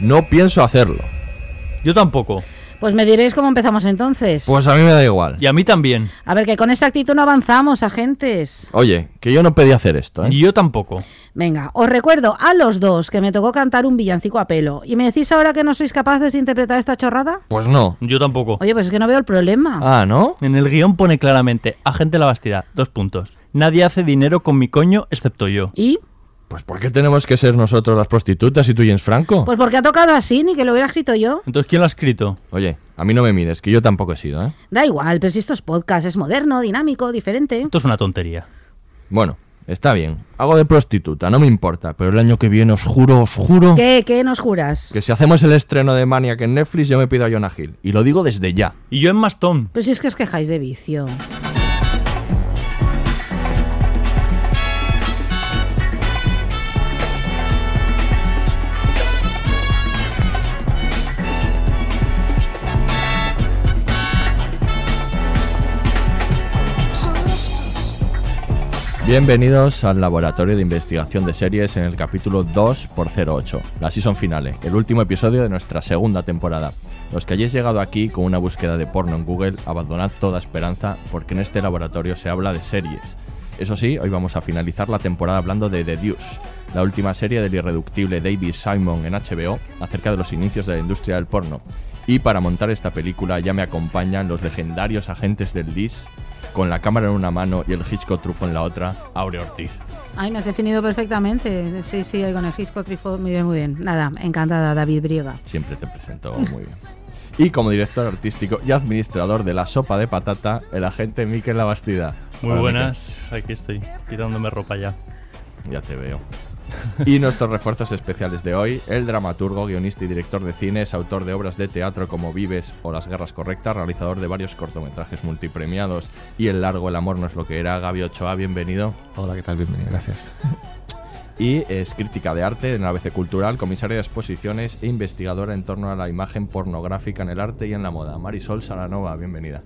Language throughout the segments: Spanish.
No pienso hacerlo. Yo tampoco. Pues me diréis cómo empezamos entonces. Pues a mí me da igual. Y a mí también. A ver, que con esa actitud no avanzamos, agentes. Oye, que yo no pedí hacer esto, ¿eh? Y yo tampoco. Venga, os recuerdo a los dos que me tocó cantar un villancico a pelo. ¿Y me decís ahora que no sois capaces de interpretar esta chorrada? Pues no. Yo tampoco. Oye, pues es que no veo el problema. Ah, ¿no? En el guion pone claramente, agente la Bastida, dos puntos. Nadie hace dinero con mi coño excepto yo. ¿Y? Pues ¿por qué tenemos que ser nosotros las prostitutas y tú James Franco? Pues porque ha tocado así, ni que lo hubiera escrito yo. Entonces, ¿quién lo ha escrito? Oye, a mí no me mires, que yo tampoco he sido, ¿eh? Da igual, pero si esto es podcast, es moderno, dinámico, diferente. Esto es una tontería. Bueno, está bien. Hago de prostituta, no me importa, pero el año que viene os juro, os juro... ¿Qué? ¿Qué nos juras? Que si hacemos el estreno de Maniac en Netflix, yo me pido a Jonah Hill. Y lo digo desde ya. Y yo en Mastón. Pues si es que os quejáis de vicio. Bienvenidos al Laboratorio de Investigación de Series en el capítulo 2x08, la season finale, el último episodio de nuestra segunda temporada. Los que hayáis llegado aquí con una búsqueda de porno en Google, abandonad toda esperanza porque en este laboratorio se habla de series. Eso sí, hoy vamos a finalizar la temporada hablando de The Deuce, la última serie del irreductible David Simon en HBO acerca de los inicios de la industria del porno. Y para montar esta película ya me acompañan los legendarios agentes del DIS, con la cámara en una mano y el Hitchcock trufo en la otra, Aure Ortiz. Ay, me has definido perfectamente. Sí, sí, con el Gisco Trifo. Muy bien, muy bien. Nada, encantada, David Briega. Siempre te presento muy bien. Y como director artístico y administrador de la sopa de patata, el agente Miquel Labastida. Muy Hola, buenas. Aquí estoy, quitándome ropa ya. Ya te veo. Y nuestros refuerzos especiales de hoy, el dramaturgo, guionista y director de cines, autor de obras de teatro como Vives o Las Guerras Correctas, realizador de varios cortometrajes multipremiados y el largo El amor no es lo que era, Gaby Ochoa, bienvenido. Hola, ¿qué tal? Bienvenido, gracias. y es crítica de arte en la ABC Cultural, comisaria de exposiciones e investigadora en torno a la imagen pornográfica en el arte y en la moda. Marisol Saranova, bienvenida.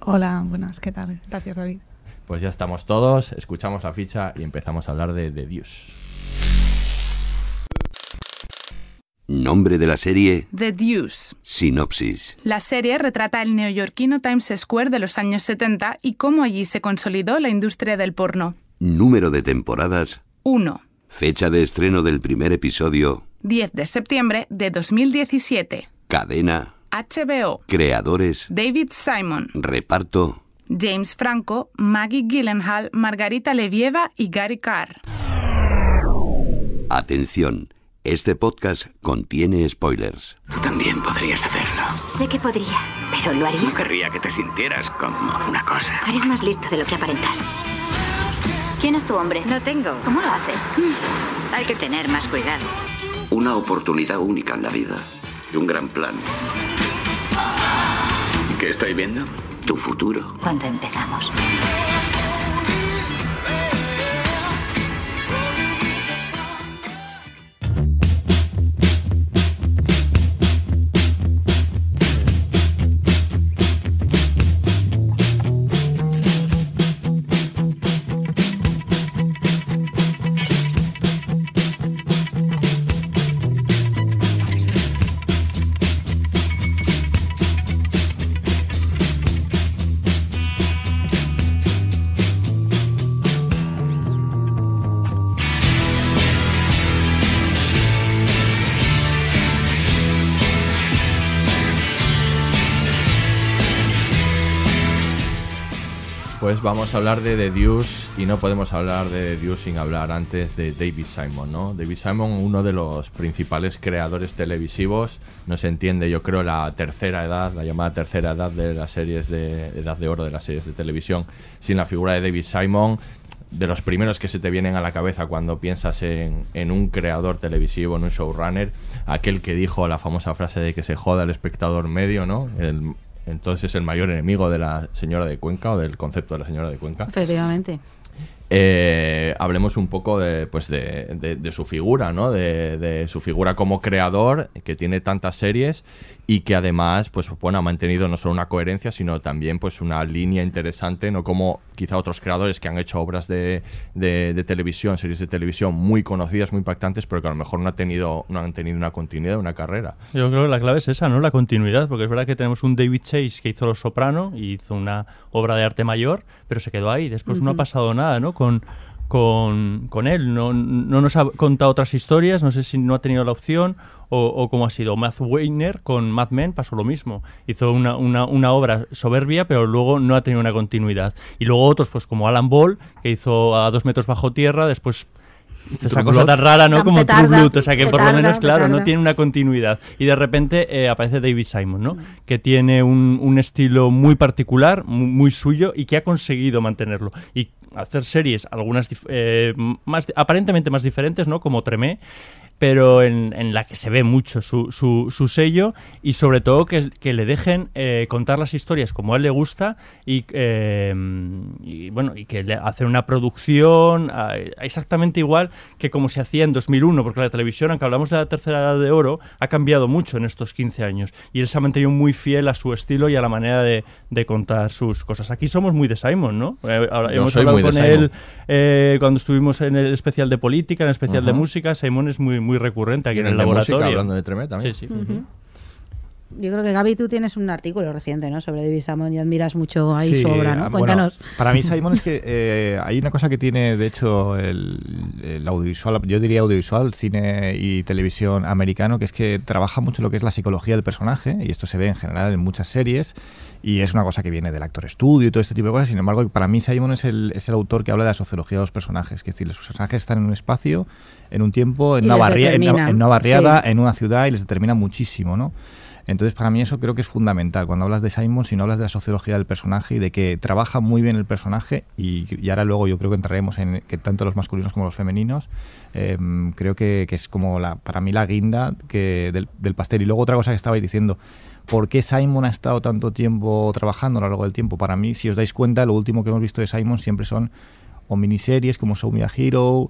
Hola, buenas, ¿qué tal? Gracias, David. Pues ya estamos todos, escuchamos la ficha y empezamos a hablar de, de Dios. Nombre de la serie, The Deuce. sinopsis. La serie retrata el neoyorquino Times Square de los años 70 y cómo allí se consolidó la industria del porno. Número de temporadas, 1. fecha de estreno del primer episodio, 10 de septiembre de 2017. cadena, HBO. creadores, David Simon, reparto. James Franco, Maggie Gyllenhaal, Margarita Levieva y Gary Carr. Atención, este podcast contiene spoilers. Tú también podrías hacerlo. Sé que podría, pero lo haría. No querría que te sintieras como una cosa. Eres más listo de lo que aparentas. ¿Quién es tu hombre? No tengo. ¿Cómo lo haces? Hay que tener más cuidado. Una oportunidad única en la vida. Y un gran plan. ¿Qué estoy viendo? Tu futuro. ¿Cuándo empezamos? Vamos a hablar de The Deuce y no podemos hablar de The Deuce sin hablar antes de David Simon, ¿no? David Simon, uno de los principales creadores televisivos, no se entiende, yo creo, la tercera edad, la llamada tercera edad de las series de edad de oro de las series de televisión, sin la figura de David Simon, de los primeros que se te vienen a la cabeza cuando piensas en, en, un creador televisivo, en un showrunner, aquel que dijo la famosa frase de que se joda el espectador medio, ¿no? El, entonces el mayor enemigo de la señora de Cuenca o del concepto de la señora de Cuenca. Efectivamente. Eh, hablemos un poco de, pues de, de, su figura, ¿no? De, de, su figura como creador, que tiene tantas series y que además, pues bueno, ha mantenido no solo una coherencia, sino también pues una línea interesante, no como quizá otros creadores que han hecho obras de, televisión, series de televisión muy conocidas, muy impactantes, pero que a lo mejor no, ha tenido, no han tenido una continuidad, una carrera. Yo creo que la clave es esa, ¿no? La continuidad, porque es verdad que tenemos un David Chase que hizo Los Soprano y hizo una obra de arte mayor, pero se quedó ahí, después no ha pasado nada, ¿no? Con, con, con él. No, no, nos ha contado otras historias, no sé si no ha tenido la opción o, o cómo ha sido. Matt Weiner con Mad Men pasó lo mismo. Hizo una, una, una, obra soberbia, pero luego no ha tenido una continuidad. Y luego otros, pues como Alan Ball, que hizo a dos metros bajo tierra, después esa cosa tan rara, ¿no? Como True Blood, o sea que por lo menos, claro, no tiene una continuidad. Y de repente eh, aparece David Simon, ¿no? Que tiene un, un estilo muy particular, muy, muy, suyo y que ha conseguido mantenerlo. Y hacer series, algunas eh, más, aparentemente más diferentes, ¿no? Como Tremé, pero en, en, la que se ve mucho su, su, su sello y sobre todo que, que le dejen eh, contar las historias como a él le gusta y, eh, y bueno y que le hacer una producción eh, exactamente igual que como se hacía en 2001 porque la televisión aunque hablamos de la tercera edad de oro ha cambiado mucho en estos 15 años y él se ha mantenido muy fiel a su estilo y a la manera de, de contar sus cosas aquí somos muy de Simon ¿no? Ahora, hemos hablado con él cuando estuvimos en el especial de política en el especial uh -huh. de música Simon es muy muy recurrente aquí en el, laboratorio. Música, hablando de Tremé también. Sí, sí. Uh -huh. Yo creo que Gaby, tú tienes un artículo reciente ¿no? sobre David Simon y admiras mucho ahí sí, su obra, ¿no? Cuéntanos. Bueno, para mí Simon es que eh, hay una cosa que tiene, de hecho, el, el, audiovisual, yo diría audiovisual, cine y televisión americano, que es que trabaja mucho lo que es la psicología del personaje, y esto se ve en general en muchas series, y es una cosa que viene del actor estudio y todo este tipo de cosas. Sin embargo, para mí Simon es el, es el autor que habla de la sociología de los personajes. Es decir, los personajes están en un espacio, en un tiempo, en, una, barria en, en una, barriada, sí. en una ciudad y les determina muchísimo, ¿no? Entonces, para mí eso creo que es fundamental. Cuando hablas de Simon, si no hablas de la sociología del personaje y de que trabaja muy bien el personaje, y, y ahora luego yo creo que entraremos en que tanto los masculinos como los femeninos, eh, creo que, que, es como la, para mí la guinda que del, del pastel. Y luego otra cosa que estabais diciendo, ¿Por qué Simon ha estado tanto tiempo trabajando a lo largo del tiempo? Para mí, si os dais cuenta, lo último que hemos visto de Simon siempre son o miniseries como Show Me a Hero,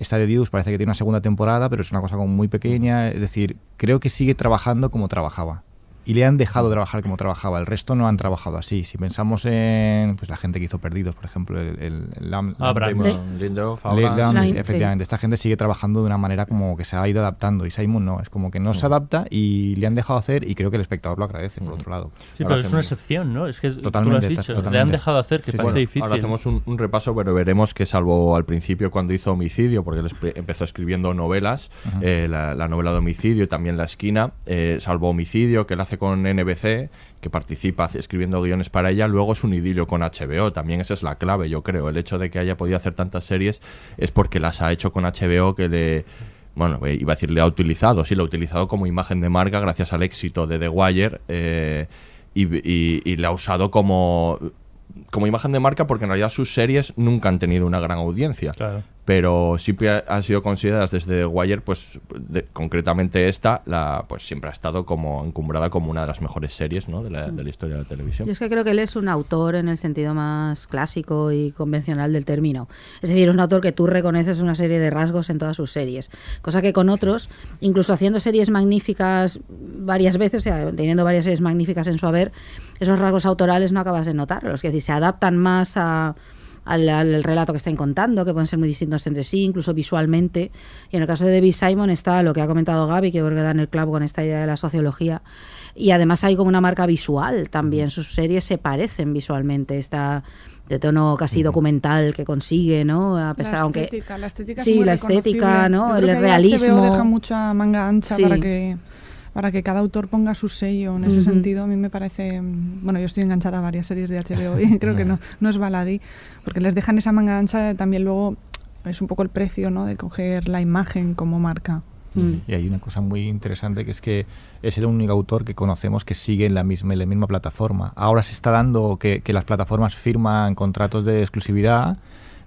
esta de Deuce parece que tiene una segunda temporada, pero es una cosa como muy pequeña. Es decir, creo que sigue trabajando como trabajaba. Y le han dejado trabajar como trabajaba. El resto no han trabajado así. Si pensamos en pues la gente que hizo Perdidos, por ejemplo, el, el, el Lam, ah, Lam, efectivamente, sí. esta gente sigue trabajando de una manera como que se ha ido adaptando. Y Simon no, es como que no, no. se adapta y le han dejado hacer y creo que el espectador lo agradece, por otro lado. Sí, pero es una excepción, ¿no? Es que totalmente, tú lo has dicho, totalmente. le han dejado hacer, que sí, parece bueno, difícil. Ahora hacemos un, un, repaso, pero veremos que salvo al principio cuando hizo Homicidio, porque él empezó escribiendo novelas, uh -huh. eh, la, la, novela de Homicidio y también La Esquina, eh, salvo Homicidio, que él hace con NBC, que participa escribiendo guiones para ella, luego es un idilio con HBO. También esa es la clave, yo creo. El hecho de que haya podido hacer tantas series es porque las ha hecho con HBO que le bueno, iba a decir, le ha utilizado, sí, lo ha utilizado como imagen de marca gracias al éxito de The Wire eh, y, y, y, le ha usado como, como imagen de marca porque en realidad sus series nunca han tenido una gran audiencia. Claro pero siempre han sido consideradas desde Wire, pues de, concretamente esta, la, pues siempre ha estado como encumbrada como una de las mejores series ¿no? de, la, de, la, historia de la televisión. Yo es que creo que él es un autor en el sentido más clásico y convencional del término. Es decir, es un autor que tú reconoces una serie de rasgos en todas sus series, cosa que con otros, incluso haciendo series magníficas varias veces, o sea, teniendo varias series magníficas en su haber, esos rasgos autorales no acabas de notarlos, es decir, se adaptan más a al, al, relato que estén contando, que pueden ser muy distintos entre sí, incluso visualmente. Y en el caso de David Simon está lo que ha comentado Gaby, que creo que da en el clavo con esta idea de la sociología. Y además hay como una marca visual también. Sus series se parecen visualmente. Está de tono casi documental que consigue, ¿no? A pesar la aunque estética, la estética sí, la estética, ¿no? el realismo. HBO deja mucha manga ancha sí. para que para que cada autor ponga su sello. En ese Ujú. sentido, a mí me parece. mm, Bueno, yo estoy enganchada a varias series de HBO y creo que no, no es baladí, porque les dejan esa manga ancha. También luego es un poco el precio ¿no? de coger la imagen como marca. Y hay una cosa muy interesante que es que es el único autor que conocemos que sigue en la misma, en la misma plataforma. Ahora se está dando que, que las plataformas firman contratos de exclusividad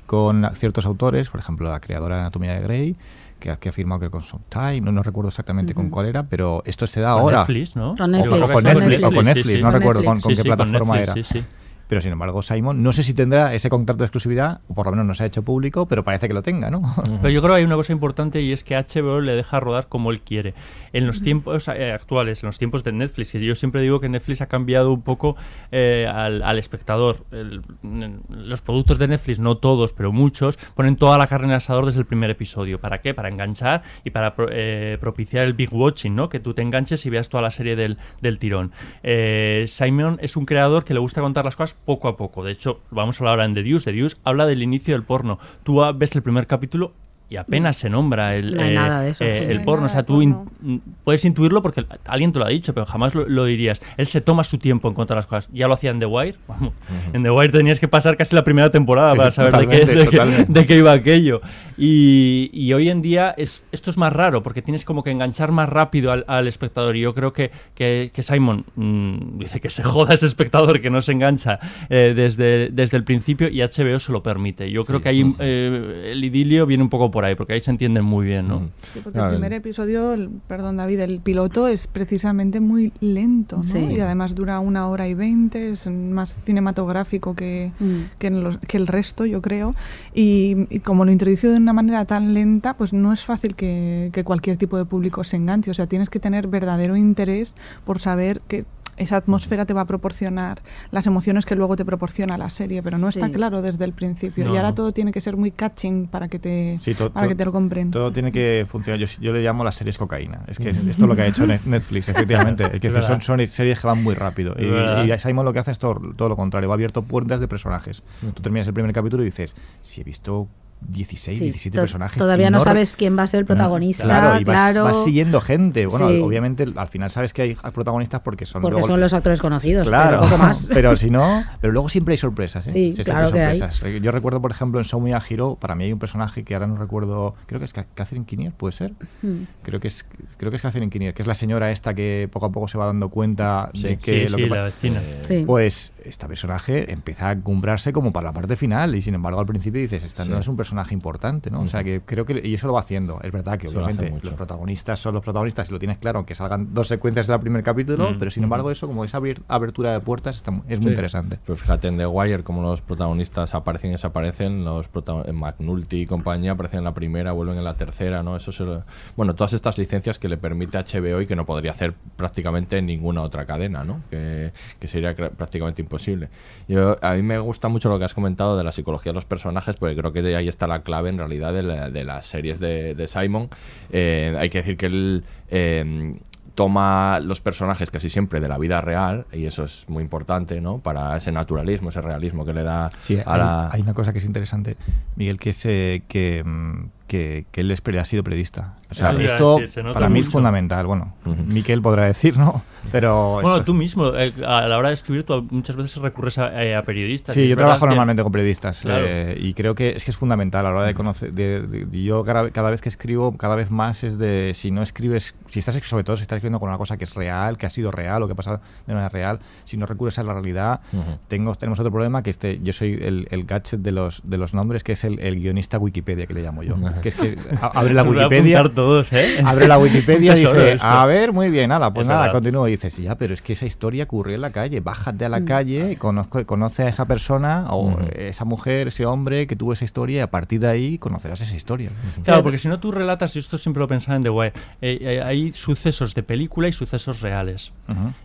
con ciertos autores, por ejemplo, la creadora de Anatomía de Grey, que, ha- que ha firmado que con Showtime, no, no recuerdo exactamente con Ujú. cuál era, pero esto se da Con ahora. Netflix, ¿no? Con O- Netflix, o, con con Netflix, Netflix. o con Sí, Netflix, sí, no con recuerdo con, Netflix. con Sí, qué sí, con plataforma Netflix, era. Pero sin embargo, Simon, no sé si tendrá ese contrato de exclusividad, o por lo menos no se ha hecho público, pero parece que lo tenga, ¿no? Pero yo creo que hay una cosa importante y es que HBO le deja rodar como él quiere. En los tiempos eh, actuales, en los tiempos de Netflix, que yo siempre digo que Netflix ha cambiado un poco eh, al, al espectador. El- los productos de Netflix, no todos, pero muchos, ponen toda la carne en el asador desde el primer episodio. ¿Para qué? Para enganchar y para eh, propiciar el big watching, ¿no? Que tú te enganches y veas toda la serie del, del tirón. Eh, Simon es un creador que le gusta contar las cosas poco a poco. De hecho, vamos a hablar ahora en The Deuce. The Deuce habla del inicio del porno. Tú ah, ves el primer capítulo y apenas se nombra el, No eh, nada de eso. eh, Sí, el no porno. O sea, de tú in- mm, puedes intuirlo porque alguien te lo ha dicho, pero jamás lo, lo dirías. Él se toma su tiempo en contar las cosas. Ya lo hacía en The Wire. Vamos, En The Wire tenías que pasar casi la primera temporada Sí, para sí, saber de qué, de qué iba aquello. Y, y hoy en día es, esto es más raro porque tienes como que enganchar más rápido al, al espectador. Y yo creo que, que, que Simon mm, dice que se joda ese espectador que no se engancha eh, desde, desde el principio y HBO se lo permite. Yo creo que ahí eh, el idilio viene un poco por ahí porque ahí se entienden muy bien, ¿no? Sí, porque Claro, el el- primer episodio, el- perdón David, el piloto es precisamente muy lento, ¿no? Sí. Y además dura una hora y veinte, es más cinematográfico que, Mm. que, en los- que el resto, yo creo. Y, y como lo introduce de una manera tan lenta, pues no es fácil que, que cualquier tipo de público se enganche. O sea, tienes que tener verdadero interés por saber que esa atmósfera te va a proporcionar las emociones que luego te proporciona la serie, pero no está Sí. claro desde el principio. No, y ahora no. todo tiene que ser muy catching para que te, Sí, to- para to- que te lo compren. Todo tiene que funcionar. Yo, yo le llamo las series cocaína. Es que es- esto es lo que ha hecho Net- Netflix, efectivamente. Es que Es son, son series que van muy rápido. Y, y Simon lo que hace es todo, todo lo contrario. Va abierto puertas de personajes. Tú terminas el primer capítulo y dices, si he visto 16, Sí, 17 to- personajes. Todavía no sabes quién va a ser el protagonista. Claro, y vas, claro, vas siguiendo gente. Bueno, Sí. obviamente al final sabes que hay protagonistas porque son porque luego- son los actores conocidos, Claro, pero poco más. pero si no, pero luego siempre hay sorpresas. ¿eh? Sí, claro que hay. sorpresas. Eh, Yo recuerdo, por ejemplo, en Show Me a Hero, para mí hay un personaje que ahora no recuerdo, creo que es Ca- Catherine Kinnear, ¿puede ser? Mm. Creo que es creo que es Catherine Kinnear, que es la señora esta que poco a poco se va dando cuenta Sí. de que Sí, lo sí, que la vecina. Sí. pues este personaje empieza a cumbrarse como para la parte final y sin embargo al principio dices, esta Sí. no es un personaje importante, ¿no? O sea que creo que y eso lo va haciendo. Es verdad que lo obviamente los protagonistas son los protagonistas y lo tienes claro, que salgan dos secuencias del primer capítulo, pero sin embargo eso como esa abertura de puertas está es muy interesante. Pero fíjate en The Wire como los protagonistas aparecen y desaparecen, los McNulty y compañía aparecen en la primera, vuelven en la tercera, ¿no? Eso se lo- Bueno, todas estas licencias que le permite HBO y que no podría hacer prácticamente en ninguna otra cadena, ¿no? Que, que sería prácticamente imposible. Yo, a mí me gusta mucho lo que has comentado de la psicología de los personajes, porque creo que de ahí está la clave en realidad de, la- de las series de, de Simon. Eh, hay que decir que él... eh, toma los personajes casi siempre de la vida real y eso es muy importante ¿no? para ese naturalismo, ese realismo que le da Sí, a hay, la... hay una cosa que es interesante, Miguel, que es eh, que, mm, que, que él es, ha sido periodista. O sea, esto decir, se nota para mí es fundamental. Bueno, Miquel podrá decir, ¿no? Pero Bueno, esto- tú mismo, eh, a la hora de escribir, tú muchas veces recurres a, eh, a periodistas. Sí, yo trabajo que- normalmente con periodistas Claro. eh, y creo que es que es fundamental a la hora de conocer. De, de- de- yo cada, cada vez que escribo, cada vez más es de si no escribes, si estás sobre todo si estás escribiendo con una cosa que es real, que ha sido real o que ha pasado de manera real, si no recurres a la realidad, tengo, tenemos otro problema que este, yo soy el, el gadget de los de los nombres, que es el, el guionista Wikipedia que le llamo yo, que es que abre la Wikipedia, todos, ¿eh? abre la Wikipedia y dice, a ver, muy bien, ala, pues Es nada, verdad. continúo. Y dices, ya, pero es que esa historia ocurrió en la calle, bájate a la Mm. calle, y conozco, conoce a esa persona o esa mujer, ese hombre que tuvo esa historia y a partir de ahí conocerás esa historia. Claro, porque si no tú relatas, y esto siempre lo pensaba en The Wire, eh, eh, hay sucesos de película y sucesos reales.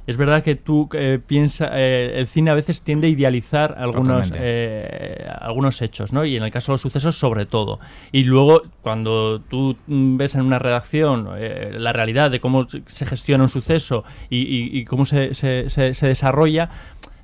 Es verdad que tú eh, piensas, el cine a veces tiende a idealizar algunos, eh, algunos hechos, ¿no? Y en el caso de los sucesos, sobre todo. Y luego, cuando tú ves en una redacción eh, la realidad de cómo se gestiona un suceso y, y- y cómo se, se- se- se desarrolla,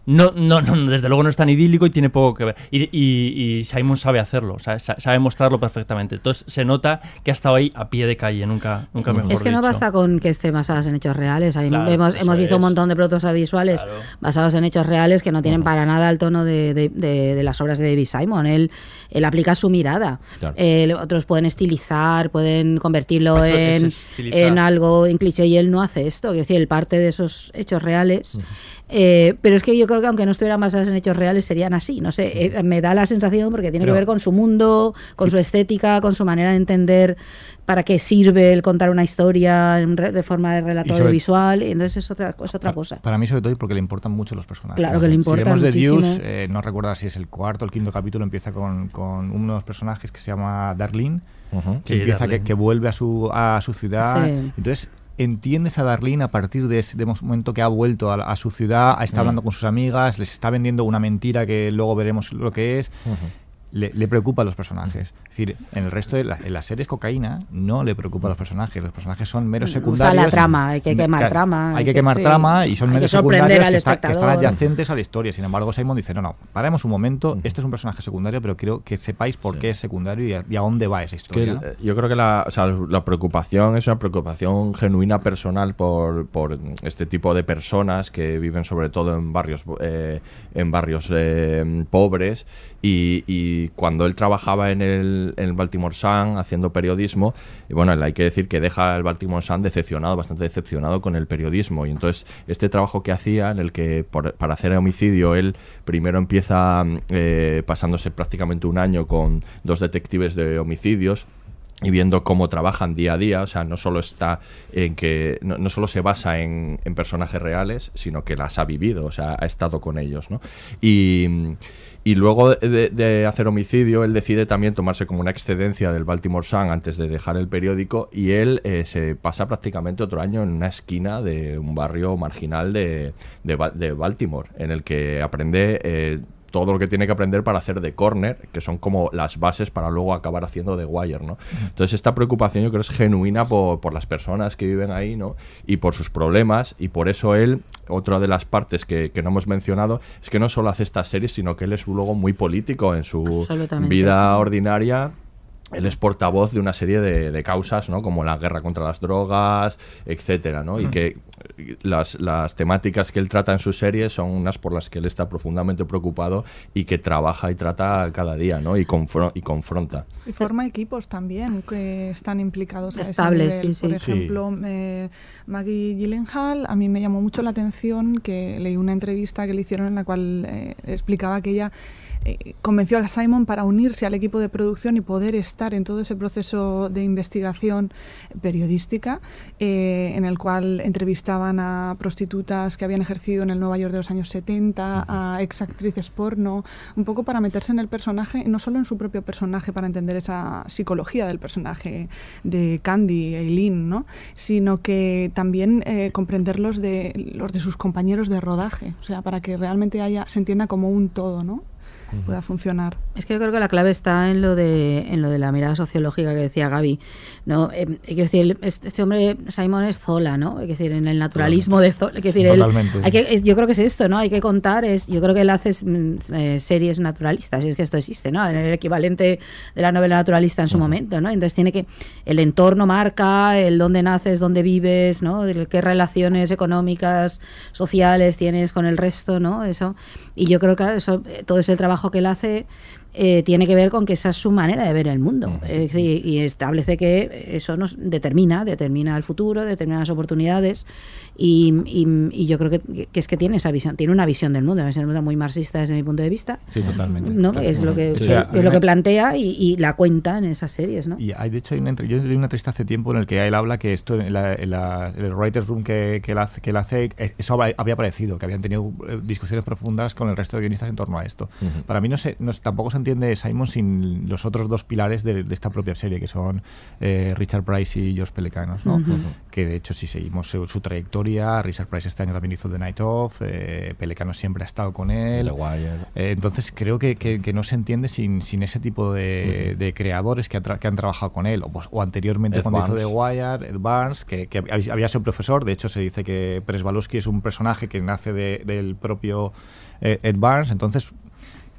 no, no, no, desde luego no es tan idílico y tiene poco que ver. Y, y, y Simon sabe hacerlo, sabe, sabe, mostrarlo perfectamente. Entonces se nota que ha estado ahí a pie de calle, nunca, nunca mejor Es que dicho. no basta con que esté basadas en hechos reales. Ahí Claro, hemos, hemos visto un montón de productos audiovisuales Claro. basados en hechos reales que no tienen para nada el tono de, de- de- de las obras de David Simon. Él, él aplica su mirada. Claro. Eh, otros pueden estilizar, pueden convertirlo Eso en, en algo en cliché y él no hace esto. Es decir, él parte de esos hechos reales. Eh, pero es que yo creo que aunque no estuvieran basadas en hechos reales serían así. No sé, eh, me da la sensación porque tiene Pero- que ver con su mundo, con su estética, con su manera de entender para qué sirve el contar una historia en re- de forma de relato Y sobre- audiovisual. Y entonces es otra, es otra cosa. Para mí, sobre todo, y porque le importan mucho los personajes. Claro que le Si importan vemos The muchísimo. Deuce, eh, no recuerdo si es el cuarto o el quinto capítulo, empieza con, con uno de los personajes que se llama Darlene, que Sí, empieza que, que vuelve a su, a su ciudad. Sí. Entonces, entiendes a Darlene a partir de ese de momento que ha vuelto a, a su ciudad, está hablando con sus amigas, les está vendiendo una mentira que luego veremos lo que es. Le, le preocupa a los personajes. Es decir, en el resto de la, en las series cocaína no le preocupa a los personajes. Los personajes son meros secundarios. la trama, hay que quemar trama, Hay hay que que- quemar sí. trama y son Hay que meros sorprender secundarios al que, está- que están adyacentes a la historia. Sin embargo, Simon dice, no, no, paremos un momento, este es un personaje secundario, pero quiero que sepáis por qué es secundario y a, y a dónde va esa Es que historia. eh, yo creo que la, o sea, la preocupación es una preocupación genuina personal por, por este tipo de personas que viven sobre todo en barrios eh, en barrios eh, pobres y, cuando él trabajaba en el, en el Baltimore Sun haciendo periodismo y bueno hay que decir que deja el Baltimore Sun decepcionado bastante decepcionado con el periodismo y entonces este trabajo que hacía en el que por- para hacer homicidio él primero empieza eh, pasándose prácticamente un año con dos detectives de homicidios y viendo cómo trabajan día a día, o sea, no solo está en que no, no solo se basa en, en personajes reales, sino que las ha vivido, o sea, ha estado con ellos, ¿no? Y, y luego de, de hacer homicidio, él decide también tomarse como una excedencia del Baltimore Sun antes de dejar el periódico y él eh, se pasa prácticamente otro año en una esquina de un barrio marginal de, de de Baltimore, en el que aprende... eh, todo lo que tiene que aprender para hacer de corner, que son como las bases para luego acabar haciendo de wire, ¿no? Entonces esta preocupación yo creo es genuina por, por las personas que viven ahí, ¿no? Y por sus problemas, y por eso él, otra de las partes que, que no hemos mencionado, es que no solo hace estas series, sino que él es luego muy político en su vida sí. ordinaria. Él es portavoz de una serie de, de causas, ¿no? Como la guerra contra las drogas, etcétera, ¿no? Y que las, las temáticas que él trata en sus series son unas por las que él está profundamente preocupado y que trabaja y trata cada día, ¿no? Y, confro- y confronta. Y forma equipos también que están implicados a ese Estables, nivel. sí, Por sí. ejemplo, eh, Maggie Gyllenhaal, a mí me llamó mucho la atención que leí una entrevista que le hicieron en la cual eh, explicaba que ella convenció a Simon para unirse al equipo de producción y poder estar en todo ese proceso de investigación periodística eh, en el cual entrevistaban a prostitutas que habían ejercido en el Nueva York de los años 70, a exactrices porno, un poco para meterse en el personaje, no solo en su propio personaje para entender esa psicología del personaje de Candy, Eileen, ¿no? sino que también eh, comprender los de, los de sus compañeros de rodaje, o sea, para que realmente haya, se entienda como un todo, ¿no? Pueda funcionar. Es que yo creo que la clave está en lo de en lo de la mirada sociológica que decía Gaby. No, Eh, hay que decir, este hombre Simon es Zola, ¿no? Hay que decir en el naturalismo de Zola, hay que decir, él- Totalmente. hay que, es- yo creo que es esto, ¿no? Hay que contar es, yo creo que él hace mm, eh, series naturalistas, y es que esto existe, ¿no? En el equivalente de la novela naturalista en su momento, ¿no? Entonces tiene que el entorno marca el dónde naces, dónde vives, ¿no? El qué relaciones económicas, sociales tienes con el resto, ¿no? Eso y yo creo que eso eh, todo ese trabajo que él hace eh, tiene que ver con que esa es su manera de ver el mundo Es decir, y establece que eso nos determina, determina el futuro, determina las oportunidades y, y- y yo creo que, que es que tiene esa visión, tiene una visión del mundo, una visión del mundo muy marxista desde mi punto de vista. Sí, totalmente. ¿no? Es lo que, O sea, es lo que plantea y, y la cuenta en esas series, ¿no? Y hay, de hecho, hay una, yo leí una entrevista hace tiempo en el que él habla que esto en, la- en la- en el writer's room que, que él hace, que él hace, eso había aparecido, que habían tenido eh, discusiones profundas con el resto de guionistas en torno a esto. Ujú. Para mí no, se, no tampoco se han entiende Simon sin los otros dos pilares de, esta propia serie, que son eh, Richard Price y George Pelecanos, ¿no? Que de hecho, si seguimos su, trayectoria, Richard Price este año también hizo The Night Of, eh, Pelecanos siempre ha estado con él. The Wire. Eh, entonces creo que, que, no se entiende sin, sin ese tipo de, de creadores que, que, han trabajado con él, o, pues, o anteriormente cuando hizo The Wire, Ed Barnes, que, que, había sido profesor, de hecho se dice que Presbalowski es un personaje que nace del propio Ed Barnes, entonces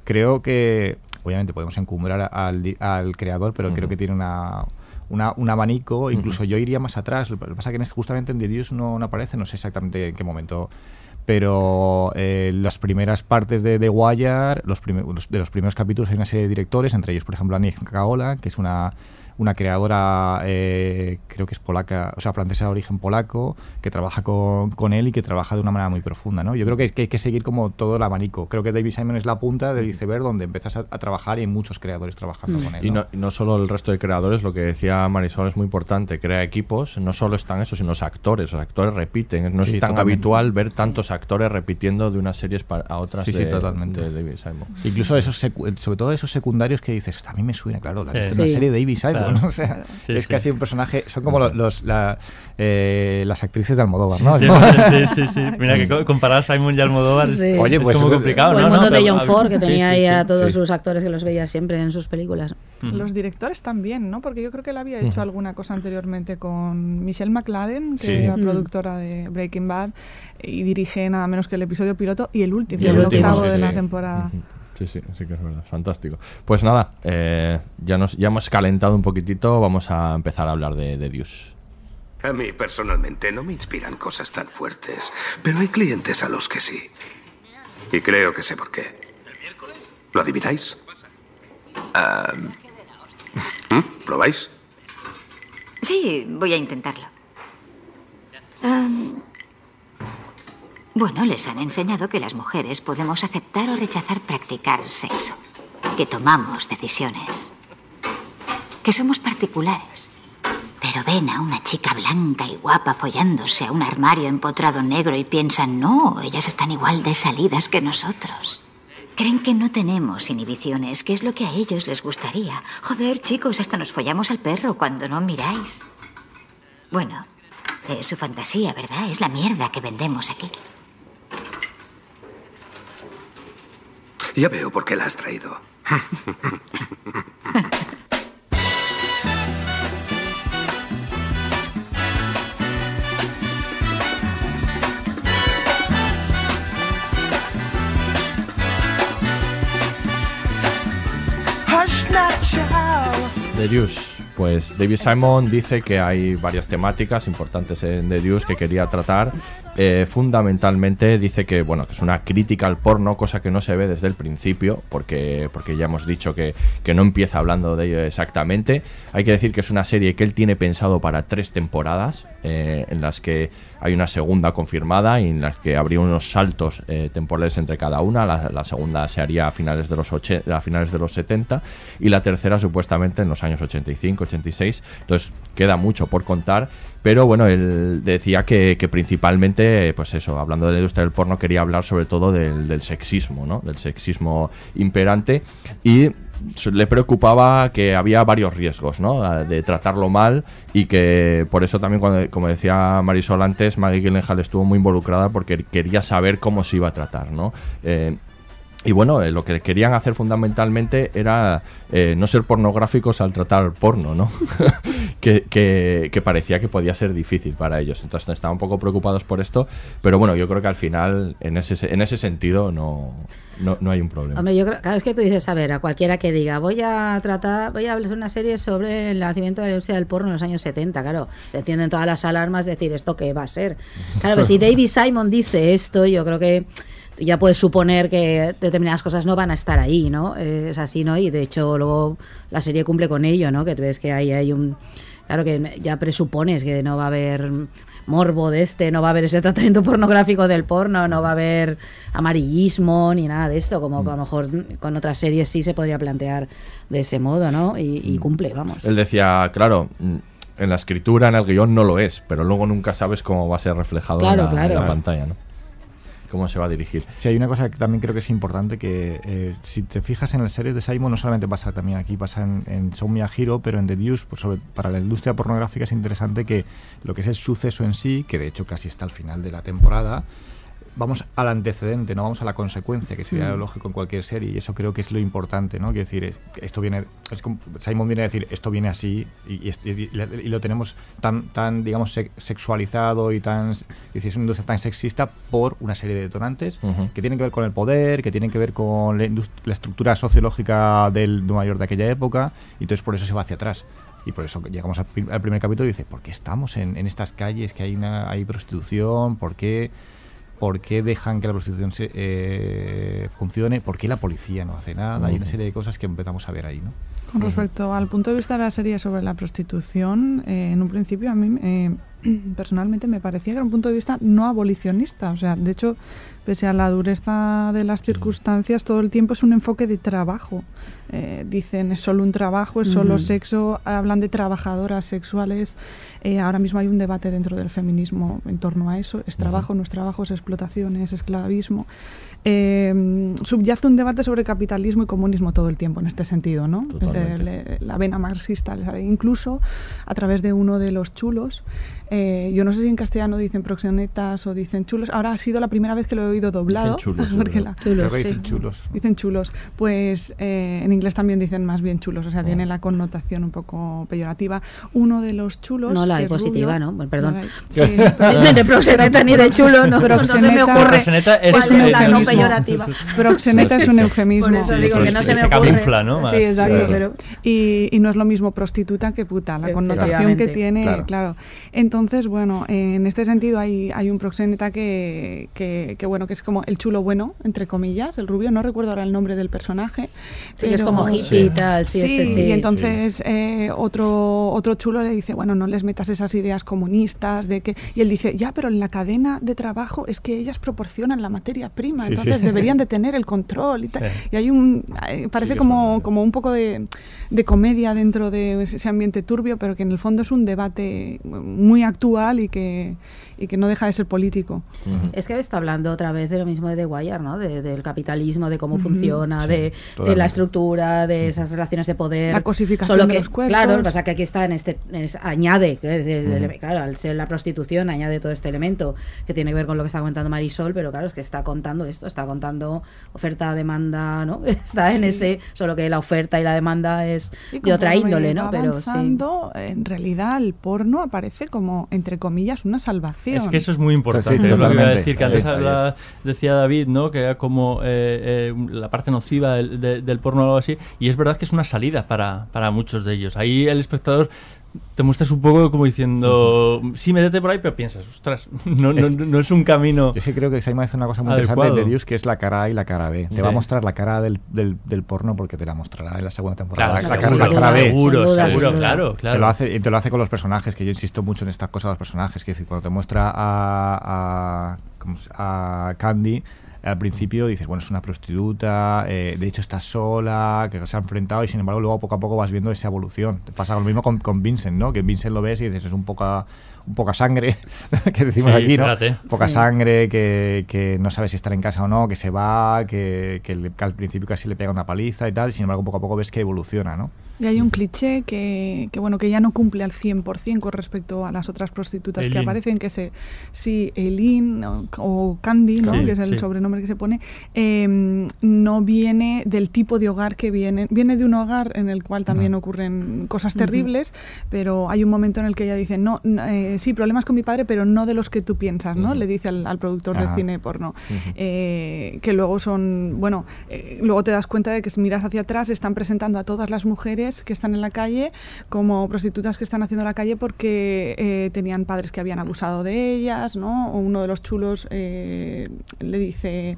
creo que, obviamente podemos encumbrar al, al creador, pero creo que tiene una, un abanico, incluso yo iría más atrás. Lo que pasa es que justamente en The Deuce no, aparece, no sé exactamente en qué momento pero eh, las primeras partes de The Wire, los, de los primeros capítulos hay una serie de directores, entre ellos, por ejemplo, Annie Caola, que es una una creadora, eh, creo que es polaca, o sea, francesa de origen polaco, que trabaja con, con, él y que trabaja de una manera muy profunda, ¿no? Yo creo que, hay que seguir como todo el abanico. Creo que David Simon es la punta del iceberg donde empiezas a, trabajar y hay muchos creadores trabajando mm. con él. Y no, no, solo el resto de creadores, lo que decía Marisol es muy importante, crea equipos, no solo están esos, sino los actores, los actores repiten, no es tan habitual ver tantos actores repitiendo de unas series a otras sí, de, totalmente. David Simon. Incluso esos, sobre todo esos secundarios que dices, a mí me suena, claro, la, serie de David Simon. O sea, es casi un personaje. Son como los, eh, las actrices de Almodóvar, ¿no? Sí, sí, sí. Mira que comparar a Simon y Almodóvar Oye, pues, es como complicado. el montón de John Ford, que tenía ahí a todos sus actores que los veía siempre en sus películas. Los directores también, ¿no? Porque yo creo que él había hecho alguna cosa anteriormente con Michelle McLaren, que era productora de Breaking Bad, y dirige nada menos que el episodio piloto y el último, el, octavo de la temporada. Sí, sí, sí que es verdad. Fantástico. Pues nada, eh, ya, nos, ya hemos calentado un poquitito, vamos a empezar a hablar de, de Dios. A mí personalmente no me inspiran cosas tan fuertes, pero hay clientes a los que sí. Y creo que sé por qué. ¿Lo adivináis? ¿Mm? ¿Probáis? Sí, voy a intentarlo. Bueno, les han enseñado que las mujeres podemos aceptar o rechazar practicar sexo, que tomamos decisiones, que somos particulares. Pero ven a una chica blanca y guapa follándose a un armario empotrado negro y piensan, no, ellas están igual de salidas que nosotros. Creen que no tenemos inhibiciones, que es lo que a ellos les gustaría. Joder, chicos, hasta nos follamos al perro cuando no miráis. Bueno, es su fantasía, ¿verdad? Es la mierda que vendemos aquí. Ya veo por qué la has traído. Deuce. Pues David Simon dice que hay varias temáticas importantes en The Deuce que quería tratar eh, fundamentalmente dice que bueno que es una crítica al porno, cosa que no se ve desde el principio, porque, porque ya hemos dicho que, que, no empieza hablando de ello exactamente. Hay que decir que es una serie que él tiene pensado para tres temporadas, eh, en las que hay una segunda confirmada en las que habría unos saltos eh, temporales entre cada una. La, segunda se haría a finales de los a finales de los 70 y la tercera supuestamente en los años 85, 86. Entonces queda mucho por contar pero bueno, él decía que, principalmente, pues eso, hablando de la industria del porno, quería hablar sobre todo del, sexismo, ¿no? Del sexismo imperante y le preocupaba que había varios riesgos, ¿no? De tratarlo mal y que por eso también, cuando, como decía Marisol antes, Maggie Gyllenhaal estuvo muy involucrada porque quería saber cómo se iba a tratar, ¿no? Eh, y bueno, eh, lo que querían hacer fundamentalmente era eh, no ser pornográficos al tratar porno, ¿no? que, que, parecía que podía ser difícil para ellos. Entonces estaban un poco preocupados por esto, pero bueno, yo creo que al final, en ese, en ese sentido, no, no, hay un problema. Hombre, yo creo, cada vez que tú dices, a ver, a cualquiera que diga, voy a tratar, voy a hablar de una serie sobre el nacimiento de la industria del porno en los años 70, claro, se encienden todas las alarmas, decir, ¿esto qué va a ser? Claro, pues si David Simon dice esto, yo creo que ya puedes suponer que determinadas cosas no van a estar ahí, ¿no? Es así, ¿no? Y de hecho luego la serie cumple con ello, ¿no? Que tú ves que ahí hay un... Claro que ya presupones que no va a haber morbo de este, no va a haber ese tratamiento pornográfico del porno, no va a haber amarillismo ni nada de esto, como a lo mejor con otras series sí se podría plantear de ese modo, ¿no? Y, mm. cumple, vamos. Él decía, claro, mm, en la escritura, en el guion no lo es, pero luego nunca sabes cómo va a ser reflejado en la pantalla, ¿no? Cómo se va a dirigir. Sí, hay una cosa que también creo que es importante, que eh, si te fijas en las series de Simon, no solamente pasa también aquí, pasa en, en a Hero, pero en The Deuce, pues sobre, para la industria pornográfica es interesante que lo que es el suceso en sí, que de hecho casi está al final de la temporada, vamos al antecedente, no vamos a la consecuencia, que sería Mm. lógico en cualquier serie, y eso creo que es lo importante, ¿no? Quiero decir, es- esto viene, es como- Simon viene a decir, esto viene así, y, lo tenemos tan, tan digamos, se- sexualizado y tan, es decir, es una industria tan sexista por una serie de detonantes que tienen que ver con el poder, que tienen que ver con la, la estructura sociológica del Nueva York de aquella época, y entonces por eso se va hacia atrás. Y por eso llegamos al, pri- al primer capítulo y dice, ¿por qué estamos en, en estas calles que hay, una, hay prostitución? ¿Por qué, ¿Por qué dejan que la prostitución se, eh, funcione? ¿Por qué la policía no hace nada? Hay una serie de cosas que empezamos a ver ahí, ¿no? Con respecto al punto de vista de la serie sobre la prostitución, eh, en un principio a mí eh, personalmente me parecía que era un punto de vista no abolicionista. O sea, de hecho, pese a la dureza de las circunstancias, todo el tiempo es un enfoque de trabajo. Eh, dicen es solo un trabajo, es solo Ujú. sexo, hablan de trabajadoras sexuales. Eh, ahora mismo hay un debate dentro del feminismo en torno a eso. Es trabajo, no es trabajo, es explotación, es esclavismo. Eh, subyace un debate sobre capitalismo y comunismo todo el tiempo en este sentido, ¿no? Totalmente. Le- la vena marxista, le sale. incluso a través de uno de los chulos. eh, yo no sé si en castellano dicen proxenetas o dicen chulos. Ahora ha sido la primera vez que lo he oído doblado. Dicen chulos, porque la- Creo que dicen chulos. Dicen chulos. Pues eh, en inglés también dicen más bien chulos, o sea, tiene la connotación un poco peyorativa. Uno de los chulos. No la hay es positiva, rubio- ¿no? Bueno, perdón. la hay- Ni de proxeneta ni de chulo, no, no se me ocurre. Proxeneta es ¿Cuál un la no eufemismo. peyorativa? Proxeneta es un eufemismo. Por eso digo que no se me se ocurre. camufla, ¿no? Sí, exacto. pero- y, y no es lo mismo prostituta que puta, la connotación que tiene, Claro. claro. Entonces, bueno, en este sentido hay, hay un proxeneta que, que, que, bueno, que es como el chulo bueno, entre comillas, el rubio, no recuerdo ahora el nombre del personaje. Sí, pero- como hippie y tal, sí, este sí. Y entonces eh, otro, otro chulo le dice, bueno, no les metas esas ideas comunistas de que... Y él dice, ya, pero en la cadena de trabajo es que ellas proporcionan la materia prima, Sí, entonces sí. deberían de tener el control y tal. Sí. Y hay un... eh, parece como, como un poco de, de comedia dentro de ese ambiente turbio, pero que en el fondo es un debate muy actual y que, y que no deja de ser político. Es que está hablando otra vez de lo mismo de The Wire, ¿no? De- del capitalismo, de cómo funciona, Sí, de, la estructura, de esas relaciones de poder. La cosificación Solo de los cuerpos. Claro, lo que pasa es que aquí está en este. en añade, claro, al ser la prostitución, añade todo este elemento que tiene que ver con lo que está comentando Marisol, pero claro, es que está contando esto, está contando oferta, demanda, ¿no? Está en ese, solo que la oferta y la demanda es de otra índole, ¿no? Pero sí. en realidad el porno aparece como, entre comillas, una salvación. Es que eso es muy importante. Sí, es lo que iba a decir, que antes decía David, ¿no? Que era como eh, eh, la parte nociva del, de- del porno o algo así. Y es verdad que es una salida para, para muchos de ellos. Ahí el espectador te muestras un poco como diciendo, sí, métete por ahí, pero piensas, ostras, no, no, Es- no es un camino. Yo sí creo que Simon hace una cosa muy Adecuado. interesante de Deus, que es la cara A y la cara B. Te Sí. va a mostrar la cara del, del, del porno porque te la mostrará en la segunda temporada. Claro, la, cara, seguro, la cara B. seguro, duda, seguro, duda. claro, claro. Te lo, hace, y te lo hace con los personajes, que yo insisto mucho en estas cosas de los personajes. Que es decir, cuando te muestra a, a, ¿cómo se- a Candy, al principio dices, bueno, es una prostituta, eh, de hecho está sola, que se ha enfrentado y sin embargo luego poco a poco vas viendo esa evolución. Te pasa lo mismo con, con Vincent, ¿no? Que Vincent lo ves y dices, es un poca, un poca sangre, que decimos Sí, aquí, ¿no? fíjate. Poca Sí. sangre, que, que no sabe si estar en casa o no, que se va, que, que le- que al principio casi le pega una paliza y tal, y sin embargo poco a poco ves que evoluciona, ¿no? Y hay un cliché que, que, bueno que ya no cumple al 100% con respecto a las otras prostitutas que aparecen, que se sí, Eileen o, o Candy, ¿no? Sí, que es el sí. sobrenombre que se pone, eh, no viene del tipo de hogar que viene. Viene de un hogar en el cual también ocurren cosas terribles, pero hay un momento en el que ella dice, no, eh, sí, problemas con mi padre, pero no de los que tú piensas, ¿no? Le dice al, al productor de Ajá. cine porno. Ujú. Eh, que luego son, bueno, eh, luego te das cuenta de que si miras hacia atrás están presentando a todas las mujeres que están en la calle como prostitutas que están haciendo la calle porque eh, tenían padres que habían abusado de ellas, ¿no? O uno de los chulos eh, le dice,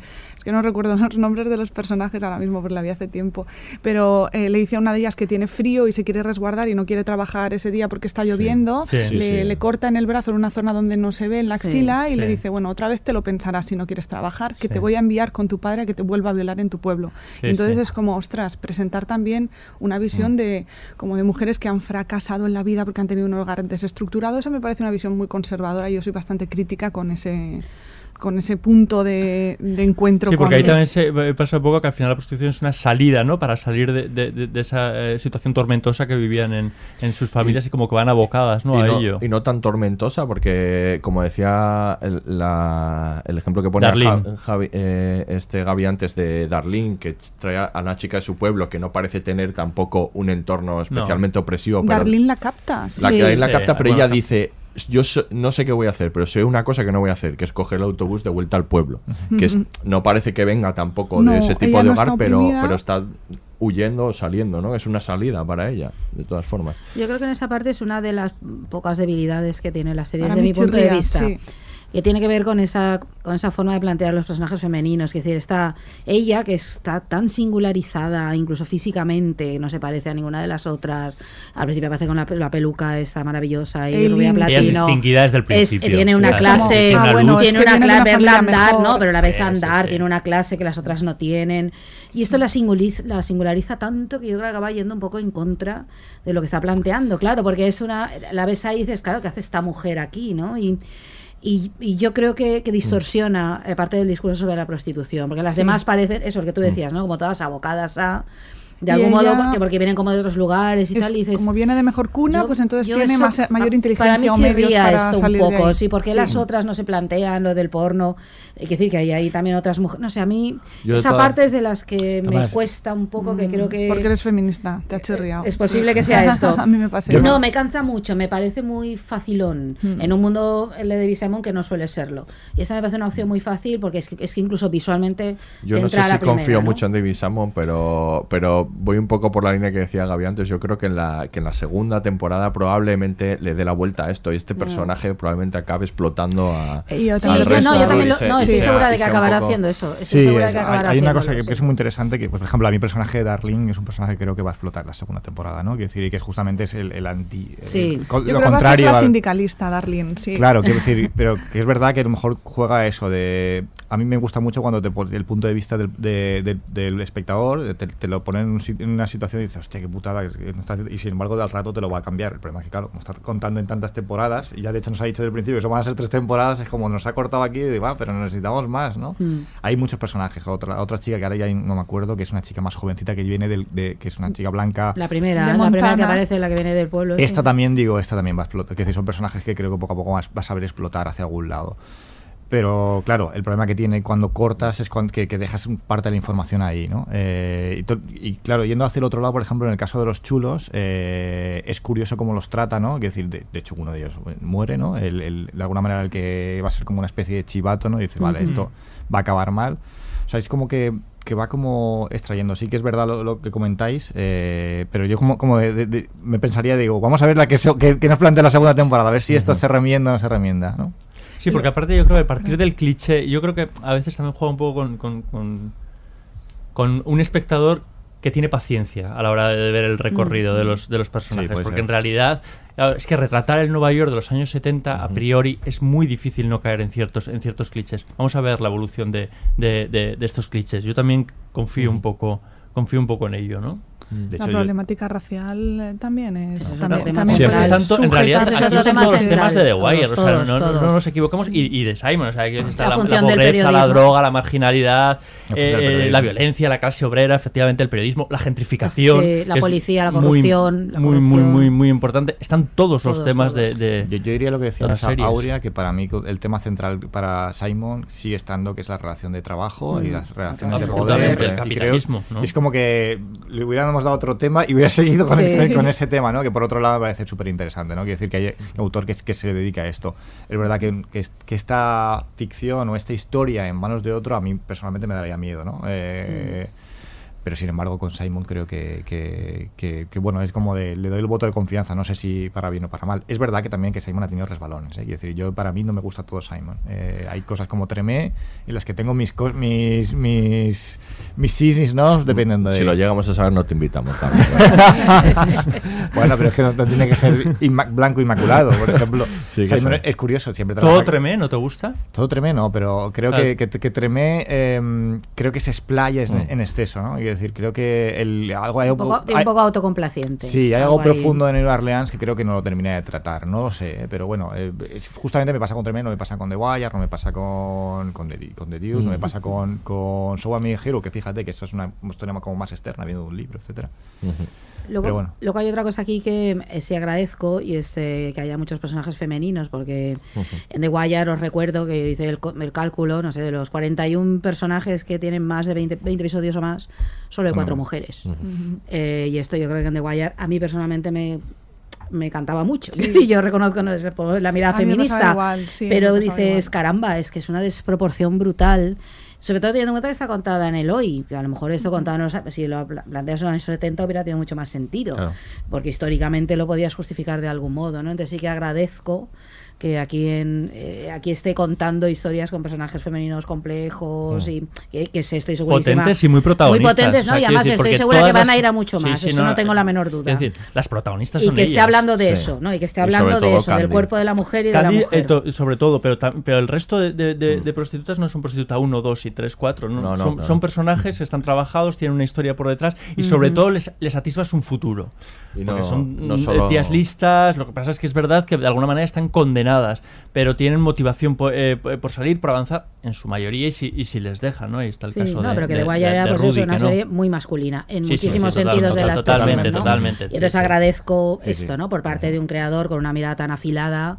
que no recuerdo los nombres de los personajes ahora mismo porque la vi hace tiempo, pero eh, le dice a una de ellas que tiene frío y se quiere resguardar y no quiere trabajar ese día porque está lloviendo, Sí, sí, le, sí. le corta en el brazo en una zona donde no se ve, en la Sí, axila, y le dice, bueno, otra vez te lo pensarás si no quieres trabajar, que Sí. te voy a enviar con tu padre a que te vuelva a violar en tu pueblo. Sí, Entonces sí. es como, ostras, presentar también una visión de como de mujeres que han fracasado en la vida porque han tenido un hogar desestructurado. Eso me parece una visión muy conservadora y yo soy bastante crítica con ese con ese punto de, de encuentro Sí, con porque ahí también se eh, pasa un poco que al final la prostitución es una salida, ¿no? Para salir de, de- de- de esa eh, situación tormentosa que vivían en, en sus familias y, como que van abocadas, ¿no? y, a no, ello. y no tan tormentosa, porque como decía el, la- el ejemplo que Javi- eh, este Gaby antes de Darlene, que trae a una chica de su pueblo que no parece tener tampoco un entorno especialmente opresivo. Pero Darlene la capta. la, sí. Darlene la Sí, capta, pero bueno, ella dice, yo so- no sé qué voy a hacer, pero sé una cosa que no voy a hacer, que es coger el autobús de vuelta al pueblo. Que es- no parece que venga tampoco No, de ese tipo de no hogar, está pero, pero está huyendo o saliendo, ¿no? Es una salida para ella, de todas formas. Yo creo que en esa parte es una de las pocas debilidades que tiene la serie Para desde mi punto de vista. sí. Que tiene que ver con esa, con esa forma de plantear los personajes femeninos. Es decir, está ella, que está tan singularizada, incluso físicamente, no se parece a ninguna de las otras. Al principio aparece con la, la peluca esta maravillosa y rubia Ella es platino. distinguida desde el Es- principio. tiene una es clase, como- ah, bueno, tiene una clase, verla andar, mejor. no, pero la ves Sí, andar, sí. tiene una clase que las otras no tienen. Y esto la singulariza, la singulariza tanto que yo creo que acaba yendo un poco en contra de lo que está planteando, claro, porque es una, la ves ahí y dices, claro, ¿qué hace esta mujer aquí, no? Y, y, y yo creo que, que distorsiona eh, parte del discurso sobre la prostitución, porque las Sí. demás parecen, eso, lo que tú decías, ¿no? Como todas abocadas a... De Y algún ella- modo, porque, porque vienen como de otros lugares y Es- tal, y dices... como viene de mejor cuna, yo- pues entonces tiene eso- más, mayor inteligencia para mí o medios chirría para esto salir un poco, sí, porque Sí. las otras no se plantean lo del porno. Hay que decir que hay ahí también otras mujeres. No sé, a mí Yo esa todas- parte es de las que me cuesta un poco, que Mm, creo que... Porque eres feminista, te ha chirriado. Es posible que sea esto. a mí me pasa no, me cansa mucho, me parece muy facilón Mm. en un mundo el de David Simon que no suele serlo. Y esta me parece una opción muy fácil porque es que, es que incluso visualmente Yo no sé si primera, confío ¿no? mucho en David Salmon, pero, pero voy un poco por la línea que decía Gaby antes. Yo creo que en la, que en la segunda temporada probablemente le dé la vuelta a esto y este personaje probablemente acabe explotando a, Y yo Sí, también al yo, resto. no, yo también lo- no, estoy segura de que acabará poco- haciendo eso. Estoy Sí, segura de es- que hay, acabará hay una cosa que, que es muy interesante, que pues, por ejemplo a mi personaje de Darling es un personaje que creo que va a explotar la segunda temporada, ¿no? Quiero decir, y que es justamente es el, el anti... el- Sí. co- Yo lo creo que va a ser contrario la al- sindicalista, Darlene, sí. Claro, quiero decir, pero que es verdad que a lo mejor juega eso de... A mí me gusta mucho cuando te el punto de vista del, de- de- del espectador te, te lo ponen en, un en una situación y dices, hostia, qué putada. que no está haciendo", Y sin embargo, al rato te lo va a cambiar. El problema es que, claro, como está contando en tantas temporadas, y ya de hecho nos ha dicho desde el principio que eso van a ser tres temporadas, es como nos ha cortado aquí y digo, "Ah, pero necesitamos más, ¿no? Mm. Hay muchos personajes. Otra, otra chica que ahora ya no me acuerdo, que es una chica más jovencita que viene del, de, que es una chica blanca. La primera, De la primera que aparece, la que viene del pueblo. sí. Esta también, digo, esta también va a explotar. Que decir, son personajes que creo que poco a poco vas, vas a ver explotar hacia algún lado. Pero claro, el problema que tiene cuando cortas es cuando, que, que dejas parte de la información ahí, ¿no? Eh, y, to- y claro, yendo hacia el otro lado, por ejemplo, en el caso de los chulos, eh, es curioso cómo los trata, ¿no? Es decir, de, de hecho, uno de ellos muere, ¿no? El, el- de alguna manera el que va a ser como una especie de chivato, ¿no? Y dice, vale, Ujú. esto va a acabar mal. O sea, es como que, que va como extrayendo. Sí que es verdad lo, lo que comentáis, eh, pero yo como, como de- de- de- me pensaría, digo, vamos a ver la que, se- que, que nos plantea la segunda temporada, a ver si esto se remienda o no se remienda, ¿no? Sí, porque aparte yo creo que a partir del cliché, yo creo que a veces también juega un poco con, con, con- con un espectador que tiene paciencia a la hora de ver el recorrido de los, de los personajes. porque ser. en realidad es que retratar el Nueva York de los años 70 a priori es muy difícil no caer en ciertos, en ciertos clichés. Vamos a ver la evolución de, de- de- de estos clichés. Yo también confío un poco confío un poco en ello, ¿no? De La hecho, yo- problemática racial eh, también es. Eso es también, también Sí, es tanto, en realidad aquí tema todos los temas de The Wire, Todos, o sea, no, todos, no- no todos. nos equivocamos, y, y de Simon, o sea, aquí está La la, la pobreza, la droga, la marginalidad, del eh, la violencia, la clase obrera, efectivamente el periodismo, la gentrificación, Sí, la policía, la muy- corrupción, la muy, muy, corrupción. muy, muy importante. Están todos, los temas de, todos. de- Yo, yo diría lo que decía. Aurea, que para mí el tema central para Simon sigue estando que es la relación de trabajo y Mm. las relaciones de poder. el capitalismo, ¿no? Es como que le hubiéramos dado otro tema y hubiera seguido con, Sí. ese, con ese tema, ¿no? Que por otro lado me parece súper interesante, ¿no? Quiere decir que hay un autor que, que se dedica a esto. Es verdad que, que, que esta ficción o esta historia en manos de otro a mí personalmente me daría miedo, ¿no? Eh, Pero sin embargo con Simon creo que, que, que- que, bueno, es como de, le doy el voto de confianza, no sé si para bien o para mal. Es verdad que también que Simon ha tenido resbalones, ¿eh? Quiero decir, yo para mí no me gusta todo Simon. Eh, hay cosas como Tremé en las que tengo mis cos- mis mis mis sisis, ¿no? Dependiendo de Si lo llegamos a saber, no te invitamos también. bueno, pero es que no, no tiene que ser inma- blanco inmaculado, por ejemplo. Sí, Simon es curioso, siempre ¿Todo Tremé no te gusta? Todo Tremé no, pero creo O sea, que, que, que Tremé eh, creo que se explaya en, Mm. en exceso, ¿no? Y es Es decir, creo que el, algo hay un poco, un poco autocomplaciente. Sí, hay algo, profundo en New Orleans que creo que no lo terminé de tratar. No lo sé, ¿eh? pero bueno, eh, justamente me pasa con Tremendo, no me pasa con The Wire, no me pasa con, con, The, con The Deuce, no me pasa con, con So Me Hero, que fíjate que eso es una historia como más externa, viendo un libro, etcétera. Luego, luego, hay otra cosa aquí que eh, sí agradezco y es eh, que haya muchos personajes femeninos, porque en The Wire os recuerdo que hice el, el, cálculo, no sé, de los 41 personajes que tienen más de 20, 20 episodios o más, solo hay cuatro mujeres. Eh, y esto yo creo que en The Wire a mí personalmente me me cantaba mucho. Sí. yo reconozco no, la mirada feminista, pero dices, caramba, es que es una desproporción brutal sobre todo teniendo en cuenta que está contada en el hoy. A lo mejor esto contado en los, si lo planteas en los años 70 hubiera tenido mucho más sentido. Porque históricamente lo podías justificar de algún modo, ¿no? Entonces sí que agradezco que aquí en eh, aquí esté contando historias con personajes femeninos complejos y que, que estoy segurísima. Potentes y muy protagonistas. Muy potentes no y además estoy segura que van a ir a mucho más eso no, tengo la menor duda. es decir las protagonistas y que esté hablando de eso no y que esté hablando de eso del cuerpo de la mujer y de la mujer. eh, sobre todo pero pero el resto de, de, prostitutas no son prostituta 1, 2 y 3, 4 ¿no? son, son, personajes están trabajados tienen una historia por detrás y sobre todo les, les atisbas un futuro. Y porque son días listas lo que pasa es que es verdad que de alguna manera están condenados pero tienen motivación eh, por, salir, por avanzar, en su mayoría, y si, y si les dejan, ¿no? Ahí está el caso no, de, pero que de, de era pues eso, una serie muy masculina, en muchísimos sentidos de la Totalmente, totalmente. Y entonces agradezco esto, ¿no? Por parte de un creador con una mirada tan afilada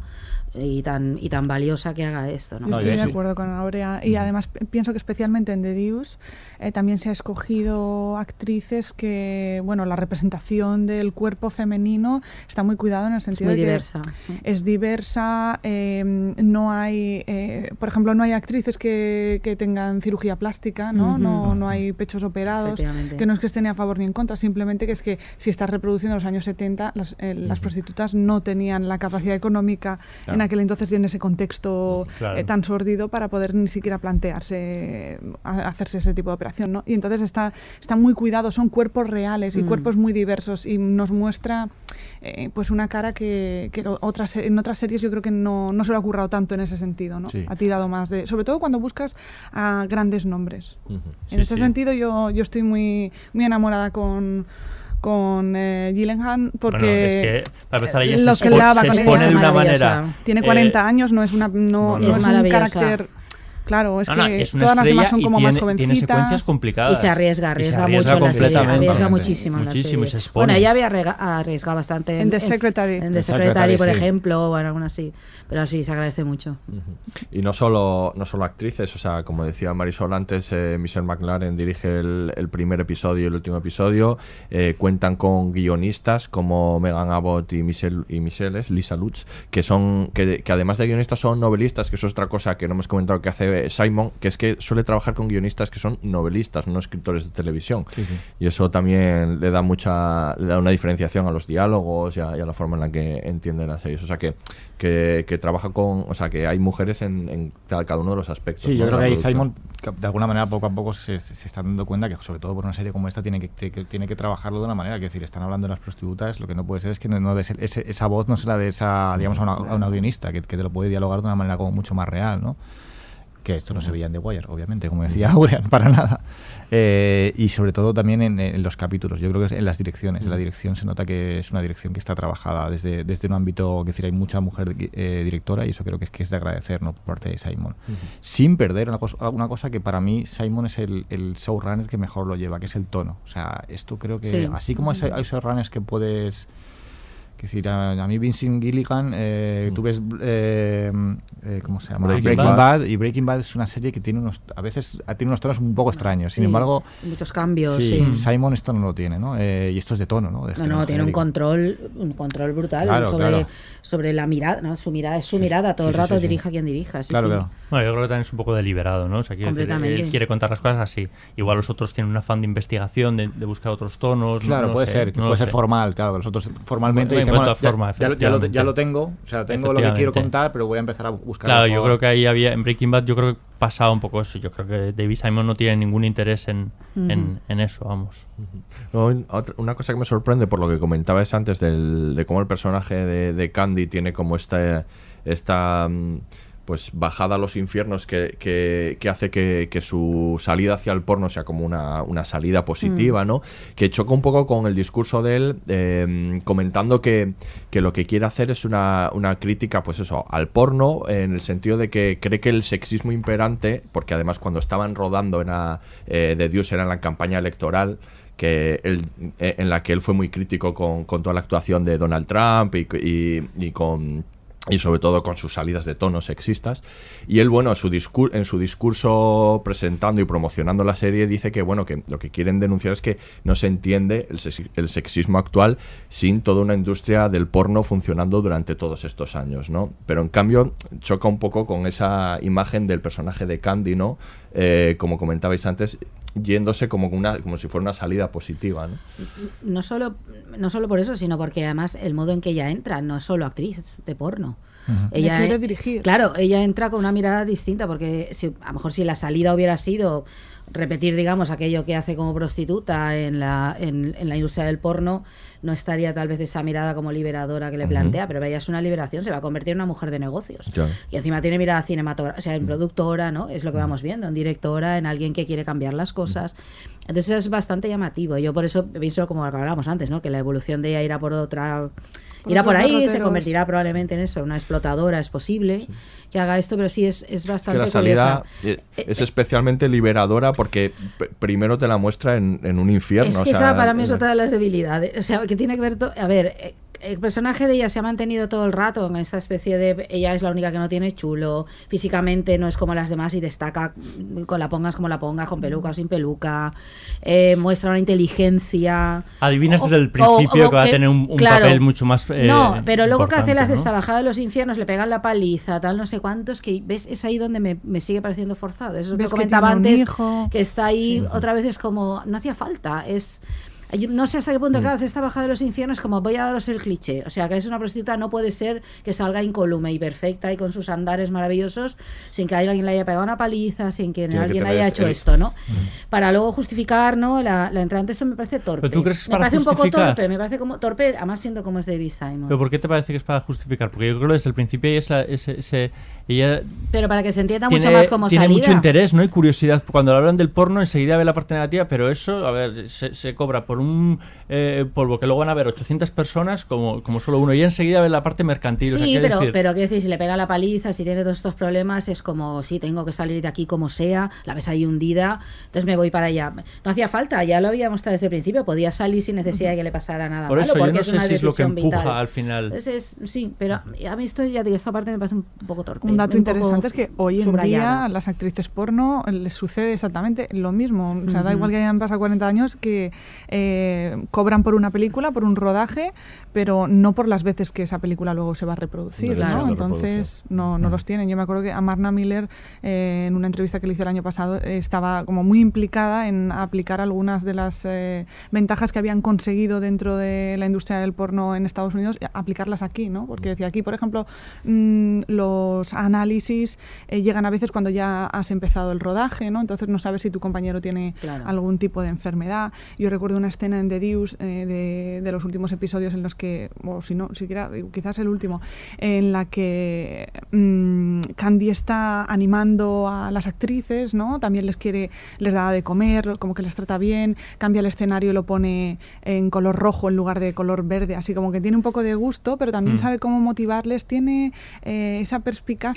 y tan y tan valiosa que haga esto. ¿no? estoy de acuerdo con Aurea y además pienso que especialmente en The Deuce eh, también se ha escogido actrices que, bueno, la representación del cuerpo femenino está muy cuidado en el sentido es de diversa. que es diversa, eh, no hay, eh, por ejemplo, no hay actrices que, que tengan cirugía plástica, ¿no? no, no hay pechos operados, que no es que estén ni a favor ni en contra, simplemente que es que si estás reproduciendo los años 70, las, las prostitutas no tenían la capacidad económica en aquel entonces y en ese contexto eh, tan sórdido para poder ni siquiera plantearse hacerse ese tipo de operación. ¿no? Y entonces está, está muy cuidado, son cuerpos reales y mm. cuerpos muy diversos y nos muestra eh, pues una cara que, otras, en otras series yo creo que no, no se lo ha currado tanto en ese sentido. ¿no? Ha tirado más de... Sobre todo cuando buscas a grandes nombres. En este sentido yo, yo estoy muy, muy enamorada con con eh, Gillenham porque es que, para empezar ella se, se, expone de una manera tiene 40 eh, años no es una no, no, es un carácter Claro, es que todas las demás son como tiene, más jovencitas. Tiene secuencias complicadas. Y se arriesga, arriesga, arriesga mucho completamente. arriesga muchísimo en Muchísimo, la y se expone. Bueno, ella había arriesgado bastante. En, en The Secretary. En The Secretary, por ejemplo, o en alguna así. Pero sí, se agradece mucho. Y no solo, no solo actrices, o sea, como decía Marisol antes, eh, Michelle McLaren dirige el, el, primer episodio y el último episodio. Eh, cuentan con guionistas como Megan Abbott y Michelle, y Michelle Lisa Lutz, que son que, que además de guionistas son novelistas, que eso es otra cosa que no hemos comentado que hace Simon, que es que suele trabajar con guionistas que son novelistas, no escritores de televisión. Y eso también le da mucha le da una diferenciación a los diálogos y a, la forma en la que entienden las series. O sea, que, que, trabaja con... O sea, que hay mujeres en, cada uno de los aspectos. Sí, yo creo que ahí Simon, de alguna manera, poco a poco se, se está dando cuenta que, sobre todo por una serie como esta, tiene que, tiene que trabajarlo de una manera. Es decir, están hablando de las prostitutas, lo que no puede ser es que no, de esa voz no sea de esa, digamos, a una, a una guionista, que, que te lo puede dialogar de una manera como mucho más real, ¿no? Que esto no se veía en The Wire, obviamente, como decía Aurea, para nada. Eh, y sobre todo también en, los capítulos, yo creo que en las direcciones. En la dirección se nota que es una dirección que está trabajada desde, desde un ámbito, que decir, hay mucha mujer eh, directora y eso creo que es, que es de agradecer ¿no? por parte de Simon. Sin perder una cosa, una cosa que para mí Simon es el, el, showrunner que mejor lo lleva, que es el tono. O sea, esto creo que, así como hay, hay showrunners que puedes es decir, a, mí Vincent Gilligan, eh, mm. tú ves, eh, eh, ¿cómo se llama? Breaking, Bad. Y Breaking Bad es una serie que tiene unos, a veces tiene unos tonos un poco extraños. Sin embargo... Muchos cambios, sí, Simon esto no lo tiene, ¿no? y esto es de tono, ¿no? no, no, tiene un control, un control brutal sobre, sobre la mirada, ¿no? Su mirada es su mirada, todo el rato dirija quien dirija. claro, claro. Bueno, yo creo que también es un poco deliberado, ¿no? O sea, quiere decir, él quiere contar las cosas así. Igual los otros tienen un afán de investigación, de, buscar otros tonos. Claro, puede ser, puede ser formal, claro. Los otros formalmente dicen, bueno, forma, ya, lo, ya, lo, tengo, o sea, tengo lo que quiero contar, pero voy a empezar a buscar. Claro, yo creo que ahí había, en Breaking Bad, yo creo que pasaba un poco eso. Yo creo que David Simon no tiene ningún interés en, en, en, eso, vamos. una cosa que me sorprende por lo que comentabas antes del, de cómo el personaje de, de Candy tiene como esta. esta mm, pues bajada a los infiernos que, que, que hace que, que su salida hacia el porno sea como una, una salida positiva, Mm. ¿no? Que choca un poco con el discurso de él eh, comentando que, que lo que quiere hacer es una, una crítica, pues eso, al porno, en el sentido de que cree que el sexismo imperante, porque además cuando estaban rodando en la, eh, de Dios era en la campaña electoral, que él, eh, en la que él fue muy crítico con, con toda la actuación de Donald Trump y, y- y con y sobre todo con sus salidas de tono sexistas. Y él bueno su en su discurso presentando y promocionando la serie dice que bueno que lo que quieren denunciar es que no se entiende el sexismo actual sin toda una industria del porno funcionando durante todos estos años no pero en cambio choca un poco con esa imagen del personaje de Candy no Eh, como comentabais antes yéndose como una como si fuera una salida positiva ¿no? No solo, no solo por eso, sino porque además el modo en que ella entra no es solo actriz de porno. Ella quiere dirigir. Claro, ella entra con una mirada distinta porque si, a lo mejor si la salida hubiera sido repetir, digamos, aquello que hace como prostituta en la, en, en la industria del porno, no estaría tal vez esa mirada como liberadora que le plantea, pero ella es una liberación, se va a convertir en una mujer de negocios. Claro. Y encima tiene mirada cinematográfica, o sea, en productora, ¿no? Es lo que vamos viendo, en directora, en alguien que quiere cambiar las cosas. Entonces es bastante llamativo. Yo por eso pienso, como hablábamos antes, ¿no? Que la evolución de ella irá por otra... Por irá por ahí, se convertirá probablemente en eso, una explotadora, es posible que haga esto, pero sí es, es que bastante la salida curiosa. eh, es especialmente liberadora porque primero te la muestra en, en un infierno. Es que o sea, esa para mí es otra de las debilidades. O sea, que tiene que ver. A ver, eh, el personaje de ella se ha mantenido todo el rato en esa especie de. Ella es la única que no tiene chulo. Físicamente no es como las demás y destaca con la pongas como la pongas, con peluca o sin peluca. Eh, muestra una inteligencia. Adivinas O- desde el o- principio o que va a que- tener un, un claro. papel mucho más. eh, no, pero luego que hace ¿no? bajada de los infiernos, le pegan la paliza, tal, no sé cuántos, que ves, es ahí donde me, me sigue pareciendo forzado. Eso es lo que que comentaba un antes, hijo. que está ahí otra vez es como, no hacía falta, es... No sé hasta qué punto, Mm. claro, esta bajada de los infiernos, como voy a daros el cliché. O sea, que es una prostituta, no puede ser que salga incólume y perfecta y con sus andares maravillosos, sin que alguien le haya pegado una paliza, sin que Tiene que alguien tener haya ese- hecho el- esto, ¿no? Para luego justificar, ¿no? La, la entrada. Esto me parece torpe. ¿Pero tú crees que es me para parece un poco torpe, me parece como torpe, además siendo como es David Simon. ¿Pero por qué te parece que es para justificar? Porque yo creo que desde el principio ella, es la- es- ese- ella Pero para que se entienda tiene, mucho más como tiene salida. mucho interés, ¿no? Y curiosidad. Cuando hablan del porno, enseguida ve la parte negativa, pero eso, a ver, se, se cobra por un eh, polvo que luego van a ver 800 personas como, como solo uno. Y enseguida ve la parte mercantil. o sea, Sí, pero, decir- pero quiero decir, si le pega la paliza, si tiene todos estos problemas, es como, sí, tengo que salir de aquí como sea, la ves ahí hundida, entonces me voy para allá. No hacía falta, ya lo había mostrado desde el principio, podía salir sin necesidad de que le pasara nada Por malo, eso yo porque no es sé una si es lo que empuja vital. al final. Es- sí, pero a mí esto, ya digo, esta parte me parece un poco torpe. Un dato interesante es que hoy en subrayada. día a las actrices porno les sucede exactamente lo mismo. O sea, da igual que hayan pasado 40 años que eh, cobran por una película, por un rodaje, pero no por las veces que esa película luego se va a reproducir. Entonces no, no los tienen. Yo me acuerdo que a Marna Miller eh, en una entrevista que le hice el año pasado eh, estaba como muy implicada en aplicar algunas de las eh, ventajas que habían conseguido dentro de la industria del porno en Estados Unidos, aplicarlas aquí, ¿no? Porque decía aquí, por ejemplo, mm, los análisis eh, llegan a veces cuando ya has empezado el rodaje, ¿no? Entonces no sabes si tu compañero tiene Claro. algún tipo de enfermedad. Yo recuerdo una escena en The Deuce eh, de, de los últimos episodios en los que, o si no, siquiera, quizás el último, en la que mm, Candy está animando a las actrices, ¿no? También les quiere, les da de comer, como que les trata bien, cambia el escenario y lo pone en color rojo en lugar de color verde, así como que tiene un poco de gusto, pero también Mm. sabe cómo motivarles, tiene eh, esa perspicacia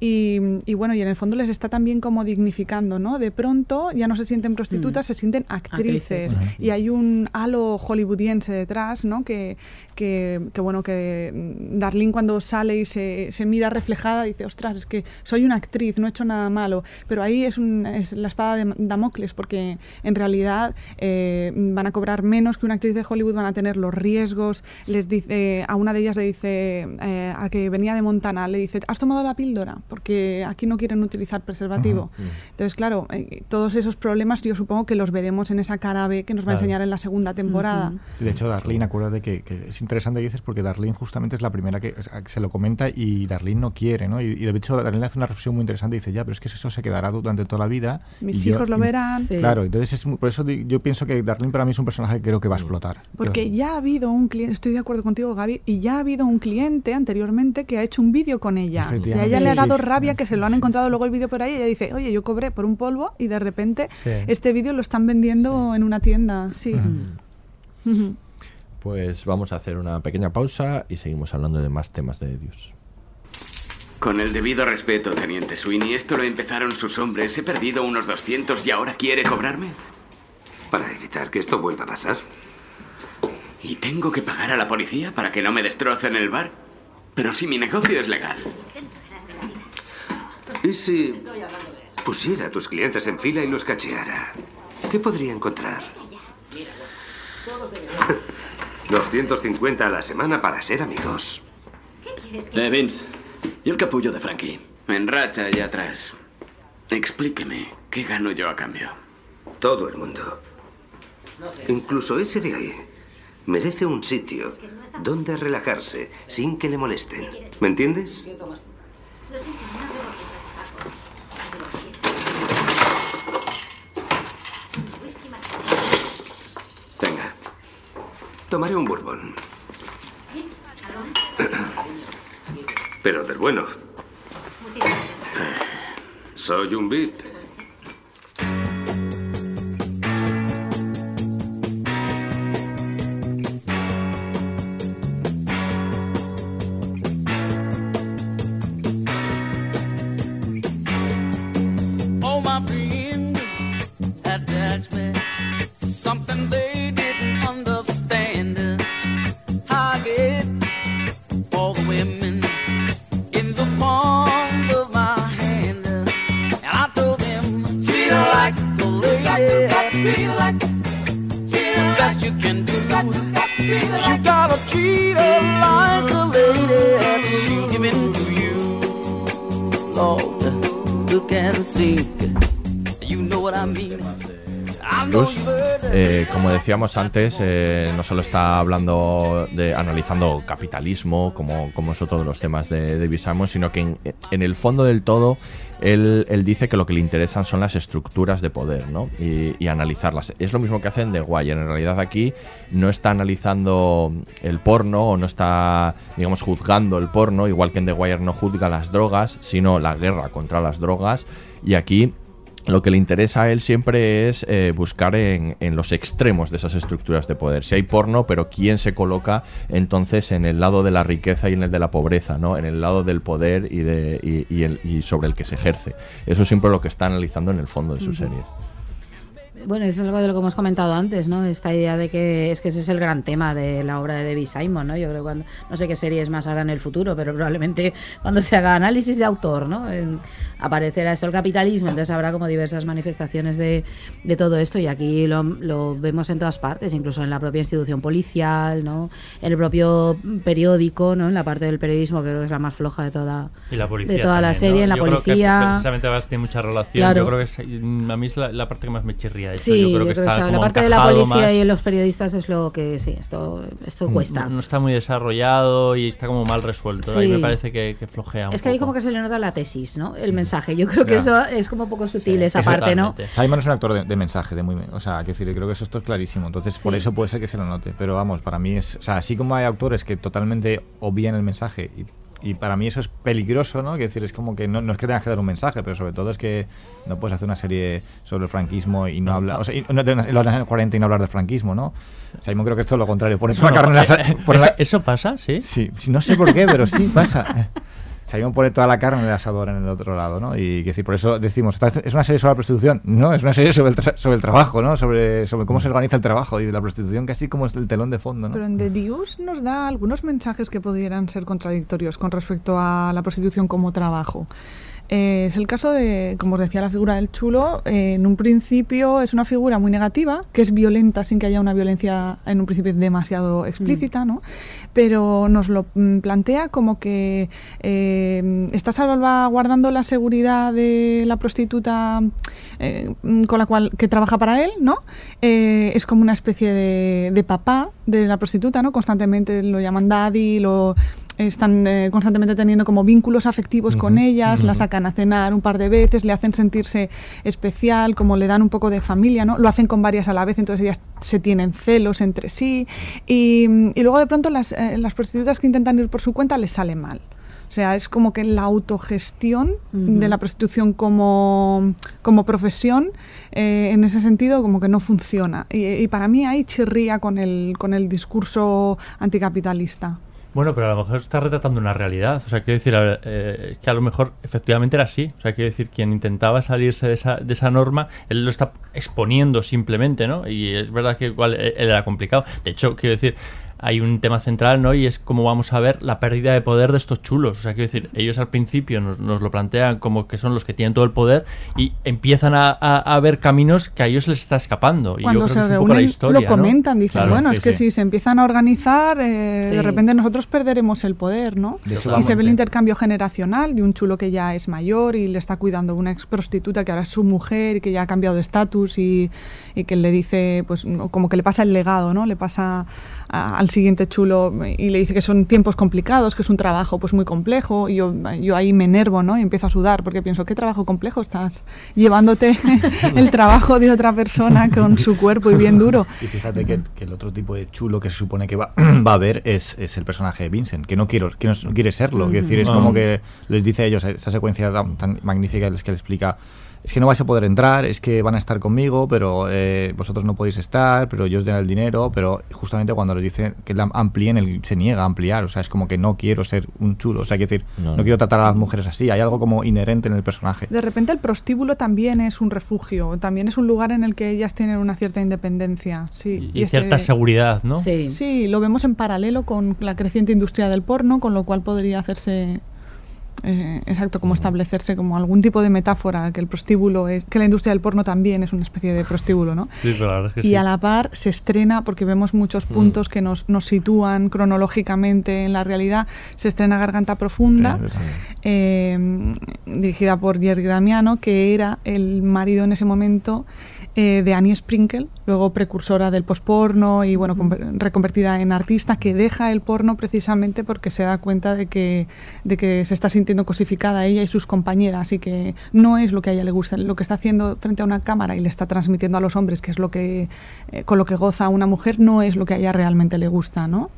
y, y bueno, y en el fondo les está también como dignificando, ¿no? De pronto ya no se sienten prostitutas, se sienten actrices, Actrices. y hay un halo hollywoodiense detrás, ¿no? Que, que, que, bueno, que mm, Darlene cuando sale y se, se mira reflejada dice, ostras, es que soy una actriz, no he hecho nada malo, pero ahí es, un, es la espada de Damocles, porque en realidad eh, van a cobrar menos que una actriz de Hollywood, van a tener los riesgos, les dice, a una de ellas le dice, eh, a que venía de Montana, le dice, ¿has tomado la píldora? Porque aquí no quieren utilizar preservativo. Entonces, claro, eh, todos esos problemas yo supongo que los veremos en esa cara B que nos va a enseñar en la segunda temporada. De hecho, Darlene, acuérdate que, que es interesante que dices porque Darlene justamente es la primera que, se lo comenta y Darlene no quiere, ¿no? Y, y de hecho Darlene hace una reflexión muy interesante y dice, ya, pero es que eso se quedará durante toda la vida. Mis y yo- hijos lo y- verán. Sí. Claro, entonces es por eso yo pienso que Darlene para mí es un personaje que creo que va a explotar. Porque ya ha habido un cliente, estoy de acuerdo contigo, Gaby, y ya ha habido un cliente anteriormente que ha hecho un vídeo con ella. Y a ella le ha dado sí, rabia que se lo han encontrado luego el vídeo por ahí y ella dice, oye, yo cobré por un polvo y de repente Sí. este vídeo lo están vendiendo en una tienda. Sí. Pues vamos a hacer una pequeña pausa y seguimos hablando de más temas de Dios. Con el debido respeto, teniente Sweeney, esto lo empezaron sus hombres. He perdido unos 200 y ahora quiere cobrarme. Para evitar que esto vuelva a pasar. ¿Y tengo que pagar a la policía para que no me destrocen el bar? Pero si mi negocio es legal. ¿Y si pusiera a tus clientes en fila y los cacheara? ¿Qué podría encontrar? 250 a la semana para ser amigos. Eh, Vince, ¿y el capullo de Frankie? En racha allá atrás. Explíqueme, ¿qué gano yo a cambio? Todo el mundo. Incluso ese de ahí. Merece un sitio donde relajarse sin que le molesten. ¿Me entiendes? Venga. Tomaré un bourbon. Pero del bueno. Soy un VIP. Antes, eh, no solo está hablando de analizando capitalismo, como, como otro de los temas de Simon, sino que en, el fondo del todo él, él dice que lo que le interesan son las estructuras de poder ¿no? y, analizarlas. Es lo mismo que hacen The Wire. En realidad aquí no está analizando el porno o no está, digamos, juzgando el porno, igual que en The Wire no juzga las drogas, sino la guerra contra las drogas. Y aquí lo que le interesa a él siempre es eh, buscar en, en los extremos de esas estructuras de poder. Si hay porno, pero quién se coloca entonces en el lado de la riqueza y en el de la pobreza, ¿no? En el lado del poder y, de, y, y el- y sobre el que se ejerce. Eso es siempre lo que está analizando en el fondo de sus series. Bueno, eso es algo de lo que hemos comentado antes, ¿no? Esta idea de que es que ese es el gran tema de la obra de David Simon, ¿no? Yo creo que cuando, no sé qué series más hará en el futuro, pero probablemente cuando se haga análisis de autor, ¿no? En- aparecerá eso el capitalismo, entonces habrá como diversas manifestaciones de, de todo esto y aquí lo, lo vemos en todas partes, incluso en la propia institución policial, ¿no? En el propio periódico, ¿no? En la parte del periodismo que creo que es la más floja de toda, Y la policía. de toda la también, serie, ¿no? en la Yo creo que policía. precisamente además tiene mucha relación. Claro. Yo creo que es- a mí es la, la parte que más me chirría. Esto. Sí, yo creo que está esa- la parte de la policía más- y los periodistas es lo que sí, esto, esto cuesta. No, no está muy desarrollado y está como mal resuelto. Ahí Sí. me parece que, que flojea un Es que ahí como que se le nota la tesis, ¿no? El mensaje. Yo creo que Ya. eso es como poco sutil, esa parte, ¿no? Simon es un actor de, de mensaje, de muy, o sea, que decir, creo que eso esto es clarísimo. Entonces, por eso puede ser que se lo note. Pero vamos, para mí es, o sea, así como hay autores que totalmente obvían el mensaje y, y para mí eso es peligroso, ¿no? Que decir, es como que no, no es que tengas que dar un mensaje, pero sobre todo es que no puedes hacer una serie sobre el franquismo y no hablar, o sea, y no en los años 40 y no hablar de franquismo, ¿no? Simon creo que es todo lo contrario. Pones No, una no, carne la eh, ¿eso- la- ¿Eso pasa? Sí, sí, no sé por qué, pero sí pasa. Simon pone toda la carne en asador en el otro lado, ¿no? Y decir, por eso decimos, ¿esta ¿es una serie sobre la prostitución? No, es una serie sobre el, tra- sobre el trabajo, ¿no? Sobre, sobre cómo se organiza el trabajo y de la prostitución casi como es el telón de fondo, ¿no? Pero en The Deuce nos da algunos mensajes que pudieran ser contradictorios con respecto a la prostitución como trabajo. Eh, es el caso de, como os decía, la figura del chulo. eh, en un principio es una figura muy negativa, que es violenta sin que haya una violencia en un principio demasiado explícita, ¿no? Pero nos lo mm, plantea como que eh, está salvaguardando la seguridad de la prostituta eh, mm, con la cual que trabaja para él, ¿no? Es como una especie de, de papá de la prostituta, ¿no? Constantemente lo llaman daddy, lo están eh, constantemente teniendo como vínculos afectivos con ellas, la sacan a cenar un par de veces, le hacen sentirse especial, como le dan un poco de familia, ¿no? Lo hacen con varias a la vez, entonces ellas se tienen celos entre sí y, y luego de pronto las, eh, las prostitutas que intentan ir por su cuenta les sale mal. O sea, es como que la autogestión de la prostitución como, como profesión, eh, en ese sentido, como que no funciona. Y, y para mí ahí chirría con el, con el discurso anticapitalista. Bueno, pero a lo mejor está retratando una realidad. O sea, quiero decir, a ver, eh, que a lo mejor efectivamente era así. O sea, quiero decir, quien intentaba salirse de esa, de esa norma, él lo está exponiendo simplemente, ¿no? Y es verdad que igual eh, él era complicado. De hecho, quiero decir, hay un tema central, ¿no? Y es cómo vamos a ver la pérdida de poder de estos chulos. O sea, quiero decir, ellos al principio nos, nos lo plantean como que son los que tienen todo el poder y empiezan a, a- a ver caminos que a ellos les está escapando. Y Cuando yo creo se que es un poco la historia, lo ¿no? comentan, dicen, Claro, bueno, sí, es que sí. si se empiezan a organizar, eh, Sí. de repente nosotros perderemos el poder, ¿no? Hecho, y vamos- se ve el intercambio generacional de un chulo que ya es mayor y le está cuidando una ex prostituta que ahora es su mujer y que ya ha cambiado de estatus y, y que le dice, pues como que le pasa el legado, ¿no? Le pasa a- al siguiente chulo y le dice que son tiempos complicados, que es un trabajo pues muy complejo y yo, yo ahí me enervo, ¿no? Y empiezo a sudar porque pienso, ¿qué trabajo complejo estás llevándote el trabajo de otra persona con su cuerpo y bien duro? Y fíjate que, que el otro tipo de chulo que se supone que va, va a haber es, es el personaje de Vincent, que no quiero, que no, no quiere serlo. Quiero decir, es como que les dice a ellos esa secuencia tan, tan magnífica es que le explica. Es que no vais a poder entrar, es que van a estar conmigo, pero eh, vosotros no podéis estar, pero yo os daré el dinero, pero justamente cuando les dice que la amplíen, él se niega a ampliar, o sea, es como que no quiero ser un chulo, o sea, quiero decir, No, no, no. quiero tratar a las mujeres así, hay algo como inherente en el personaje. De repente el prostíbulo también es un refugio, también es un lugar en el que ellas tienen una cierta independencia. Sí, Y, este- cierta seguridad, ¿no? Sí. lo vemos en paralelo con la creciente industria del porno, con lo cual podría hacerse eh, exacto como establecerse como algún tipo de metáfora que el prostíbulo es que la industria del porno también es una especie de prostíbulo, ¿no? Sí, pero la verdad es que y sí. a la par se estrena, porque vemos muchos Mm. puntos que nos, nos sitúan cronológicamente en la realidad, se estrena Garganta Profunda, eh, dirigida por Jerry Damiano, que era el marido en ese momento eh, de Annie Sprinkle, luego precursora del posporno y bueno, conver- reconvertida en artista, que deja el porno precisamente porque se da cuenta de que, de que se está sintiendo cosificada ella y sus compañeras y que no es lo que a ella le gusta, lo que está haciendo frente a una cámara y le está transmitiendo a los hombres, que es lo que eh, con lo que goza una mujer, no es lo que a ella realmente le gusta, ¿no?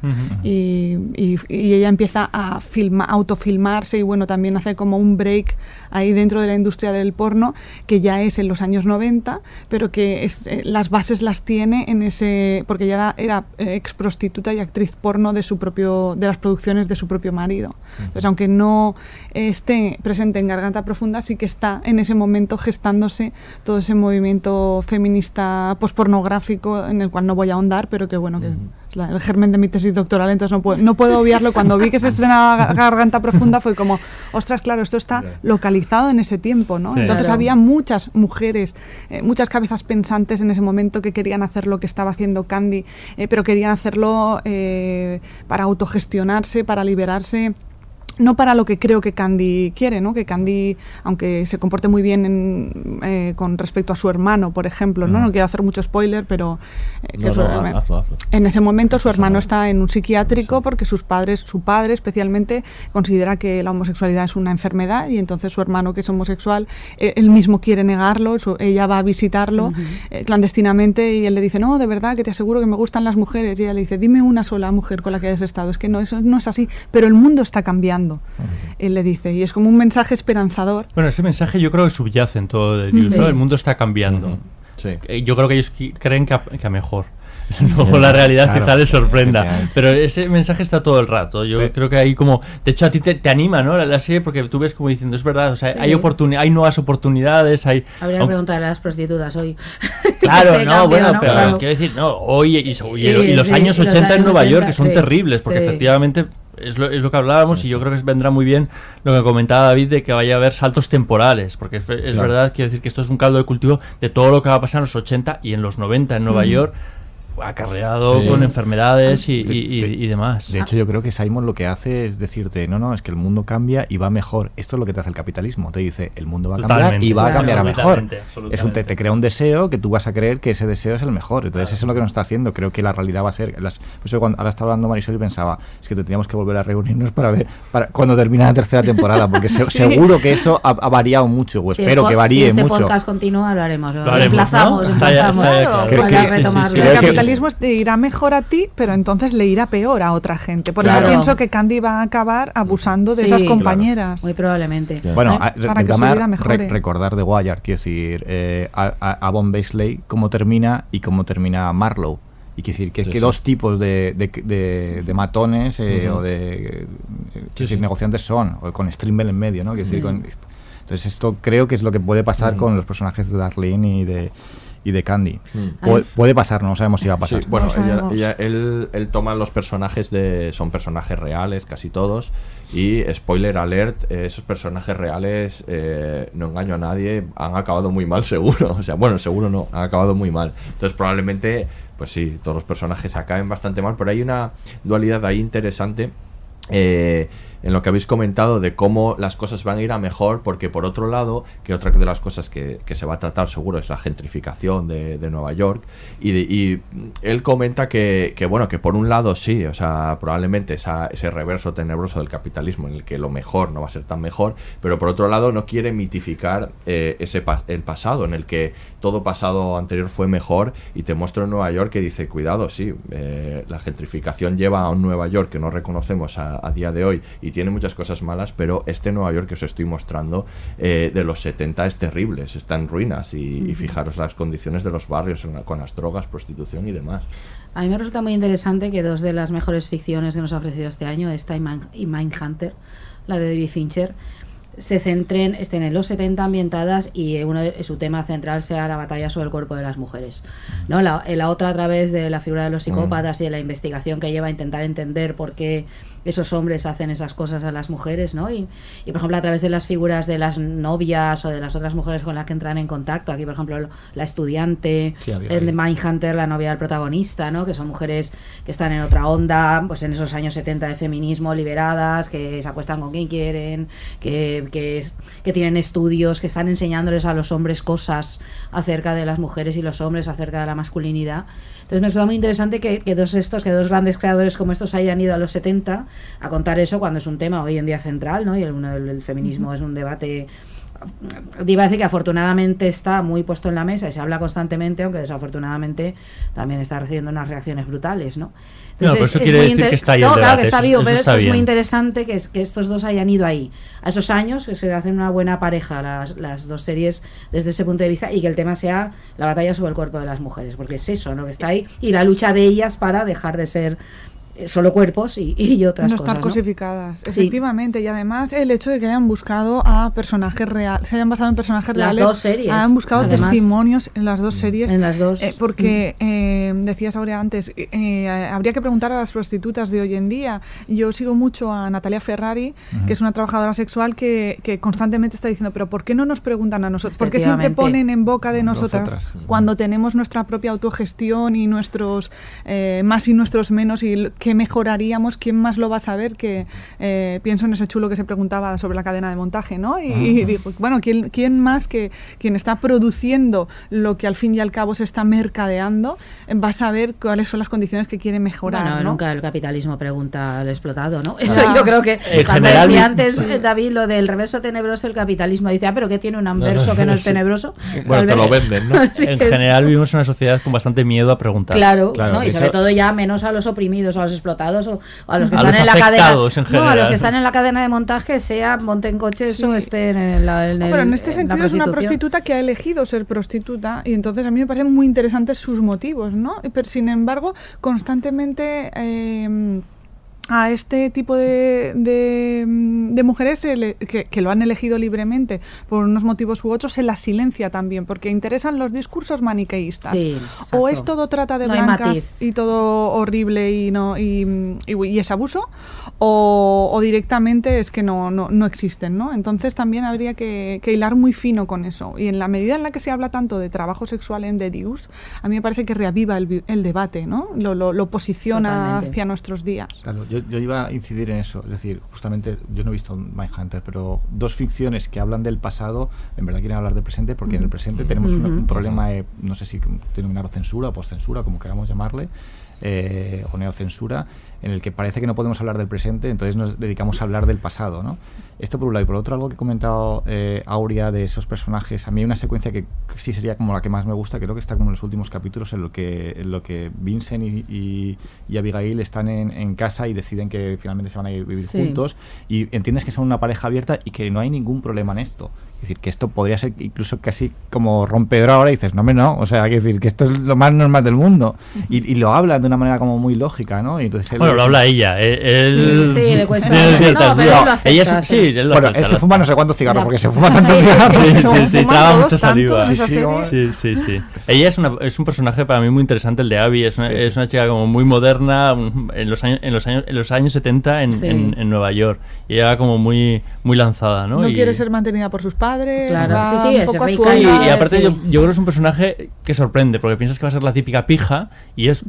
y, y- y ella empieza a filma, autofilmarse y bueno, también hace como un break ahí dentro de la industria del porno, que ya es en los años 90, pero que es, eh, las bases las tiene en ese, porque ya era, era eh, ex prostituta y actriz porno de su propio, de las producciones de su propio marido. Entonces, aunque no esté presente en Garganta Profunda, sí que está en ese momento gestándose todo ese movimiento feminista pospornográfico en el cual no voy a ahondar, pero que bueno, que es la- el germen de mi tesis doctoral, entonces no puedo, no puedo obviarlo. Cuando vi que se estrenaba Ga- Garganta Profunda fue como, ostras, claro, esto está localizado en ese tiempo, ¿no? Sí. Entonces Claro. había muchas mujeres, eh, muchas cabezas pensantes en ese momento que querían hacer lo que estaba haciendo Candy, eh, pero querían hacerlo eh, para autogestionarse, para liberarse no para lo que creo que Candy quiere, ¿no? Que Candy, aunque se comporte muy bien en- eh, con respecto a su hermano, por ejemplo, ¿no? No quiero hacer mucho spoiler, pero eh, que No, su- no, hazlo, hazlo. en ese momento su hermano está en un psiquiátrico porque sus padres, su padre especialmente, considera que la homosexualidad es una enfermedad y entonces su hermano que es homosexual, eh, él mismo quiere negarlo, su- ella va a visitarlo eh, clandestinamente y él le dice, no, de verdad, que te aseguro que me gustan las mujeres. Y ella le dice, dime una sola mujer con la que hayas estado. Es que no, eso no es así, pero el mundo está cambiando. Él le dice, y es como un mensaje esperanzador. Bueno, ese mensaje yo creo que subyace en todo de Deuce, Sí. ¿no? El mundo está cambiando. Sí. Eh, Yo creo que ellos creen que a, que a mejor. Luego la realidad Claro, quizá les sorprenda. Pero ese mensaje está todo el rato. Yo creo que hay como. De hecho, a ti te, te anima, ¿no? La, la serie, porque tú ves como diciendo, es verdad, o sea, Sí. hay, oportuni hay nuevas oportunidades, hay. Habría que aunque- preguntarle a las prostitutas hoy. Claro, no, cambio, bueno, ¿no? pero Claro. quiero decir, no, hoy y, y- y Sí, los sí, años los 80 en Nueva York, 80, que son sí, terribles, porque sí. efectivamente es lo, es lo que hablábamos y yo creo que vendrá muy bien lo que comentaba David de que vaya a haber saltos temporales, porque es, es Claro. verdad, quiero decir que esto es un caldo de cultivo de todo lo que va a pasar en los 80 y en los 90 en Nueva Mm. York, acarreado Sí. con enfermedades y, De- y- y- y demás. De hecho, yo creo que Simon lo que hace es decirte, no, no, es que el mundo cambia y va mejor. Esto es lo que te hace el capitalismo. Te dice, el mundo va a cambiar Totalmente. y va a cambiar a mejor. absolutamente, Es un, te, te crea un deseo que tú vas a creer que ese deseo es el mejor. Entonces, eso es lo que nos está haciendo. Creo que la realidad va a ser... Las, por eso cuando ahora estaba hablando Marisol y pensaba, es que tendríamos que volver a reunirnos para ver para cuando termine la tercera temporada, porque se- Sí. seguro que eso ha, ha variado mucho, o Si espero que varíe si este mucho. podcast continúa. Lo, Lo haremos, emplazamos, ¿no? Está ya- está ya claro. Creo que- El capitalismo te irá mejor a ti, pero entonces le irá peor a otra gente. Por Claro. eso pienso que Candy va a acabar abusando de Sí, esas claro. compañeras. Muy probablemente. Bueno, ¿Eh? a- Para que su vida mejore. re- recordar de Wire, quiero decir, eh, a, a, Avon Basley, cómo termina y cómo termina Marlowe. Y quiero decir que es Sí, que sí. dos tipos de, de, de- de matones eh, o de eh, decir, sí. negociantes son, o con Strimble en medio, ¿no? Quiero decir, con- entonces esto creo que es lo que puede pasar con los personajes de Darlene y de, y de Candy. Mm. Pu- puede pasar, no sabemos si va a pasar. Sí, bueno, No ella, él, él toma los personajes de. Son personajes reales, casi todos. Y, spoiler alert, eh, esos personajes reales, eh, no engaño a nadie, han acabado muy mal, seguro. O sea, bueno, seguro no, han acabado muy mal. Entonces, probablemente, pues sí, todos los personajes acaben bastante mal. Pero hay una dualidad ahí interesante. eh, en lo que habéis comentado de cómo las cosas van a ir a mejor, porque por otro lado, que otra de las cosas que, que se va a tratar seguro es la gentrificación de, de Nueva York, y, de- y él comenta que, que, bueno, que por un lado sí, o sea, probablemente esa- ese reverso tenebroso del capitalismo en el que lo mejor no va a ser tan mejor, pero por otro lado no quiere mitificar eh, ese el pasado, en el que todo pasado anterior fue mejor, y te muestro en Nueva York que dice, cuidado, sí, eh, la gentrificación lleva a un Nueva York que no reconocemos a, a día de hoy y tiene muchas cosas malas, pero este Nueva York que os estoy mostrando eh, de los 70 es terrible, está en ruinas y, y fijaros las condiciones de los barrios en la- con las drogas, prostitución y demás. A mí me resulta muy interesante que dos de las mejores ficciones que nos ha ofrecido este año, esta y Mind- y Mindhunter, la de David Fincher, se centren, estén en los 70 ambientadas y uno de, su tema central sea la batalla sobre el cuerpo de las mujeres. ¿no? La, la otra a través de la figura de los psicópatas y de la investigación que lleva a intentar entender por qué esos hombres hacen esas cosas a las mujeres, ¿no? Y, y, por ejemplo, a través de las figuras de las novias o de las otras mujeres con las que entran en contacto. Aquí, por ejemplo, lo- la estudiante, Sí, ahí. The Mindhunter, la novia del protagonista, ¿no? Que son mujeres que están en otra onda, pues en esos años 70 de feminismo, liberadas, que se acuestan con quien quieren, que, que, que tienen estudios, que están enseñándoles a los hombres cosas acerca de las mujeres y los hombres, acerca de la masculinidad. Entonces me resulta muy interesante que, que dos estos, que dos grandes creadores como estos hayan ido a los 70 a contar eso cuando es un tema hoy en día central, ¿no? Y el, el- el feminismo es un debate iba a decir que afortunadamente está muy puesto en la mesa y se habla constantemente, aunque desafortunadamente también está recibiendo unas reacciones brutales, ¿no? No, pero eso es quiere decir que está ahí No, claro que está eso- vivo, eso pero está esto es muy interesante que, es- que estos dos hayan ido ahí, a esos años, que se hacen una buena pareja las, las dos series desde ese punto de vista y que el tema sea la batalla sobre el cuerpo de las mujeres, porque es eso, ¿no? Que está ahí y la lucha de ellas para dejar de ser solo cuerpos y, y otras no cosas. estar ¿no? cosificadas, Sí. efectivamente. Y además el hecho de que hayan buscado a personajes reales, se hayan basado en personajes Las reales. dos series, Han buscado además. testimonios en las dos series. En las dos. eh, porque eh, decías Aurea antes, eh, eh, habría que preguntar a las prostitutas de hoy en día. Yo sigo mucho a Natalia Ferrari, que es una trabajadora sexual que, que constantemente está diciendo, pero ¿por qué no nos preguntan a nosotros? ¿Por qué siempre ponen en boca de nosotras, Nosotras. cuando tenemos nuestra propia autogestión y nuestros eh, más y nuestros menos y l- qué mejoraríamos? ¿Quién más lo va a saber? Que eh, pienso en ese chulo que se preguntaba sobre la cadena de montaje, ¿no? Y, y digo, bueno, ¿quién, quién más que quien está produciendo lo que al fin y al cabo se está mercadeando eh, va a saber cuáles son las condiciones que quiere mejorar? Bueno, ¿no? nunca el capitalismo pregunta al explotado, ¿no? Eso yo creo que En cuando general, decía antes David lo del reverso tenebroso del capitalismo, dice, ah, pero ¿qué tiene un anverso que no es sí. tenebroso? Bueno, te lo venden, ¿no? Sí, En general vivimos en una sociedad con bastante miedo a preguntar. Claro, Claro, ¿no? de y sobre hecho- todo ya menos a los oprimidos, a los explotados o a los que A están los en la cadena. no, a los que están en la cadena de montaje, sea monten coches o estén en la. En el- pero en este en sentido es una prostituta que ha elegido ser prostituta y entonces a mí me parecen muy interesantes sus motivos, ¿no? Pero sin embargo, constantemente eh, a este tipo de, de, mm, de mujeres le- que, que lo han elegido libremente por unos motivos u otros se las silencia también porque interesan los discursos maniqueístas Sí, o es todo trata de No blancas y todo horrible y no y, y- y es abuso o, o directamente es que no, no, no existen ¿no? entonces también habría que, que hilar muy fino con eso y en la medida en la que se habla tanto de trabajo sexual en The Deuce a mí me parece que reaviva el, vi- el debate ¿no? lo, lo, lo posiciona Totalmente. hacia nuestros días Claro, yo, yo iba a incidir en eso. Es decir, justamente yo no he visto Mindhunter, pero dos ficciones que hablan del pasado, en verdad quieren hablar del presente, porque en el presente tenemos un problema, de, no sé si denominarlo censura o postcensura, como queramos llamarle, eh, o neocensura, en el que parece que no podemos hablar del presente, entonces nos dedicamos a hablar del pasado, ¿no? Esto por un lado. Y por otro, algo que ha comentado eh, Aurea de esos personajes, a mí hay una secuencia que sí sería como la que más me gusta, creo que está como en los últimos capítulos, en lo que, en lo que Vincent y, y- y Abigail están en, en casa y deciden que finalmente se van a ir a vivir Sí. juntos y entiendes que son una pareja abierta y que no hay ningún problema en esto. Es decir, que esto podría ser incluso casi como rompedor ahora y dices, no, me no, o sea, hay que decir que esto es lo más normal del mundo. Y, y lo hablan de una manera como muy lógica, ¿no? Y entonces él- Bueno, lo habla ella. eh, Él, Sí, sí, le cuesta. tiene No, ciertas pero él dudas. lo acepta, Ella es, sí. Sí, él lo Bueno, él se fuma no sé cuántos cigarros, porque se fuma tantos cigarros. Sí, sí, sí, todos mucha saliva. Sí, sí. Sí, sí, sí. Ella es, una, es un personaje para mí muy interesante, el de Abby. Es una, Sí, sí. es una chica como muy moderna en los años, en los años, en los años 70 en, Sí. en, en Nueva York. Y ella como muy, muy lanzada, ¿no? No Y- quiere ser mantenida por sus padres. Claro. Sí, sí, es rica y- y aparte sí. yo, yo creo que es un personaje que sorprende, porque piensas que va a ser la típica pija y es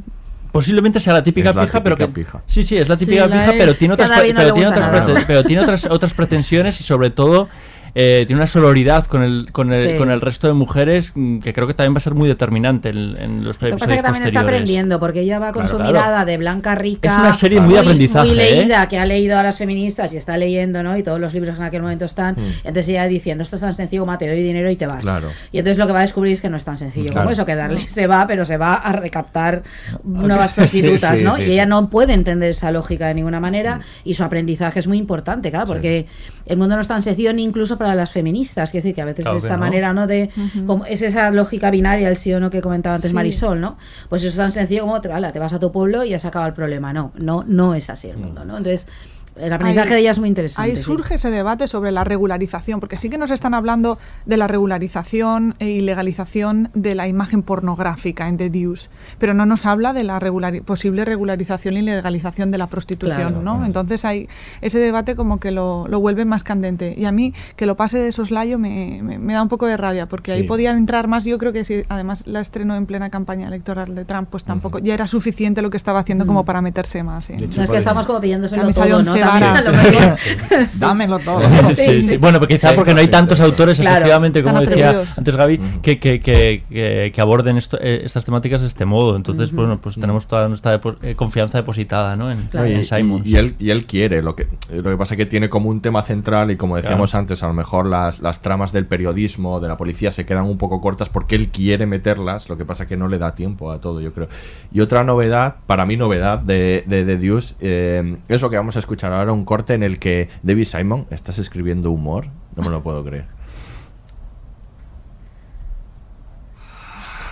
posiblemente sea la típica Es la pija, pero que típica pija. sí, sí, es la típica Sí, la pija, es. pero tiene otras, no pero tiene otras, pero tiene otras otras pretensiones y sobre todo eh, tiene una sororidad con el con el, Sí. con el resto de mujeres mm, que creo que también va a ser muy determinante en, en los Lo que episodios pasa es que también está aprendiendo, porque ella va con Claro, su claro. mirada de blanca rica. Es una serie muy de aprendizaje, Muy ¿eh? leída, que ha leído a las feministas y está leyendo, ¿no? Y todos los libros en aquel momento están. Mm. Entonces ella diciendo, esto es tan sencillo como te doy dinero y te vas. Claro. Y entonces lo que va a descubrir es que no es tan sencillo como eso, que darle se va, pero se va a recaptar nuevas prostitutas, sí, ¿no? y ella no puede entender esa lógica de ninguna manera y su aprendizaje es muy importante, claro, porque el mundo no es tan sencillo ni incluso para las feministas, quiero decir que a veces Claro que esta no. manera, ¿no? De, como, es esa lógica binaria, el sí o no que comentaba antes Sí. Marisol, ¿no? Pues eso es tan sencillo como te, ala, te vas a tu pueblo y ya se acaba el problema. No, no, no es así el mundo, ¿no? Entonces, el aprendizaje Ahí- de ella es muy interesante. Ahí sí. surge ese debate sobre la regularización, porque sí que nos están hablando de la regularización e ilegalización de la imagen pornográfica en The Deuce, pero no nos habla de la regulari- posible regularización y legalización de la prostitución, Claro. ¿no? Entonces hay ese debate como que lo, lo vuelve más candente. Y a mí que lo pase de soslayo me, me, me da un poco de rabia, porque ahí podían entrar más. Yo creo que si además la estrenó en plena campaña electoral de Trump, pues tampoco ya era suficiente lo que estaba haciendo como para meterse más. ¿eh? Hecho, No, es que estamos como de todo, ¿no? Once También varas. a lo mejor. Dámelo todo. Sí, sí. Bueno, pues quizá porque no hay tantos autores, Claro, efectivamente, como decía atrevidos. antes Gaby, que, que, que, que- que aborden esto- eh, estas temáticas de este modo. Entonces, Ujú. bueno, pues tenemos toda nuestra depo- eh, confianza depositada ¿no? en, Claro. en y, Simons. y- y él, y él quiere, lo que, lo que pasa es que tiene como un tema central y como decíamos antes, a lo mejor las, las tramas del periodismo, de la policía se quedan un poco cortas porque él quiere meterlas, lo que pasa es que no le da tiempo a todo, yo creo. Y otra novedad, para mí novedad de, de, Deuce, eh, es lo que vamos a escuchar ahora, un corte en el que David Simon, estás escribiendo humor, no me lo puedo creer.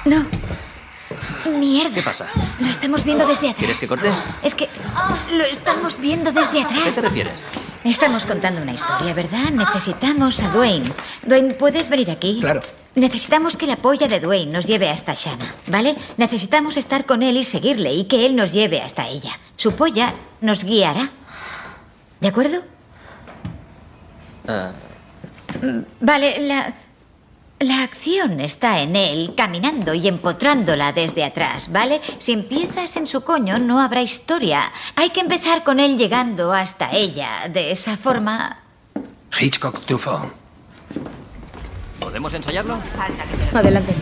No. Mierda. ¿Qué pasa? Lo estamos viendo desde atrás. ¿Quieres que corte? Es que lo estamos viendo desde atrás. ¿A qué te refieres? Estamos contando una historia, ¿verdad? Necesitamos a Dwayne. Dwayne, ¿puedes venir aquí? Claro. Necesitamos que la polla de Dwayne nos lleve hasta Shanna, ¿vale? Necesitamos estar con él y seguirle y que él nos lleve hasta ella. Su polla nos guiará. ¿De acuerdo? Ah, Vale, la. La acción está en él, caminando y empotrándola desde atrás, ¿vale? Si empiezas en su coño, no habrá historia. Hay que empezar con él llegando hasta ella. De esa forma. Hitchcock Truffaut. ¿Podemos ensayarlo? Adelante.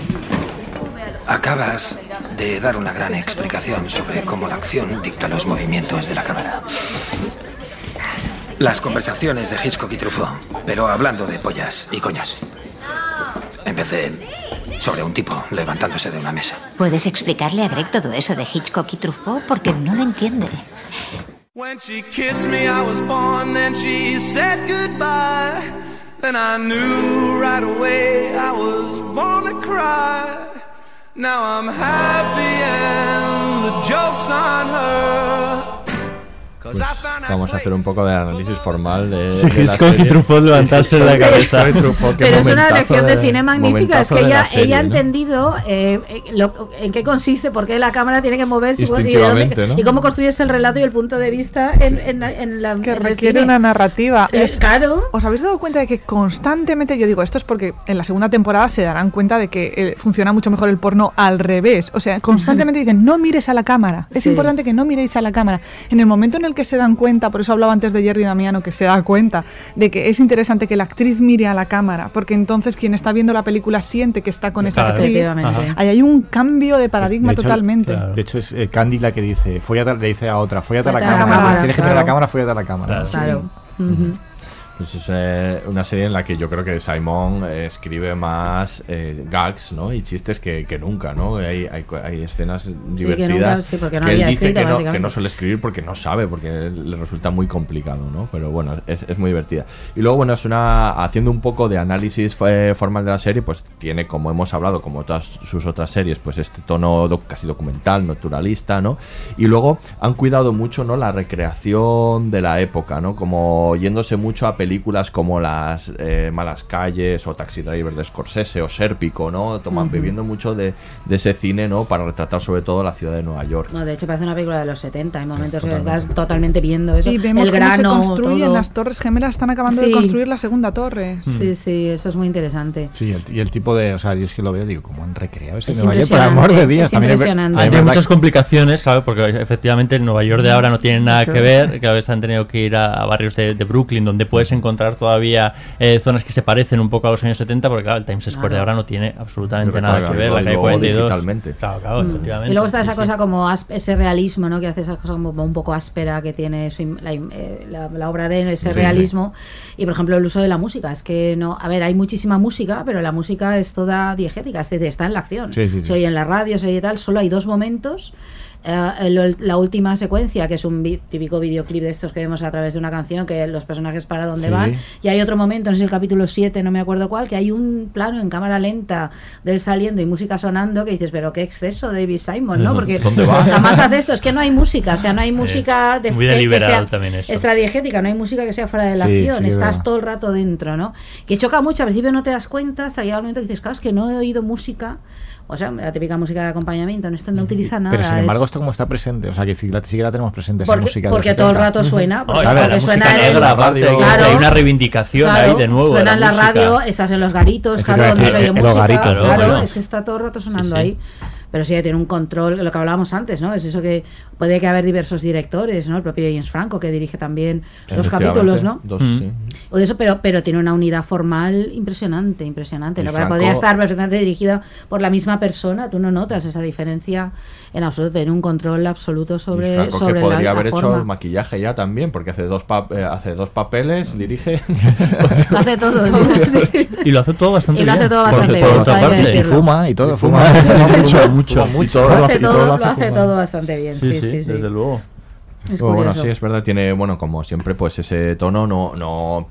Acabas de dar una gran explicación sobre cómo la acción dicta los movimientos de la cámara. Las conversaciones de Hitchcock y Truffaut, pero hablando de pollas y coños. Empecé sobre un tipo levantándose de una mesa. ¿Puedes explicarle a Greg todo eso de Hitchcock y Truffaut? Porque no lo entiende. When she kissed me, I was born. Then she said goodbye. Then I knew right away I was born to cry. Now I'm happy and the joke's on her. Pues vamos a hacer un poco de análisis formal de, Sí, de Hitchcock y. Truffaut levantarse en la Sí. cabeza. Truffaut, Pero es una lección de, de- cine magnífica, es que ella, serie, ella ha ¿no? entendido eh, eh, lo- en qué consiste, por qué la cámara tiene que moverse y de dónde- Instintivamente, ¿no? y cómo construyes el relato y el punto de vista en, en, en la que en requiere cine. una narrativa. Es claro. ¿Os habéis dado cuenta de que constantemente, yo digo, esto es porque en la segunda temporada se darán cuenta de que eh, funciona mucho mejor el porno al revés? O sea, constantemente dicen, no mires a la cámara. Es Sí. importante que no miréis a la cámara. En el momento en el que se dan cuenta, por eso hablaba antes de Jerry Damiano, que se da cuenta de que es interesante que la actriz mire a la cámara, porque entonces quien está viendo la película siente que está con esa Claro. actriz. Efectivamente. Ajá. Ahí hay un cambio de paradigma De hecho, totalmente. De hecho, es eh, Candy la que dice, "Fóllate", le dice a otra, fóllate a la a cámara. Tienes que mirar claro. la cámara, fóllate a la cámara. Claro. Ujú. Pues es eh, una serie en la que yo creo que Simon eh, escribe más eh, gags ¿no? y chistes que, que nunca, ¿no? Hay, hay, hay escenas que divertidas nunca, sí, porque no que él dice escrito, que no, que suele escribir porque no sabe, porque le resulta muy complicado, ¿no? Pero bueno, es, es muy divertida. Y luego, bueno, es una haciendo un poco de análisis eh, formal de la serie, pues tiene, como hemos hablado, como todas sus otras series, pues este tono doc- casi documental, naturalista, ¿no? Y luego han cuidado mucho, ¿no? La recreación de la época, ¿no? Como yéndose mucho a películas como las eh, Malas Calles o Taxi Driver de Scorsese o Sérpico, ¿no? Toman, Ujú. bebiendo mucho de, de ese cine, ¿no? Para retratar sobre todo la ciudad de Nueva York. No, de hecho parece una película de los 70, hay momentos que estás totalmente viendo eso. Y vemos el cómo grano, se construyen todo. las torres gemelas, están acabando Sí. de construir la segunda torre. Sí, sí, eso es muy interesante. Sí, el- y el tipo de, o sea, yo es que lo veo, digo, ¿cómo han recreado ese Es Nueva York? Por amor de Dios, es también impresionante. Hay verdad muchas complicaciones, claro, porque efectivamente el Nueva York de ahora no tiene nada que ver, que a veces han tenido que ir a, a barrios de, de Brooklyn donde puedes encontrar todavía eh, zonas que se parecen un poco a los años 70, porque claro, el Times Square de ahora no tiene absolutamente Pero nada claro, que ver, la calle lo 42. digitalmente. Claro, claro, Mm. efectivamente. Y luego está sí, esa sí. cosa como ese realismo, ¿no? Que hace esa cosa como un poco áspera que tiene su la, eh, la- la obra de ese Sí, realismo. Y por ejemplo el uso de la música. Es que no, a ver, hay muchísima música, pero la música es toda diegética, es decir, está en la acción. Sí, sí, sí. Se oye en la radio, se oye tal, solo hay dos momentos. Eh, el- la última secuencia, que es un vi- típico videoclip de estos que vemos a través de una canción, que los personajes para dónde Sí. van. Y hay otro momento, no sé el capítulo 7, no me acuerdo cuál, que hay un plano en cámara lenta de él saliendo y música sonando que dices, pero qué exceso, David Simon, ¿no? Porque jamás hace esto, es que no hay música, o sea, no hay música de muy deliberado también eso. extradiegética, no hay música que sea fuera de la Sí, acción, sí, es estás verdad. todo el rato dentro, ¿no? Que choca mucho, al principio no te das cuenta hasta que llega el momento que dices, claro, es que no he oído música, o sea, la típica música de acompañamiento, en esto no utiliza nada. Pero sin embargo, es- esto como está presente, o sea, que sí la, sí la tenemos presente esa porque, música. porque todo el 70. rato suena, porque, No, y porque la suena en el- Claro. hay una reivindicación Claro, ahí de nuevo. Suena en la radio, estás en los garitos, claro, donde se oye música. garitos, ¿no? claro, Bueno. es que está todo el rato sonando Sí, sí. ahí. Pero sí, tiene un control, lo que hablábamos antes, ¿no? Es eso que puede que haber diversos directores, ¿no? El propio James Franco, que dirige también los Efectivamente, capítulos, ¿no? Dos, Mm. sí. O de eso, pero, pero tiene una unidad formal impresionante, impresionante. ¿no? Franco- Podría estar perfectamente dirigida por la misma persona, tú no notas esa diferencia en absoluto, tiene un control absoluto Y sobre, Franco sobre que la- podría la, haber hecho forma. el maquillaje ya también, porque hace dos, pa- eh, hace dos papeles, dirige. Lo hace todo, sí. Y lo hace todo bastante Y lo bien. hace todo bastante bien, que parte. Y fuma y todo, fuma. fuma. mucho, mucho. Fuma Y todo Lo hace y todo todo, lo lo hace todo bastante bien, sí, sí, sí. desde luego. Es bueno, sí, es verdad, tiene, bueno, como siempre, pues ese tono no, no,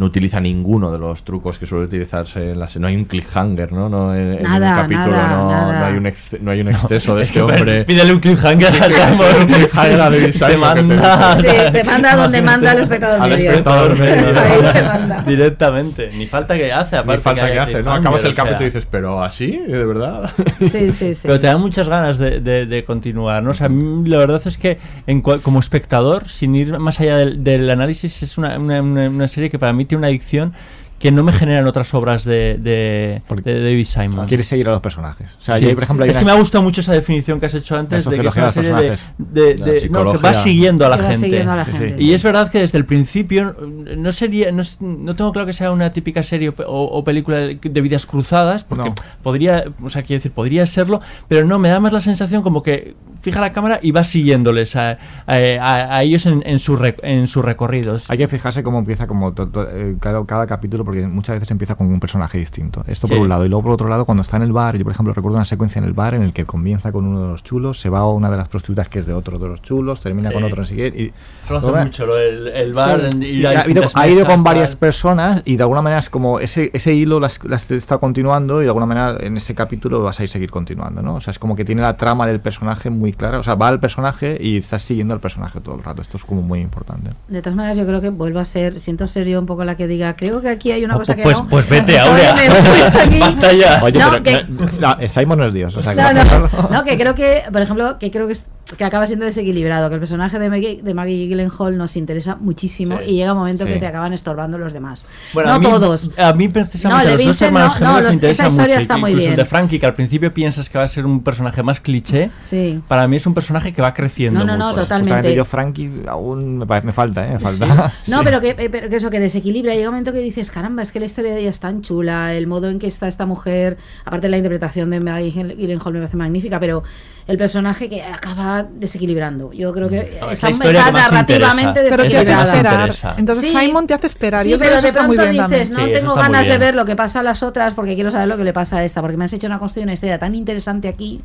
no utiliza ninguno de los trucos que suele utilizarse en la se- No hay un cliffhanger, ¿no? no en, en Nada, el capítulo nada, no, nada. no hay un ex- no hay un exceso de Es este hombre. Pídele un cliffhanger. Un cliffhanger a David Te Simon te- manda. Sí, te manda donde manda al espectador Al medio. espectador medio. Ahí te manda. Directamente. Ni falta que hace, Ni aparte. falta que hace, ¿no? Acabas el o sea. capítulo y dices, pero así, de verdad. Sí, sí, sí. Pero te dan muchas ganas de, de- de continuar, ¿no? O sea, a mí la verdad es que en cual- como espectador, sin ir más allá del, del análisis, es una, una- una- una serie que para mí tiene una adicción que no me generan otras obras de, de, de David Simon. Quieres seguir a los personajes. O sea, Sí. yo, por ejemplo, hay es que una- me ha gustado mucho esa definición que has hecho antes de que es una de serie de, de- La de- no, que va siguiendo a la gente. siguiendo a la Sí, sí. gente. Y es verdad que desde el principio no sería, no, no tengo claro que sea una típica serie o, pe- o- o película de de vidas cruzadas, porque No. podría, o sea, quiero decir, podría serlo, pero no, me da más la sensación como que fija la cámara y va siguiéndoles a, a- a- a ellos en, en, su en sus recorridos. Hay que fijarse cómo empieza como to- to- eh, cada, cada capítulo, porque muchas veces empieza con un personaje distinto. Esto Sí. por un lado. Y luego por otro lado, cuando está en el bar, yo por ejemplo recuerdo una secuencia en el bar en el que comienza con uno de los chulos, se va a una de las prostitutas que es de otro de los chulos, termina Sí. con otro, qué, y Eso lo hace Ahora- mucho, lo del- el bar, Sí. en- y ha, ido, distintas ha ido mesas, con varias tal. personas y de alguna manera es como ese, ese hilo las, las está continuando y de alguna manera en ese capítulo vas a ir seguir continuando, ¿no? O sea, es como que tiene la trama del personaje muy muy clara. O sea, va al personaje y estás siguiendo al personaje todo el rato. Esto es como muy importante. De todas maneras, yo creo que vuelvo a ser, siento ser yo un poco la que diga, creo que aquí hay una cosa que pues, no. pues vete, Aurea. Basta ya. Oye, No, pero que- no, Simon no es Dios. O sea, que No, no, que creo que, por ejemplo, que creo que, es- que acaba siendo desequilibrado, que el personaje de Maggie, de Maggie Gyllenhaal nos interesa muchísimo Sí. y llega un momento Sí. que te acaban estorbando los demás. Bueno, no a mí- todos. A mí precisamente No, los dos Vincent hermanos no, no, los- me interesan esa historia mucho. está muy incluso el bien. de Frankie, que al principio piensas que va a ser un personaje más cliché, Sí. para mí es un personaje que va creciendo No, no, no, mucho. totalmente. Justamente yo, Frankie, aún me, me falta, ¿eh? Me falta. No, pero, que, eh, pero que eso, que desequilibra. Llega un momento que dices, caramba, es que la historia de ella es tan chula, el modo en que está esta mujer, aparte de la interpretación de Maggie Gyllenhaal me parece magnífica, pero el personaje que acaba desequilibrando. Yo creo que No, es está, está narrativamente interesa. Entonces Sí. Simon te hace esperar. y Sí, pero de está muy pronto bien dices, también. no Sí, tengo muy ganas de ver lo que pasa a las otras porque quiero saber lo que le pasa a esta, porque me has hecho una construcción, una historia tan interesante aquí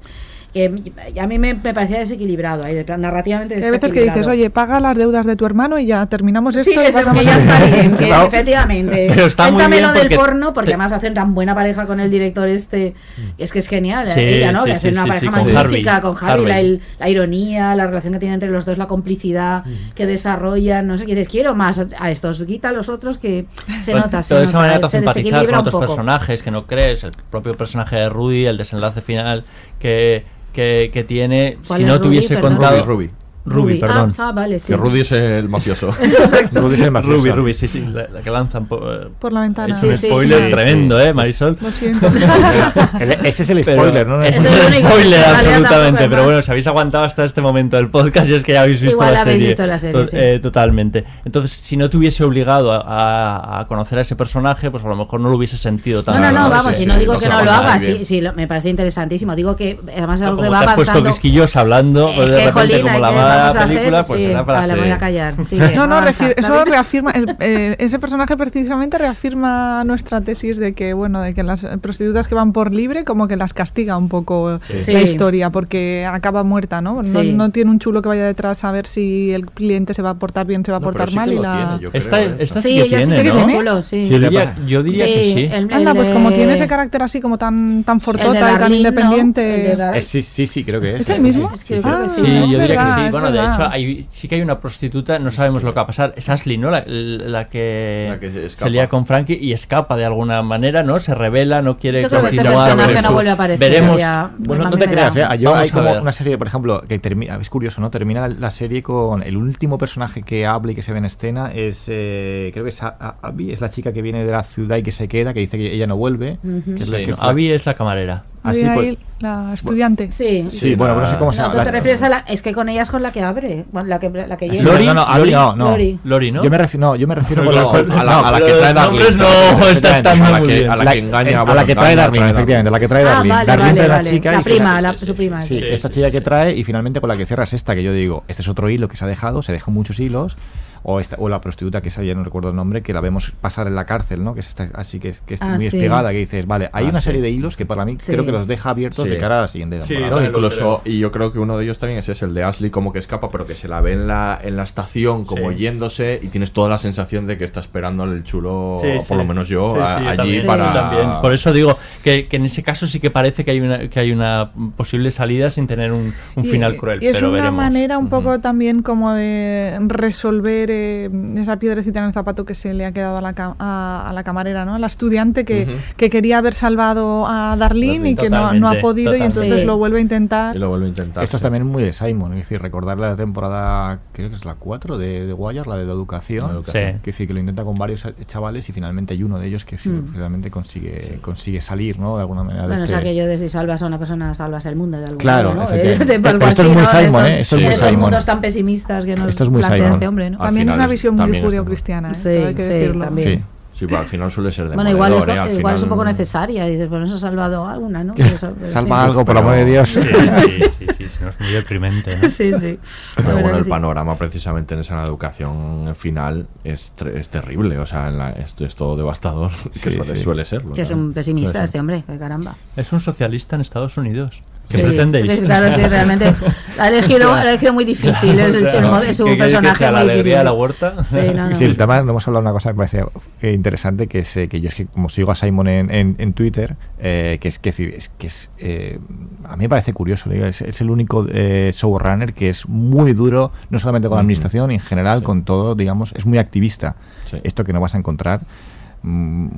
que a mí me, me parecía desequilibrado, ahí, de plan, narrativamente Hay veces que dices, oye, paga las deudas de tu hermano y ya terminamos esto. Sí, es que ya está bien, que Claro. efectivamente. Pero está muy Cuéntame bien lo del porque porno, porque te- además hacen tan buena pareja con el director este. Es que es genial, Sí, ella, ¿no? sí, que hacen sí, una sí, pareja sí, con magnífica Harvey. con Harvey, la, Harvey. la ironía, la relación que tienen entre los dos, la complicidad que desarrollan, no sé, que dices, quiero más a estos, quita a los otros que se Pues, nota, se de esa manera te hace se empatizar con otros personajes que no crees, el propio personaje de Rudy, el desenlace final que, que, que tiene, ¿Cuál si no Perdón. contado... Ruby, Ruby, perdón. Ah, ah, vale, sí. Que Rudy es el mafioso. Exacto. Rudy es el mafioso. Ruby, Ruby, sí, sí, la, la que lanzan por, Por la ventana. Es un Sí, spoiler sí. tremendo, ¿eh, Marisol? Lo siento. El- Ese es el Pero spoiler, ¿no? Ese Es el spoiler, absolutamente. Pero bueno, si habéis aguantado hasta este momento del podcast, es que ya habéis visto Igual la habéis serie. visto la serie, To- eh, totalmente. Entonces, si no te hubiese obligado a, conocer a ese personaje, pues a lo mejor no lo hubiese sentido No, tanto. no, no, Claro, vamos, si no digo no que no lo haga, sí, sí, me parece interesantísimo. Digo que además es algo que Como va te has puesto avanzando. quisquillosa hablando, pues de Eh, que, repente, jolín, como la ¿qué va vamos a la hacer? película, pues Sí, será para vale, ser- voy a callar. Sigue, No, no, eso reafirma, el- eh, ese personaje precisamente reafirma nuestra tesis de que, bueno, de que las prostitutas que van por libre como que las castiga un poco Sí. la Sí. historia porque acaba muerta, ¿no? No, Sí. no tiene un chulo que vaya detrás a ver si el cliente se va a portar bien, se va a portar mal que y lo la... tiene, yo Esta, creo, ¿eh? esta sí, que tiene, ¿no? chulo, sí. Sí, yo diría, yo diría que sí. el- Anda, pues como tiene ese carácter así como tan, tan fortota y tan independiente... Eh, sí, sí, sí, creo que es. ¿Es el mismo? sí, yo Ah, yo diría que sí. Bueno, de hecho, hay, sí que hay una prostituta, no sabemos lo que va a pasar. Es Ashley, ¿no? La, la que, La que se lía con Frankie y escapa de alguna manera, ¿no? Se revela, no quiere Yo creo que este continuar. personaje veremos. no vuelve a aparecer. Veremos. ya- Bueno, a no te creas, ¿eh? Yo hay como una serie, por ejemplo, que termina, es curioso, ¿no? Termina la serie con el último personaje que habla y que se ve en escena es, eh, creo que es A- A- Abby, es la chica que viene de la ciudad y que se queda, que dice que ella no vuelve. Ujú. que es la Sí, que no, fue- Abby es la camarera. Así, Había pues- la estudiante. Sí. Sí, bueno, no sé cómo se No, llama. tú la- te refieres a la. Es que con ella es con la que abre. bueno, La que, la que Sí, lleva. Lori, no, no, Lori, no, no. Lori. Lori, ¿no? Yo me refiero, no, yo me refiero No, con la, a la- no, a la que trae Darlene. no Efectivamente, están a muy la que- bien. a la la- que engaña, a bueno, la que trae Darlene, efectivamente, la que trae Ah, Darlene. vale, Darlene vale, es la vale. chica La prima, sí, la- sí, su sí, prima, sí, sí. esta Sí, chica sí, que sí. trae y finalmente con la que cierras esta que yo digo, este es otro hilo que se ha dejado, se dejan muchos hilos. O, esta, o la prostituta que esa ya no recuerdo el nombre, que la vemos pasar en la cárcel, ¿no? Que es esta- así que, es- que está Ah, muy sí. despegada, que dices, vale, hay Ah, una sí. serie de hilos que para mí Sí. creo que los deja abiertos Sí. de cara a la siguiente Sí, temporada. No, incluso, y yo creo que uno de ellos también es ese, el de Ashley, como que escapa, pero que se la ve en la, en la estación, como Sí. yéndose, y tienes toda la sensación de que está esperando el chulo, Sí, por lo menos yo, Sí, a- sí, yo allí también, para. también. Por eso digo que, que en ese caso sí que parece que hay una, que hay una posible salida sin tener un, un Y- final cruel. Y es pero una veremos. manera un poco también como de resolver eh, esa piedrecita en el zapato que se le ha quedado a la, a, a la camarera, ¿no? A la estudiante que, que quería haber salvado a Darlene y que no, no ha Totalmente, podido y entonces Sí. lo vuelve a intentar. Y lo vuelvo a intentar. Esto es sí. también muy de Simon, es decir, recordar la temporada, creo que es la 4 de, de Wire, la de la educación, La educación. Sí. que decir que lo intenta con varios chavales y finalmente hay uno de ellos que sí, Mm. finalmente consigue consigue salir, ¿no? De alguna manera de Bueno, es este- aquello de si salvas a una persona, salvas el mundo de algún Claro, modo, ¿no? De- de Pero esto es muy ¿no? Simon, Estos- ¿eh? Esto es muy Simon. tan pesimistas que nos Esto es muy plantea Simon. este hombre, ¿no? También es final una visión muy está judio-cristiana, ¿eh? Sí, hay que sí, decirlo. también. Sí. Sí, pero al final suele ser de Bueno, igual es, igual igual es un poco necesaria. Dices, pues eso ha salvado alguna, ¿no? Pero en Salva fin. algo, por amor de Dios. Sí, sí, sí, sí, sí, no es muy deprimente. ¿no? Sí, sí. Pero bueno, que el sí. panorama precisamente en esa educación final es, tre- es terrible, o sea, en la- es, es todo devastador, que Sí, suele, sí. suele serlo. Que es un pesimista este hombre, que caramba. Es un socialista en Estados Unidos. ¿Qué Sí, pretendéis? sí, Claro, sí, realmente ha elegido, ha elegido muy difícil. Es, el- Claro. es un ¿Qué queréis que personaje sea, la muy alegría de difícil. la huerta? Sí, no, no. Sí, además no hemos hablado de una cosa que me parece eh, interesante, que es eh, que yo es que como sigo a Simon en, en- en Twitter, eh, que es que es que es eh, a mí me parece curioso, digo, es, es el único eh, showrunner que es muy duro, no solamente con la administración, en general con todo, digamos, es muy activista. Esto que no vas a encontrar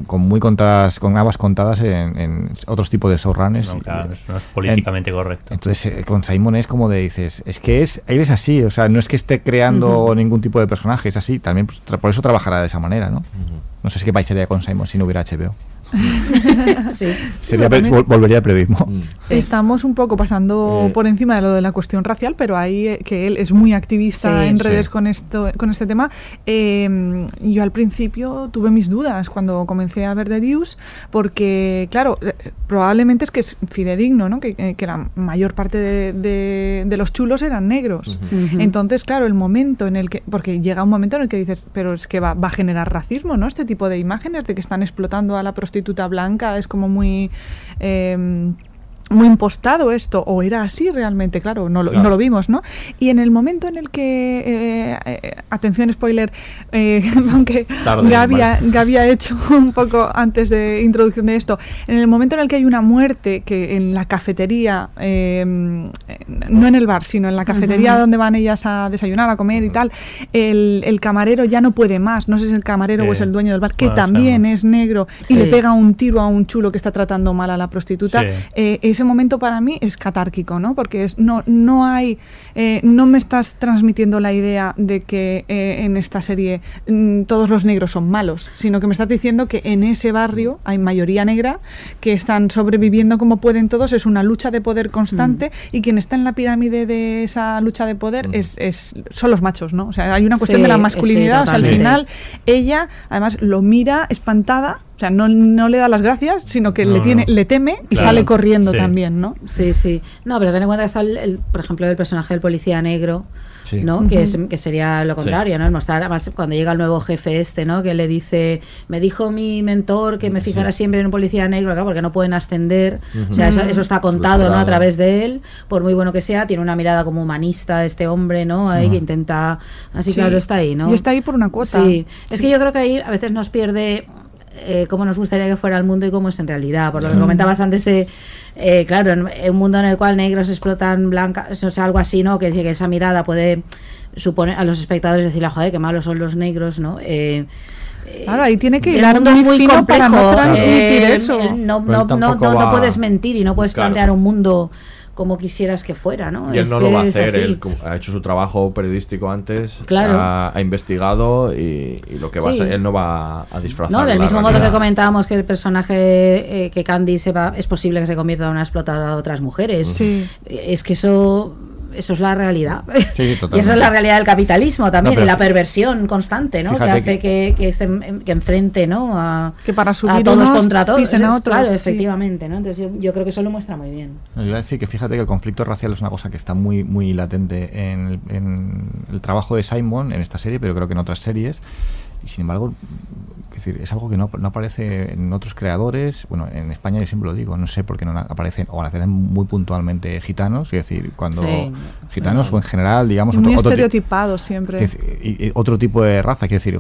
con muy contadas, con habas contadas en, en otros tipos de showrunners. No, claro, no es políticamente correcto. entonces, eh, con Simon es como de dices, es que es, él es así, o sea, no es que esté creando ningún tipo de personaje, es así, también pues, por eso trabajará de esa manera, ¿no? No sé qué país sería con Simon si no hubiera HBO. sí. Sería, volvería al periodismo. Estamos un poco pasando Eh. por encima de lo de la cuestión racial, pero ahí eh, que él es muy activista Sí. en Sí. redes con esto, con este tema. Eh, yo al principio tuve mis dudas cuando comencé a ver The Deuce, porque claro, eh, probablemente es que es fidedigno, ¿no? Que, la mayor parte de, de- de los chulos eran negros. Entonces, claro, el momento en el que, porque llega un momento en el que dices, pero es que va, va a generar racismo, ¿no? Este tipo de imágenes de que están explotando a la prostituta blanca es como muy... eh, muy impostado esto, o era así realmente, claro, no lo, Claro. no lo vimos, ¿no? Y en el momento en el que, eh, eh, atención spoiler, eh, aunque Tarde, Gaby, vale. ha, Gaby ha hecho un poco antes de introducción de esto, en el momento en el que hay una muerte, que en la cafetería, eh, no en el bar, sino en la cafetería donde van ellas a desayunar, a comer y tal, el, el camarero ya no puede más, no sé si es el camarero o es el dueño del bar, que Bueno, también es negro y le pega un tiro a un chulo que está tratando mal a la prostituta, Sí. eh, ese momento para mí es catárquico, ¿no? Porque es, no, no hay, eh, no me estás transmitiendo la idea de que eh, en esta serie mm, todos los negros son malos, sino que me estás diciendo que en ese barrio hay mayoría negra, que están sobreviviendo como pueden todos, es una lucha de poder constante y quien está en la pirámide de esa lucha de poder es, es, son los machos, ¿no? O sea, hay una cuestión Sí, de la sí, masculinidad, o sea, al final ella además lo mira espantada, o sea, no, no le da las gracias, sino que No, le tiene, no. le teme y Claro, sale corriendo sí. también, ¿no? Sí, sí. No, pero ten en cuenta que está, el, el- por ejemplo, el personaje del policía negro, Sí. ¿no? Que, es, que sería lo contrario, ¿no? El mostrar, además, cuando llega el nuevo jefe este, ¿no? Que le dice, me dijo mi mentor que me fijara siempre en un policía negro, claro, porque no pueden ascender. O sea, eso, eso está contado, ¿no? A través de él, por muy bueno que sea, tiene una mirada como humanista este hombre, ¿no? Ahí que intenta... Así, Sí. claro, está ahí, ¿no? Y está ahí por una cuota. Sí, es que yo creo que ahí a veces nos pierde eh, cómo nos gustaría que fuera el mundo y cómo es en realidad. Por lo que comentabas antes de, eh, claro, en, en un mundo en el cual negros explotan blancas, o sea, algo así, ¿no? Que dice que esa mirada puede suponer a los espectadores decirle, joder, qué malos son los negros, ¿no? Eh, Claro, ahí tiene que el hilar mundo muy es muy fino complejo. para no transmitir eh, eso. eh, no, no, no, no, puedes mentir y no puedes Claro. plantear un mundo como quisieras que fuera, ¿no? Y él Es no que lo va a hacer, él ha hecho su trabajo periodístico antes, Claro. ha, ha investigado y, y lo que va a ser, él no va a disfrazar. No, del mismo modo que comentábamos que el personaje eh, que Candy se va, es posible que se convierta en una explotadora de otras mujeres. Sí. Es que eso eso es la realidad. Sí, y esa es la realidad del capitalismo también, No, y la perversión constante, ¿no? Que hace que, que, este- que enfrente, ¿no? A, Que para a todos unos, contra todos. pisen a otros, claro, sí. efectivamente, ¿no? Entonces yo, yo creo que eso lo muestra muy bien. Yo iba a decir que fíjate que el conflicto racial es una cosa que está muy muy latente en el, en el trabajo de Simon en esta serie, pero creo que en otras series. Y sin embargo, es, decir, es algo que no, no aparece en otros creadores. Bueno, en España yo siempre lo digo, no sé por qué no aparecen o aparecen muy puntualmente gitanos, es decir, cuando Sí. gitanos o en general, digamos, muy otro, siempre. y- y otro tipo de raza, quiero decir,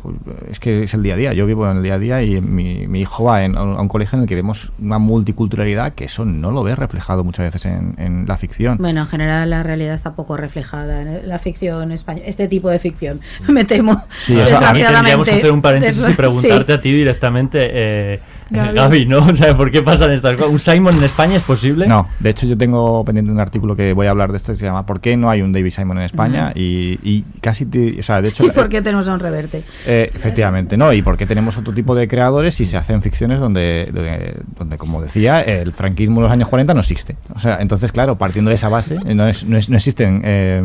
es que es el día a día. Yo vivo en el día a día y mi, mi hijo va en- a un colegio en el que vemos una multiculturalidad que eso no lo ves reflejado muchas veces en, en la ficción. Bueno, en general la realidad está poco reflejada en la ficción española. Este tipo de ficción, me temo. Sí, O sea, a mí tendríamos que hacer un paréntesis y Sí. A ti directamente, eh, Gaby. Gaby, ¿no? O sea, ¿por qué pasan estas cosas? ¿Un Simon en España es posible? No, de hecho yo tengo pendiente un artículo que voy a hablar de esto que se llama ¿Por qué no hay un David Simon en España? y, y casi, te- o sea, de hecho... ¿Y por qué tenemos a un reverte? Eh, efectivamente, ¿no? Y porque tenemos otro tipo de creadores y se hacen ficciones donde, donde, donde, como decía, el franquismo en los años 40 no existe. O sea, entonces, claro, partiendo de esa base, eh, no, es- no, es- no existen eh,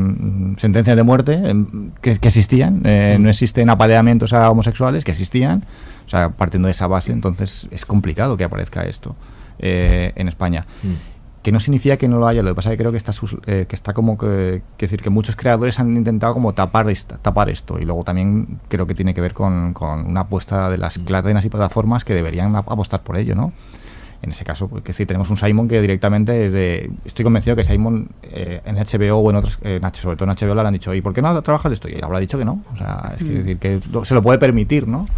sentencias de muerte eh, que, que existían, eh, no existen apaleamientos a homosexuales que existían. O sea, partiendo de esa base, entonces es complicado que aparezca esto eh, en España que no significa que no lo haya, lo que pasa es que creo que está, sus- eh, que está como que, que decir que muchos creadores han intentado como tapar, esta- tapar esto y luego también creo que tiene que ver con, con una apuesta de las cadenas y plataformas que deberían ap- apostar por ello, ¿no? En ese caso, pues, es decir, tenemos un Simon que directamente es de... Estoy convencido que Simon eh, en HBO o en otros, eh, en sobre todo en HBO le han dicho, ¿y por qué no trabajas de esto? Y él habrá dicho que no. O sea, es que, Mm. decir, que lo- se lo puede permitir, ¿no?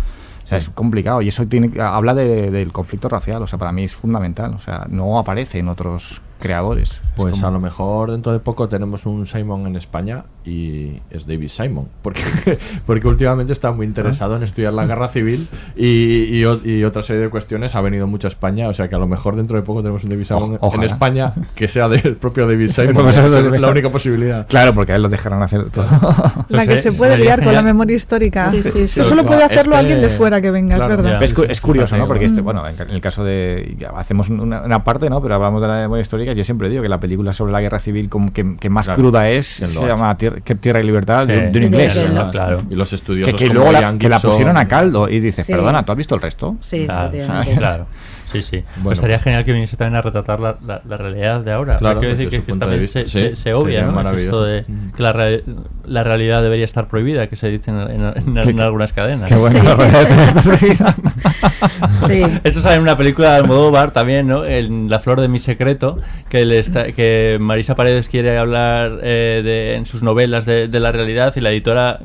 O sea, es complicado y eso tiene, habla de- del conflicto racial, o sea, para mí es fundamental, o sea, no aparece en otros creadores. Es Pues como- a lo mejor dentro de poco tenemos un Simon en España y es David Simon, porque, porque últimamente está muy interesado en estudiar la guerra civil y, y otra serie de cuestiones. Ha venido mucho a España, o sea que a lo mejor dentro de poco tenemos un David Simon en. España que sea del propio David Simon. profesor es la única posibilidad. Claro, porque a él lo dejarán hacer todo. La que se puede liar con la memoria histórica. Sí, sí, sí. Eso solo puede hacerlo Este- alguien de fuera que venga, Claro, es verdad. Es, cu- es curioso, ¿no? Porque este, bueno, en, el caso de. ya hacemos una, una parte, ¿no? Pero hablamos de la memoria histórica. Yo siempre digo que la película sobre la guerra civil como que, que más Claro. cruda es ¿Quién lo se llama Tier- que Tierra y Libertad de, Sí. un- de un De- inglés. ¿no? claro. Y los estudiosos Que, que como la, que la pusieron a caldo y dices, Sí. perdona, ¿tú has visto el resto? Sí, claro. Sí, sí. Bueno. Pues estaría genial que viniese también a retratar la, la- la realidad de ahora. Claro, Quiero decir que, que de se, sí, se- se obvia, ¿no? maravilloso. Esto de que la, re- la realidad debería estar prohibida, que se dice en, en- en- en Qué- algunas cadenas. qué bueno, la realidad está prohibida. Sí. Eso sale en una película de Almodóvar también, ¿no? En La flor de mi secreto, que, le está- que Marisa Paredes quiere hablar eh, de, en sus novelas de, de la realidad y la editora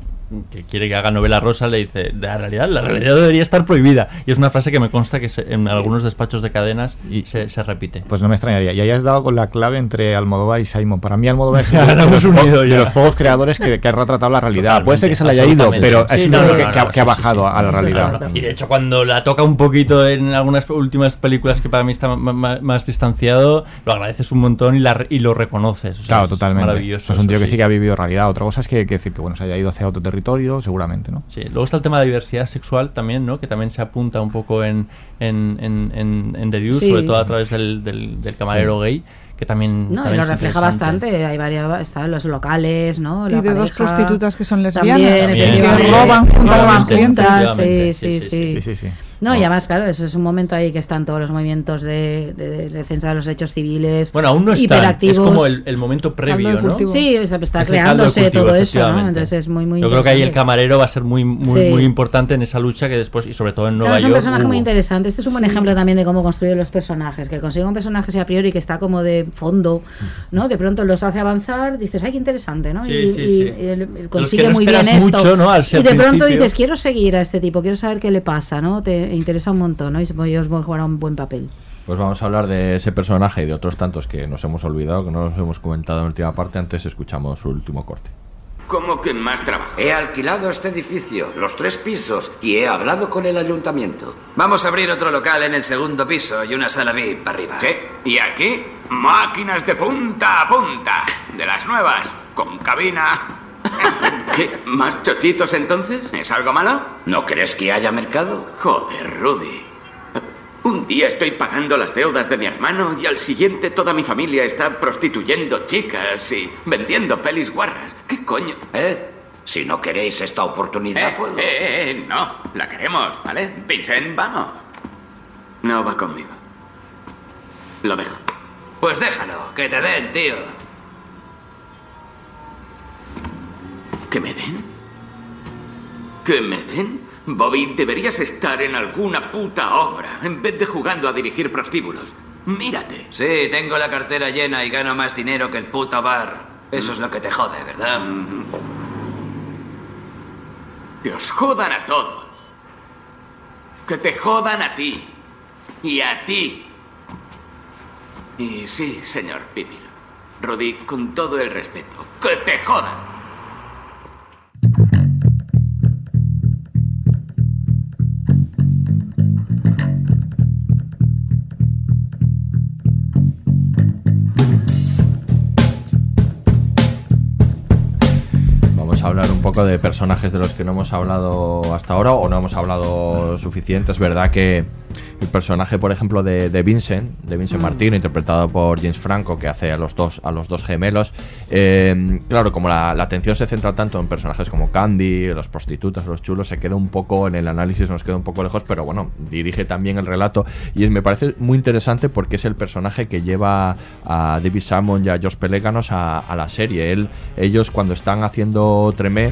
que quiere que haga novela rosa le dice, la realidad, la realidad debería estar prohibida. Y es una frase que me consta que se- en algunos despachos de cadenas se, se repite. Pues no me extrañaría. Y ahí has dado con la clave entre Almodóvar y Simon. Para mí Almodóvar es Ya, de, los, pocos creadores que, que ha retratado la realidad. Totalmente, Puede ser que se le haya ido, pero es Sí, no, no, que, no, que ha- no, que ha sí, sí, bajado sí. a la realidad. Y de hecho, cuando la toca un poquito en algunas últimas películas que para mí está más, distanciado, lo agradeces un montón y, la, y lo reconoces. O sea, Claro, es totalmente. Maravilloso. es un tío que sí. que ha vivido realidad. Otra cosa es que, que decir que bueno se haya ido hacia otro territorio, seguramente, ¿no? Sí, luego está el tema de la diversidad sexual también, ¿no? Que también se apunta un poco en, en, en, en, en The Deuce, Sí. sobre todo a través del, del, del camarero Sí. gay, que también. No, también lo es refleja bastante. Hay varias, están los locales, ¿no? Y de dos prostitutas que son lesbianas. También, También, efectivamente. que roban juntas Roban juntas, sí. Sí, sí, sí. No, y además, claro, eso es un momento ahí que están todos los movimientos de, de- de defensa de los hechos civiles. Bueno, aún no está. hiperactivos. Es como el, el momento previo, ¿no? Sí, sea, está Es creándose cultivo, todo eso, ¿no? efectivamente. Entonces es muy, muy Yo creo que ahí el camarero va a ser muy, muy, Sí. muy importante en esa lucha que después, y sobre todo en Nueva Claro, es un York. personaje muy hubo. interesante. Este es un buen ejemplo también de cómo construye los personajes. Que consigue un personaje a priori que está como de fondo, ¿no? De pronto los hace avanzar, dices, ay, qué interesante, ¿no? Sí, y, sí, y- sí. y él- él que consigue no muy bien esto. mucho, ¿no? Y de pronto principio. dices, quiero seguir a este tipo, quiero saber qué le pasa, ¿no? Te interesa un montón, ¿no? Y supongo que os voy a jugar un buen papel. Pues vamos a hablar de ese personaje y de otros tantos que nos hemos olvidado, que no nos hemos comentado en la última parte. Antes escuchamos su último corte. ¿Cómo que más trabajo? He alquilado este edificio, los tres pisos, y he hablado con el ayuntamiento. Vamos a abrir otro local en el segundo piso y una sala VIP arriba. ¿Qué? ¿Y aquí? Máquinas de punta a punta. De las nuevas. Con cabina. ¿Qué? ¿Más chochitos entonces? ¿Es algo malo? ¿No crees que haya mercado? Joder, Rudy. Un día estoy pagando las deudas de mi hermano y al siguiente toda mi familia está prostituyendo chicas y vendiendo pelis guarras. ¿Qué coño? ¿Eh? Si no queréis esta oportunidad, Eh, puedo. eh, eh, no, la queremos, ¿vale? Vincent, vamos. No va conmigo. Lo dejo. Pues déjalo, que te den, tío. ¿Que me den? ¿Que me den? Bobby, deberías estar en alguna puta obra en vez de jugando a dirigir prostíbulos. Mírate. Sí, tengo la cartera llena y gano más dinero que el puto bar. Eso es lo que te jode, ¿verdad? Que os jodan a todos. Que te jodan a ti. Y a ti. Y sí, señor Pipil. Rudy, con todo el respeto. Que te jodan. Poco de personajes de los que no hemos hablado hasta ahora o no hemos hablado suficiente. Es verdad que el personaje, por ejemplo, de, de Vincent, de Vincent Mm. Martino, interpretado por James Franco, que hace a los dos, a los dos gemelos, eh, claro, como la, la atención se centra tanto en personajes como Candy, las prostitutas, los chulos, se queda un poco en el análisis, nos queda un poco lejos, pero bueno, dirige también el relato y me parece muy interesante porque es el personaje que lleva a David Salmon y a George Pelecanos a, a la serie. Él, ellos cuando están haciendo Tremé,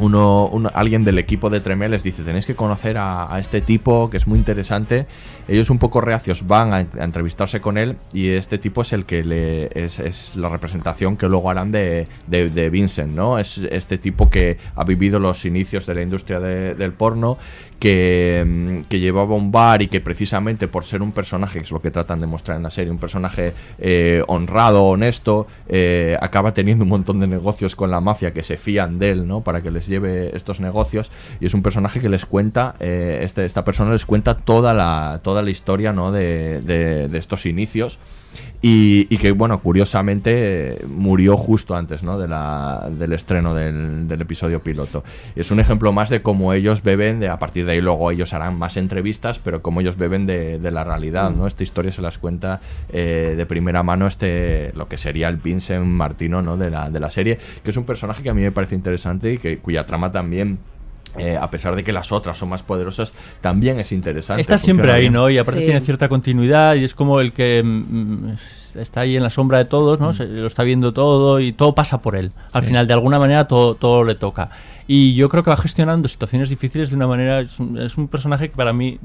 uno, alguien del equipo de Tremel les dice, tenéis que conocer a este tipo que es muy interesante. Ellos un poco reacios van a, entrevistarse con él y este tipo es el que le es, es la representación que luego harán de, de- de Vincent, ¿no? Es este tipo que ha vivido los inicios de la industria de- del porno, que, mm, que llevaba un bar y que precisamente por ser un personaje, que es lo que tratan de mostrar en la serie, un personaje eh, honrado, honesto, eh, acaba teniendo un montón de negocios con la mafia que se fían de él, ¿no? Para que les lleve estos negocios y es un personaje que les cuenta, eh, este, esta persona les cuenta toda la, toda la historia, ¿no? De, de- de estos inicios. Y, y que, bueno, curiosamente murió justo antes ¿no? de la, del estreno del, del episodio piloto. Es un ejemplo más de cómo ellos beben, de, a partir de ahí luego ellos harán más entrevistas, pero cómo ellos beben de, de la realidad. ¿no? Esta historia se las cuenta eh, de primera mano este lo que sería el Vincent Martino ¿no? de, la, de la serie, que es un personaje que a mí me parece interesante y que, cuya trama también... eh, a pesar de que las otras son más poderosas, también es interesante. Está siempre ahí. ¿no? Y aparte Sí. tiene cierta continuidad y es como el que mm, está ahí en la sombra de todos, ¿no? Se- lo está viendo todo y todo pasa por él. Al Sí. final, de alguna manera, todo, todo le toca. Y yo creo que va gestionando situaciones difíciles de una manera... Es un, es un personaje que para mí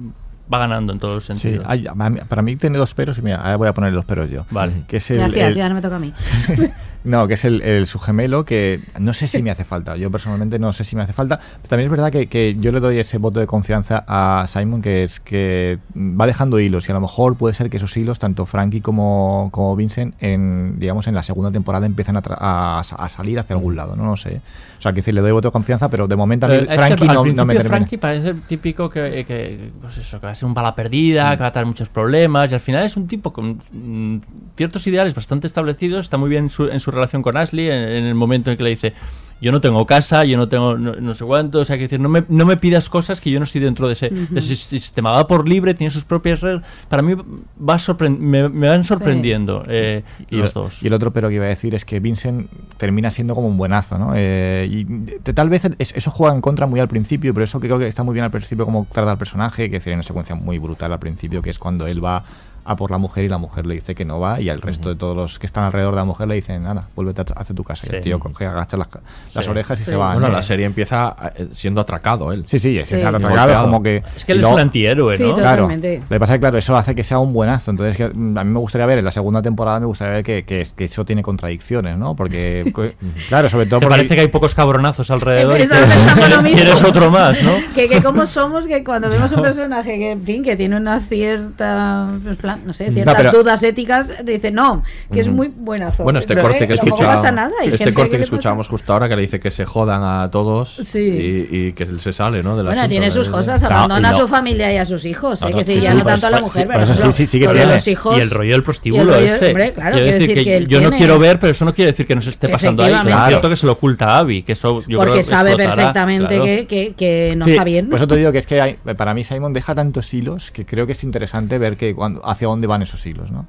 va ganando en todos los Sí, sentidos. mí- para mí tiene dos peros y mira, ahora voy a poner los peros yo. Vale. Que es el, Gracias, el- ya no me toca a mí. No, que es el, el su gemelo, que no sé si me hace falta. Yo personalmente no sé si me hace falta. Pero también es verdad que, que yo le doy ese voto de confianza a Simon, que es que va dejando hilos. Y a lo mejor puede ser que esos hilos, tanto Frankie como, como Vincent, en, digamos, en la segunda temporada empiezan a, a, a salir hacia algún lado. No lo sé. O sea, que decir, le doy voto de confianza, pero de momento a mí Eh, Frankie no, no me termina. Frankie parece el típico que, que, pues eso, que va a ser un bala perdida, que va a tener muchos problemas, y al final es un tipo con mm, ciertos ideales bastante establecidos, está muy bien en su, en su relación con Ashley, en, en el momento en que le dice, yo no tengo casa, yo no tengo no, no sé cuánto, o sea, que decir, no me, no me pidas cosas que yo no estoy dentro de ese, de Ujú. ese sistema, va por libre, tiene sus propias reglas, para mí va me, me van sorprendiendo eh, Y, los el- dos. y el otro pero que iba a decir es que Vincent termina siendo como un buenazo, ¿no? Eh, y tal vez es- eso juega en contra muy al principio, pero eso creo que está muy bien al principio como trata al personaje, que tiene una secuencia muy brutal al principio, que es cuando él va a por la mujer y la mujer le dice que no va y al resto de todos los que están alrededor de la mujer le dicen, nada, vuélvete a hacer tu casa. Y el tío coge, agacha las, las Sí. orejas y Sí. se va. Bueno, ¿no? la serie empieza eh, siendo atracado él. Sí, sí, es Sí. atracado, como que... Es que él es un antihéroe, Sí, ¿no? Claro. Lo que pasa es que, claro, eso hace que sea un buenazo. Entonces, que, mm, a mí me gustaría ver en la segunda temporada, me gustaría ver que, que, es- que eso tiene contradicciones, ¿no? Porque, claro, sobre todo Te porque. parece que hay pocos cabronazos alrededor y quieres, otro más, ¿no? Que, que como somos que cuando vemos un personaje que, en fin, que tiene una cierta, pues, plan, no sé, ciertas pero- dudas éticas, dice no, que es Ujú. muy buenazo. Bueno, este Pero, corte eh, que tampoco escuchábamos, pasa nada. este corte que, escuchábamos justo ahora que le dice que se jodan a todos Sí. y, y que se sale, ¿no? Del Bueno, asunto tiene sus cosas, abandona a no- su familia y a sus hijos, hay que decir, sí, ya sí, no pues, tanto a la pues, mujer, sí, pero los hijos. Y el rollo del prostíbulo este. hombre, claro, quiero quiero decir que, yo no quiero ver, pero eso no quiere decir que no se esté pasando ahí. Claro. cierto que se lo oculta a Abby, que eso yo creo porque que sabe perfectamente que, que, que no está bien. Por eso te digo que es que hay- para mí Simon deja tantos hilos que creo que es interesante ver que cuando, hacia dónde van esos hilos, ¿no?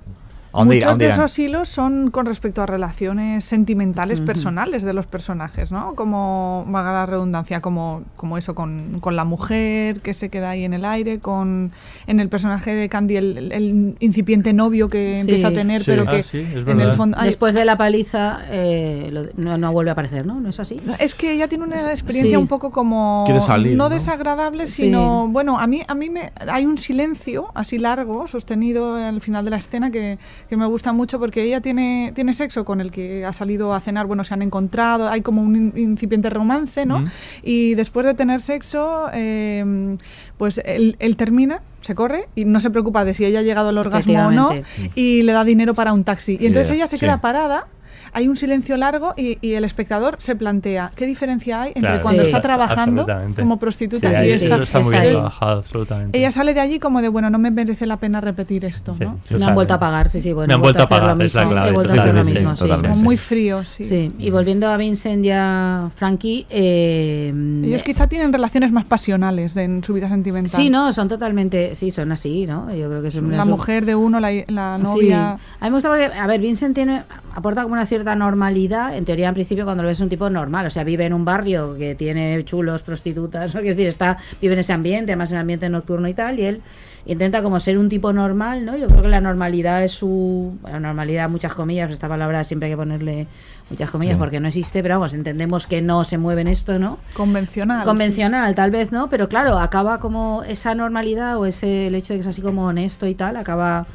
¿A dónde, ir- a Muchos dónde de irán? esos hilos son con respecto a relaciones sentimentales personales de los personajes, ¿no? Como, valga la redundancia, como, como eso, con, con la mujer que se queda ahí en el aire, con en el personaje de Candy, el, incipiente novio que Sí. empieza a tener, Sí. pero Ah, que sí, es en verdad. el fondo... ay, Después de la paliza eh, lo- no, no vuelve a aparecer, ¿no? ¿No es así? Es que ella tiene una experiencia Sí. un poco como Quiere salir, no, ¿no? desagradable, Sí. sino bueno, a mí a mí me hay un silencio así largo, sostenido al final de la escena que, que me gusta mucho porque ella tiene tiene sexo con el que ha salido a cenar, bueno, se han encontrado, hay como un in- incipiente romance, ¿no? Mm. Y después de tener sexo, eh, pues él, él termina se corre y no se preocupa de si ella ha llegado al orgasmo o no y le da dinero para un taxi. Y entonces Yeah, ella se sí. queda parada, hay un silencio largo y, y el espectador se plantea qué diferencia hay entre Claro. cuando Sí. está trabajando como prostituta Sí, y sí, está, muy bien Entonces, trabajado, absolutamente. Ella sale de allí como de, bueno, no me merece la pena repetir esto, ¿no? No han vuelto a pagar, sí, sí. Bueno, Me han vuelto a pagar, es la clave, He vuelto a hacer lo mismo, sí. Como muy frío, sí. Sí, y volviendo a Vincent y a Frankie, eh, Ellos quizá tienen relaciones más pasionales en su vida sentimental. sí, no, son totalmente, sí, son así, ¿no? Yo creo que son La mujer de uno, la, la Sí. novia... A mí me gusta porque, a ver, Vincent tiene, aporta como una cierta normalidad, en teoría, en principio, cuando lo ves es un tipo normal. O sea, vive en un barrio que tiene chulos, prostitutas, ¿no? Quiero decir, está, vive en ese ambiente, además en ambiente nocturno y tal, y él intenta como ser un tipo normal, ¿no? Yo creo que la normalidad es su... La normalidad, muchas comillas, esta palabra siempre hay que ponerle muchas comillas Sí. porque no existe, pero vamos, entendemos que no se mueve en esto, ¿no? Convencional. Convencional, tal vez, ¿no? Pero claro, acaba como esa normalidad o ese el hecho de que es así como honesto y tal, acaba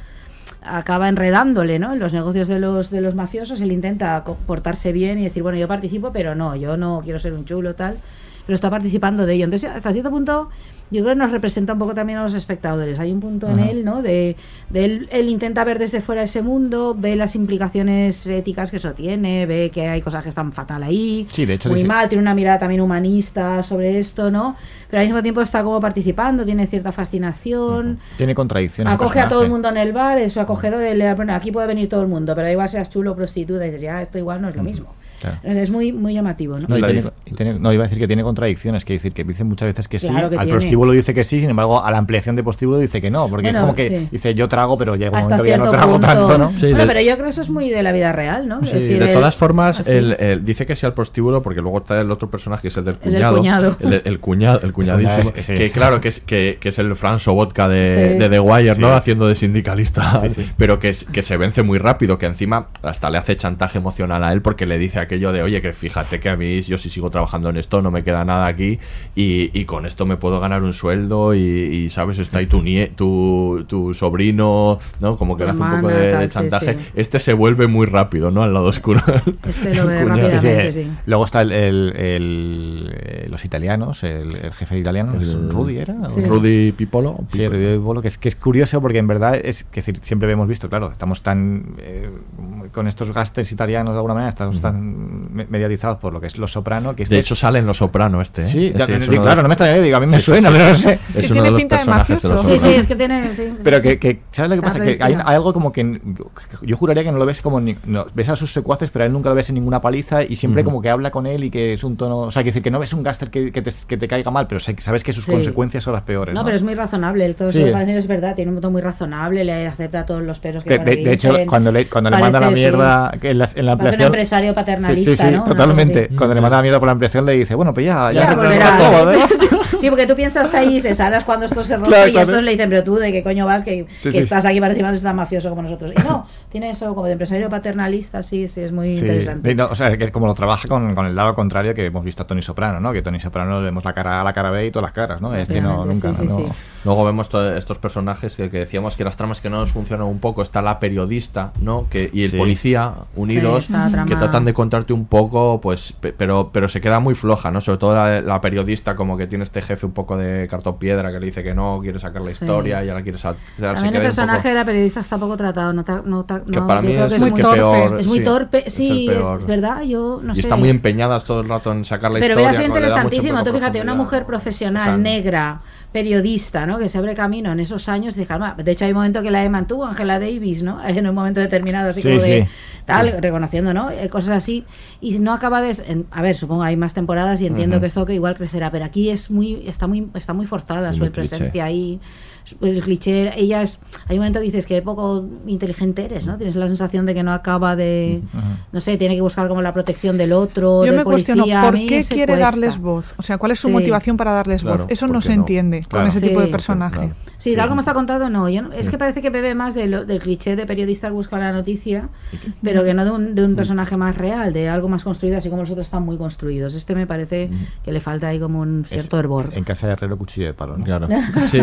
acaba enredándole, ¿no? En los negocios de los de los mafiosos, él intenta portarse bien y decir, bueno, yo participo, pero no, yo no quiero ser un chulo tal, pero está participando de ello. Entonces, hasta cierto punto yo creo que nos representa un poco también a los espectadores. Hay un punto en él, ¿no? De, de él, él intenta ver desde fuera ese mundo, ve las implicaciones éticas que eso tiene, ve que hay cosas que están fatal ahí, Sí, de hecho muy dice- mal, tiene una mirada también humanista sobre esto, ¿no? Pero al mismo tiempo está como participando, tiene cierta fascinación. Tiene contradicciones. Acoge a todo el mundo en el bar, es su acogedor, él le da, bueno, aquí puede venir todo el mundo, pero igual seas chulo o prostituta, y dices, ya, esto igual no es lo mismo. Claro. Es muy, muy llamativo, ¿no? No, y tiene- y tiene- no, iba a decir que tiene contradicciones, que decir que dice muchas veces que Claro sí, que al tiene. prostíbulo dice que sí, sin embargo a la ampliación de prostíbulo dice que no, porque Bueno, es como que sí. dice yo trago, pero llega un Hasta momento que ya no trago punto. tanto, ¿no? bueno, pero yo creo que eso es muy de la vida real, ¿no? Es Sí, decir, de el- todas formas, así. el, el- dice que sí al prostíbulo porque luego está el otro personaje que es el del El del cuñado. El, cuñado, el cuñadísimo. cuñado, sí. Que claro, que es, que, que es el Fran Sobotka de, Sí. de The Wire, ¿no? Sí. Haciendo de sindicalista. Sí, sí. Pero que, que se vence muy rápido, que encima hasta le hace chantaje emocional a él porque le dice aquello de, oye, que fíjate que a mí, yo si sigo trabajando en esto, no me queda nada aquí y, y con esto me puedo ganar un sueldo y, y, ¿sabes? Está ahí tu, nie- tu, tu sobrino, ¿no? Como que le hace un poco de, de tal, sí, chantaje. sí. Este se vuelve muy rápido, ¿no? Al lado oscuro. Este lo ve rápidamente, Sí, sí. Luego está el, el- el- eh, los italianos, el, el jefe italiano, ¿es El- Rudy era? Sí. Rudy Pipolo. Sí, Rudy Pipolo, que es, que es curioso porque en verdad es que siempre hemos visto, claro, estamos tan eh, con estos gastes italianos de alguna manera, estamos tan mediatizados por lo que es Los Soprano, que De este- hecho sale en Los Soprano este, ¿eh? Sí, es de- claro, no me extrañaría, digo, a mí me Sí, suena, sí. pero no sé. Es Que uno tiene de los pinta de personajes de Los Sí, sí, es que tiene... sí, Pero sí. que, que, ¿sabes lo que pasa? Que hay, algo como que yo juraría que no lo ves como ni- no, ves a sus secuaces, pero a él nunca lo ves en ninguna paliza y siempre como que habla con él y que es un tono, o sea, que decir que no ves un gáster que, que te, que te caiga mal, pero sabes que sus Sí. consecuencias son las peores. No, No, pero es muy razonable, el todo que es verdad, tiene un modo muy razonable, le acepta todos los peros que de, de- de hecho, cuando le, cuando le Parece, manda la mierda en la, ampliación. empresario sí, sí, sí, ¿no? Una totalmente. Cuando le manda la mierda por la ampliación, le dice, bueno, pues ya, ya, Ya, volverás. todo, ¿eh? Sí, porque tú piensas ahí y dices, ahora es cuando esto se rompe Claro, y claro. estos le dicen, pero tú, ¿de qué coño vas? Que, que estás aquí participando, es tan mafioso como nosotros. Y no, tiene eso como de empresario paternalista, sí, sí, es muy Sí, interesante. no, o sea, que es como lo trabaja con, con el lado contrario que hemos visto a Tony Soprano, ¿no? Que Tony Soprano le vemos la cara a la cara B y todas las caras, ¿no? Este no, nunca. sí, sí, no- sí. Luego vemos todos estos personajes que, que decíamos que las tramas que no nos funcionan un poco. Está la periodista, ¿no? Que, y el Sí. policía unidos Sí, esa trama. que tratan de contarte un poco, pues, pe- pero, pero se queda muy floja, ¿no? Sobre todo la, la periodista, como que tiene este jefe un poco de cartón piedra que le dice que no, quiere sacar la Sí. historia y ahora quiere sa- o sea, se También queda el personaje poco- de la periodista está poco tratado, no, ta- no ta- que no, para mí es que el es muy que torpe. peor. Es muy sí, torpe, sí, es, verdad, yo no y sé. está muy empeñadas todo el rato en sacar la Pero historia. mucho interesantísimo. Tú fíjate, una mujer profesional, O sea, negra, periodista, ¿no? Que se abre camino en esos años. "Alma", de hecho, hay un momento que la mantuvo, Angela Davis, ¿no? En un momento determinado, así Sí, como de sí. tal, reconociendo, ¿no? Eh, Cosas así. Y no acaba de. en- a ver, supongo hay más temporadas y entiendo que esto que igual crecerá, pero aquí es muy, está muy, está muy forzada su presencia cliché. Ahí. El cliché, ella es. Hay un momento que dices que poco inteligente eres, ¿no? Tienes la sensación de que no acaba de. No sé, tiene que buscar como la protección del otro. Yo del me cuestiono policía. A por qué quiere cuesta. darles voz. O sea, ¿cuál es su Sí. motivación para darles Claro, voz? Eso ¿por no se no? entiende Claro. con ese Sí. tipo de personaje. claro. Sí, tal como está contado, no. Yo no- es que parece que bebe más de lo- del cliché de periodista que busca la noticia, pero que no de un, de un personaje más real, de algo más construido, así como los otros están muy construidos. Este me parece que le falta ahí como un cierto hervor. En casa de Herrero, cuchillo de palo, ¿no? Claro. Sí,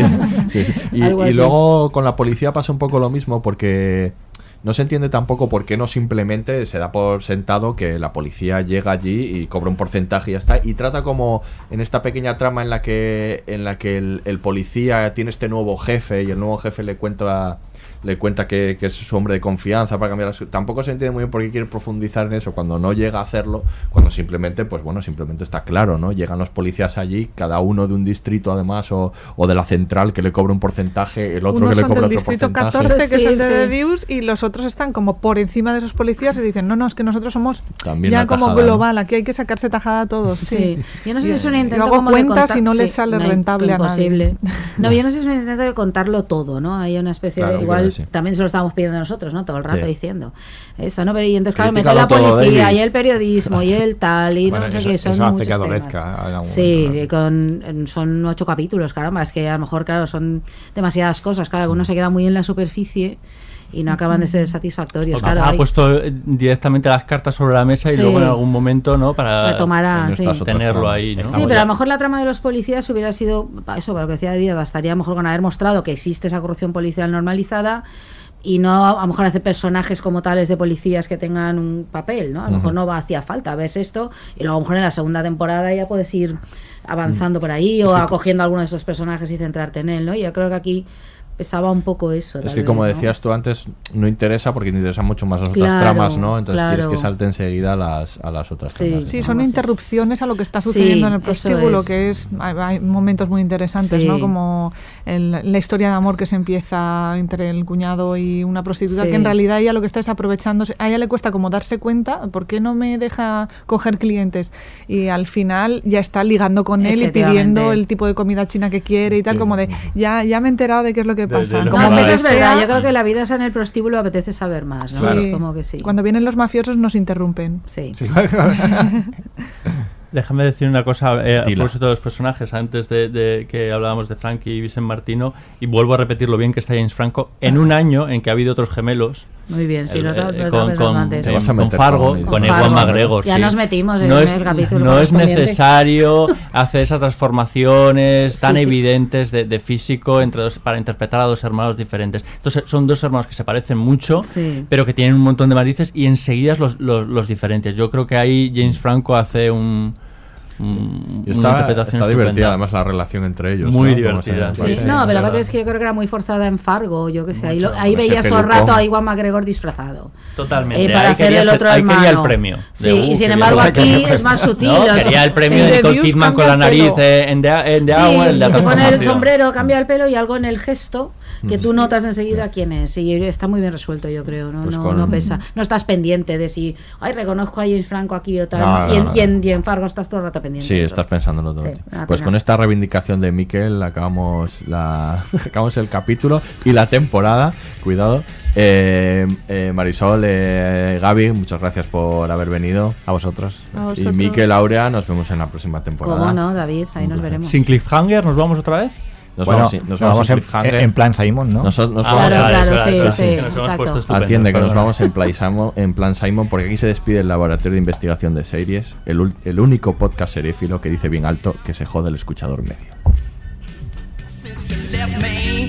sí, sí. Y, luego con la policía pasa un poco lo mismo porque no se entiende tampoco por qué no simplemente se da por sentado que la policía llega allí y cobra un porcentaje y ya está y trata como en esta pequeña trama en la que en la que el, el policía tiene este nuevo jefe y el nuevo jefe le cuenta le cuenta que, que es su hombre de confianza para cambiar las tampoco se entiende muy bien por qué quiere profundizar en eso cuando no llega a hacerlo cuando simplemente pues bueno simplemente está claro no llegan los policías allí cada uno de un distrito además o, o de la central que le cobra un porcentaje el otro Unos que le cobra del otro distrito porcentaje 14, que es Sí, el de sí. Y los otros están como por encima de esos policías y dicen, no, no, es que nosotros somos También ya como tajada, ¿no? global, aquí hay que sacarse tajada a todos. Sí. Sí. Yo no sé si es un intento hago como de cuentas contar- y no sí, les sale no rentable a nadie. No, yo no sé si es un intento de contarlo todo, ¿no? Hay una especie Claro, de igual sí. también se lo estábamos pidiendo nosotros, ¿no? Todo el rato Sí. diciendo esto, ¿no? Pero y entonces, claro, mete Critícalo la policía y el periodismo y el tal y Bueno, no sé eso- qué, son eso hace muchos que adolezca Sí, y con, son ocho capítulos, caramba, es que a lo mejor, claro, son demasiadas cosas, claro, algunos se quedan muy en la superficie y no acaban de ser satisfactorios, O claro. ha hay- puesto eh, directamente las cartas sobre la mesa y Sí. luego en algún momento, ¿no? Para Retomará, sí. tenerlo ahí, ¿no? Sí, pero a lo mejor la trama de los policías hubiera sido, eso, lo que decía David, bastaría a lo mejor con haber mostrado que existe esa corrupción policial normalizada y no a lo mejor hacer personajes como tales de policías que tengan un papel, ¿no? A lo mejor no va hacía falta, ves esto y luego a lo mejor en la segunda temporada ya puedes ir avanzando por ahí o acogiendo alguno de esos personajes y centrarte en él, ¿no? Y yo creo que aquí pesaba un poco eso. Es que vez, como ¿no? decías tú antes, no interesa porque te interesan mucho más las otras tramas, ¿no? Entonces quieres claro. que salte enseguida a las, a las otras tramas. Sí, son interrupciones a lo que está Sí, sucediendo en el prostíbulo, es. que es hay, hay momentos muy interesantes, Sí. ¿no? Como el- la historia de amor que se empieza entre el cuñado y una prostituta, Sí. que en realidad ella lo que está es aprovechándose, a ella le cuesta como darse cuenta, ¿por qué no me deja coger clientes? Y al final ya está ligando con él y pidiendo el tipo de comida china que quiere y tal, como de, ya, ya me he enterado de qué es lo que De- que es verdad, yo creo que la vida es en el prostíbulo apetece saber más, ¿no? Sí. Es como que sí. Cuando vienen los mafiosos nos interrumpen. Sí. Déjame decir una cosa eh, a propósito de los personajes, antes de, de que hablábamos de Frankie y Vicent Martino, y vuelvo a repetir lo bien que está James Franco, en un año en que ha habido otros gemelos, Muy bien, sí, el- los dos- eh, con, con, con Fargo, con- Ewan. McGregor. Ya sí. nos metimos en no el es, capítulo No es necesario hacer esas transformaciones tan Físico. evidentes de, de físico entre dos, para interpretar a dos hermanos diferentes. Entonces son dos hermanos que se parecen mucho, Sí. pero que tienen un montón de matices y enseguida los, los, los diferentes. Yo creo que ahí James Franco hace un- Y una está, está divertida además la relación entre ellos. Muy ¿no? Divertida, Sí, parece- no, pero la verdad. verdad es que yo creo que era muy forzada en Fargo, yo que sé. Ahí, lo- ahí veías todo el rato a Iwan McGregor disfrazado. Totalmente. Eh, para Ahí hacer el ser- otro ahí hermano. quería el premio. De, Sí, uh, y sin embargo aquí es más sutil. No, quería el premio sí. de Nicole Kidman con cambia la el nariz eh, en Sí, la y se pone el sombrero, cambia el pelo y algo en el gesto que Mm. tú notas enseguida quién es. Y está muy bien resuelto, yo creo. No, Pues no, con- no pesa. No estás pendiente de si, ay, reconozco a James Franco aquí o tal. No, y, en, no, no. y en- y en Fargo estás todo el rato pendiente. Sí, estás pensándolo todo. Sí, pues pena. con esta reivindicación de Miquel acabamos la acabamos el capítulo y la temporada. Cuidado. Eh, eh, Marisol, eh, Gaby, muchas gracias por haber venido. A vosotros. A Y vosotros. Miquel, Aurea, nos vemos en la próxima temporada. ¿Cómo no, David? Ahí nos veremos. Sin cliffhanger, ¿nos vamos otra vez? Nos Bueno, vamos, nos nos vamos, vamos en, plan Simon, ¿no? Nosotros nos Ah, vamos Claro, claro, sí, vale, sí, que nos hemos exacto. puesto estupendos, Atiende que nos vamos en plan, Simon, en plan Simon, porque aquí se despide el Laboratorio de Investigación de Series, el, el único podcast serífilo que dice bien alto que se jode el escuchador medio. left me.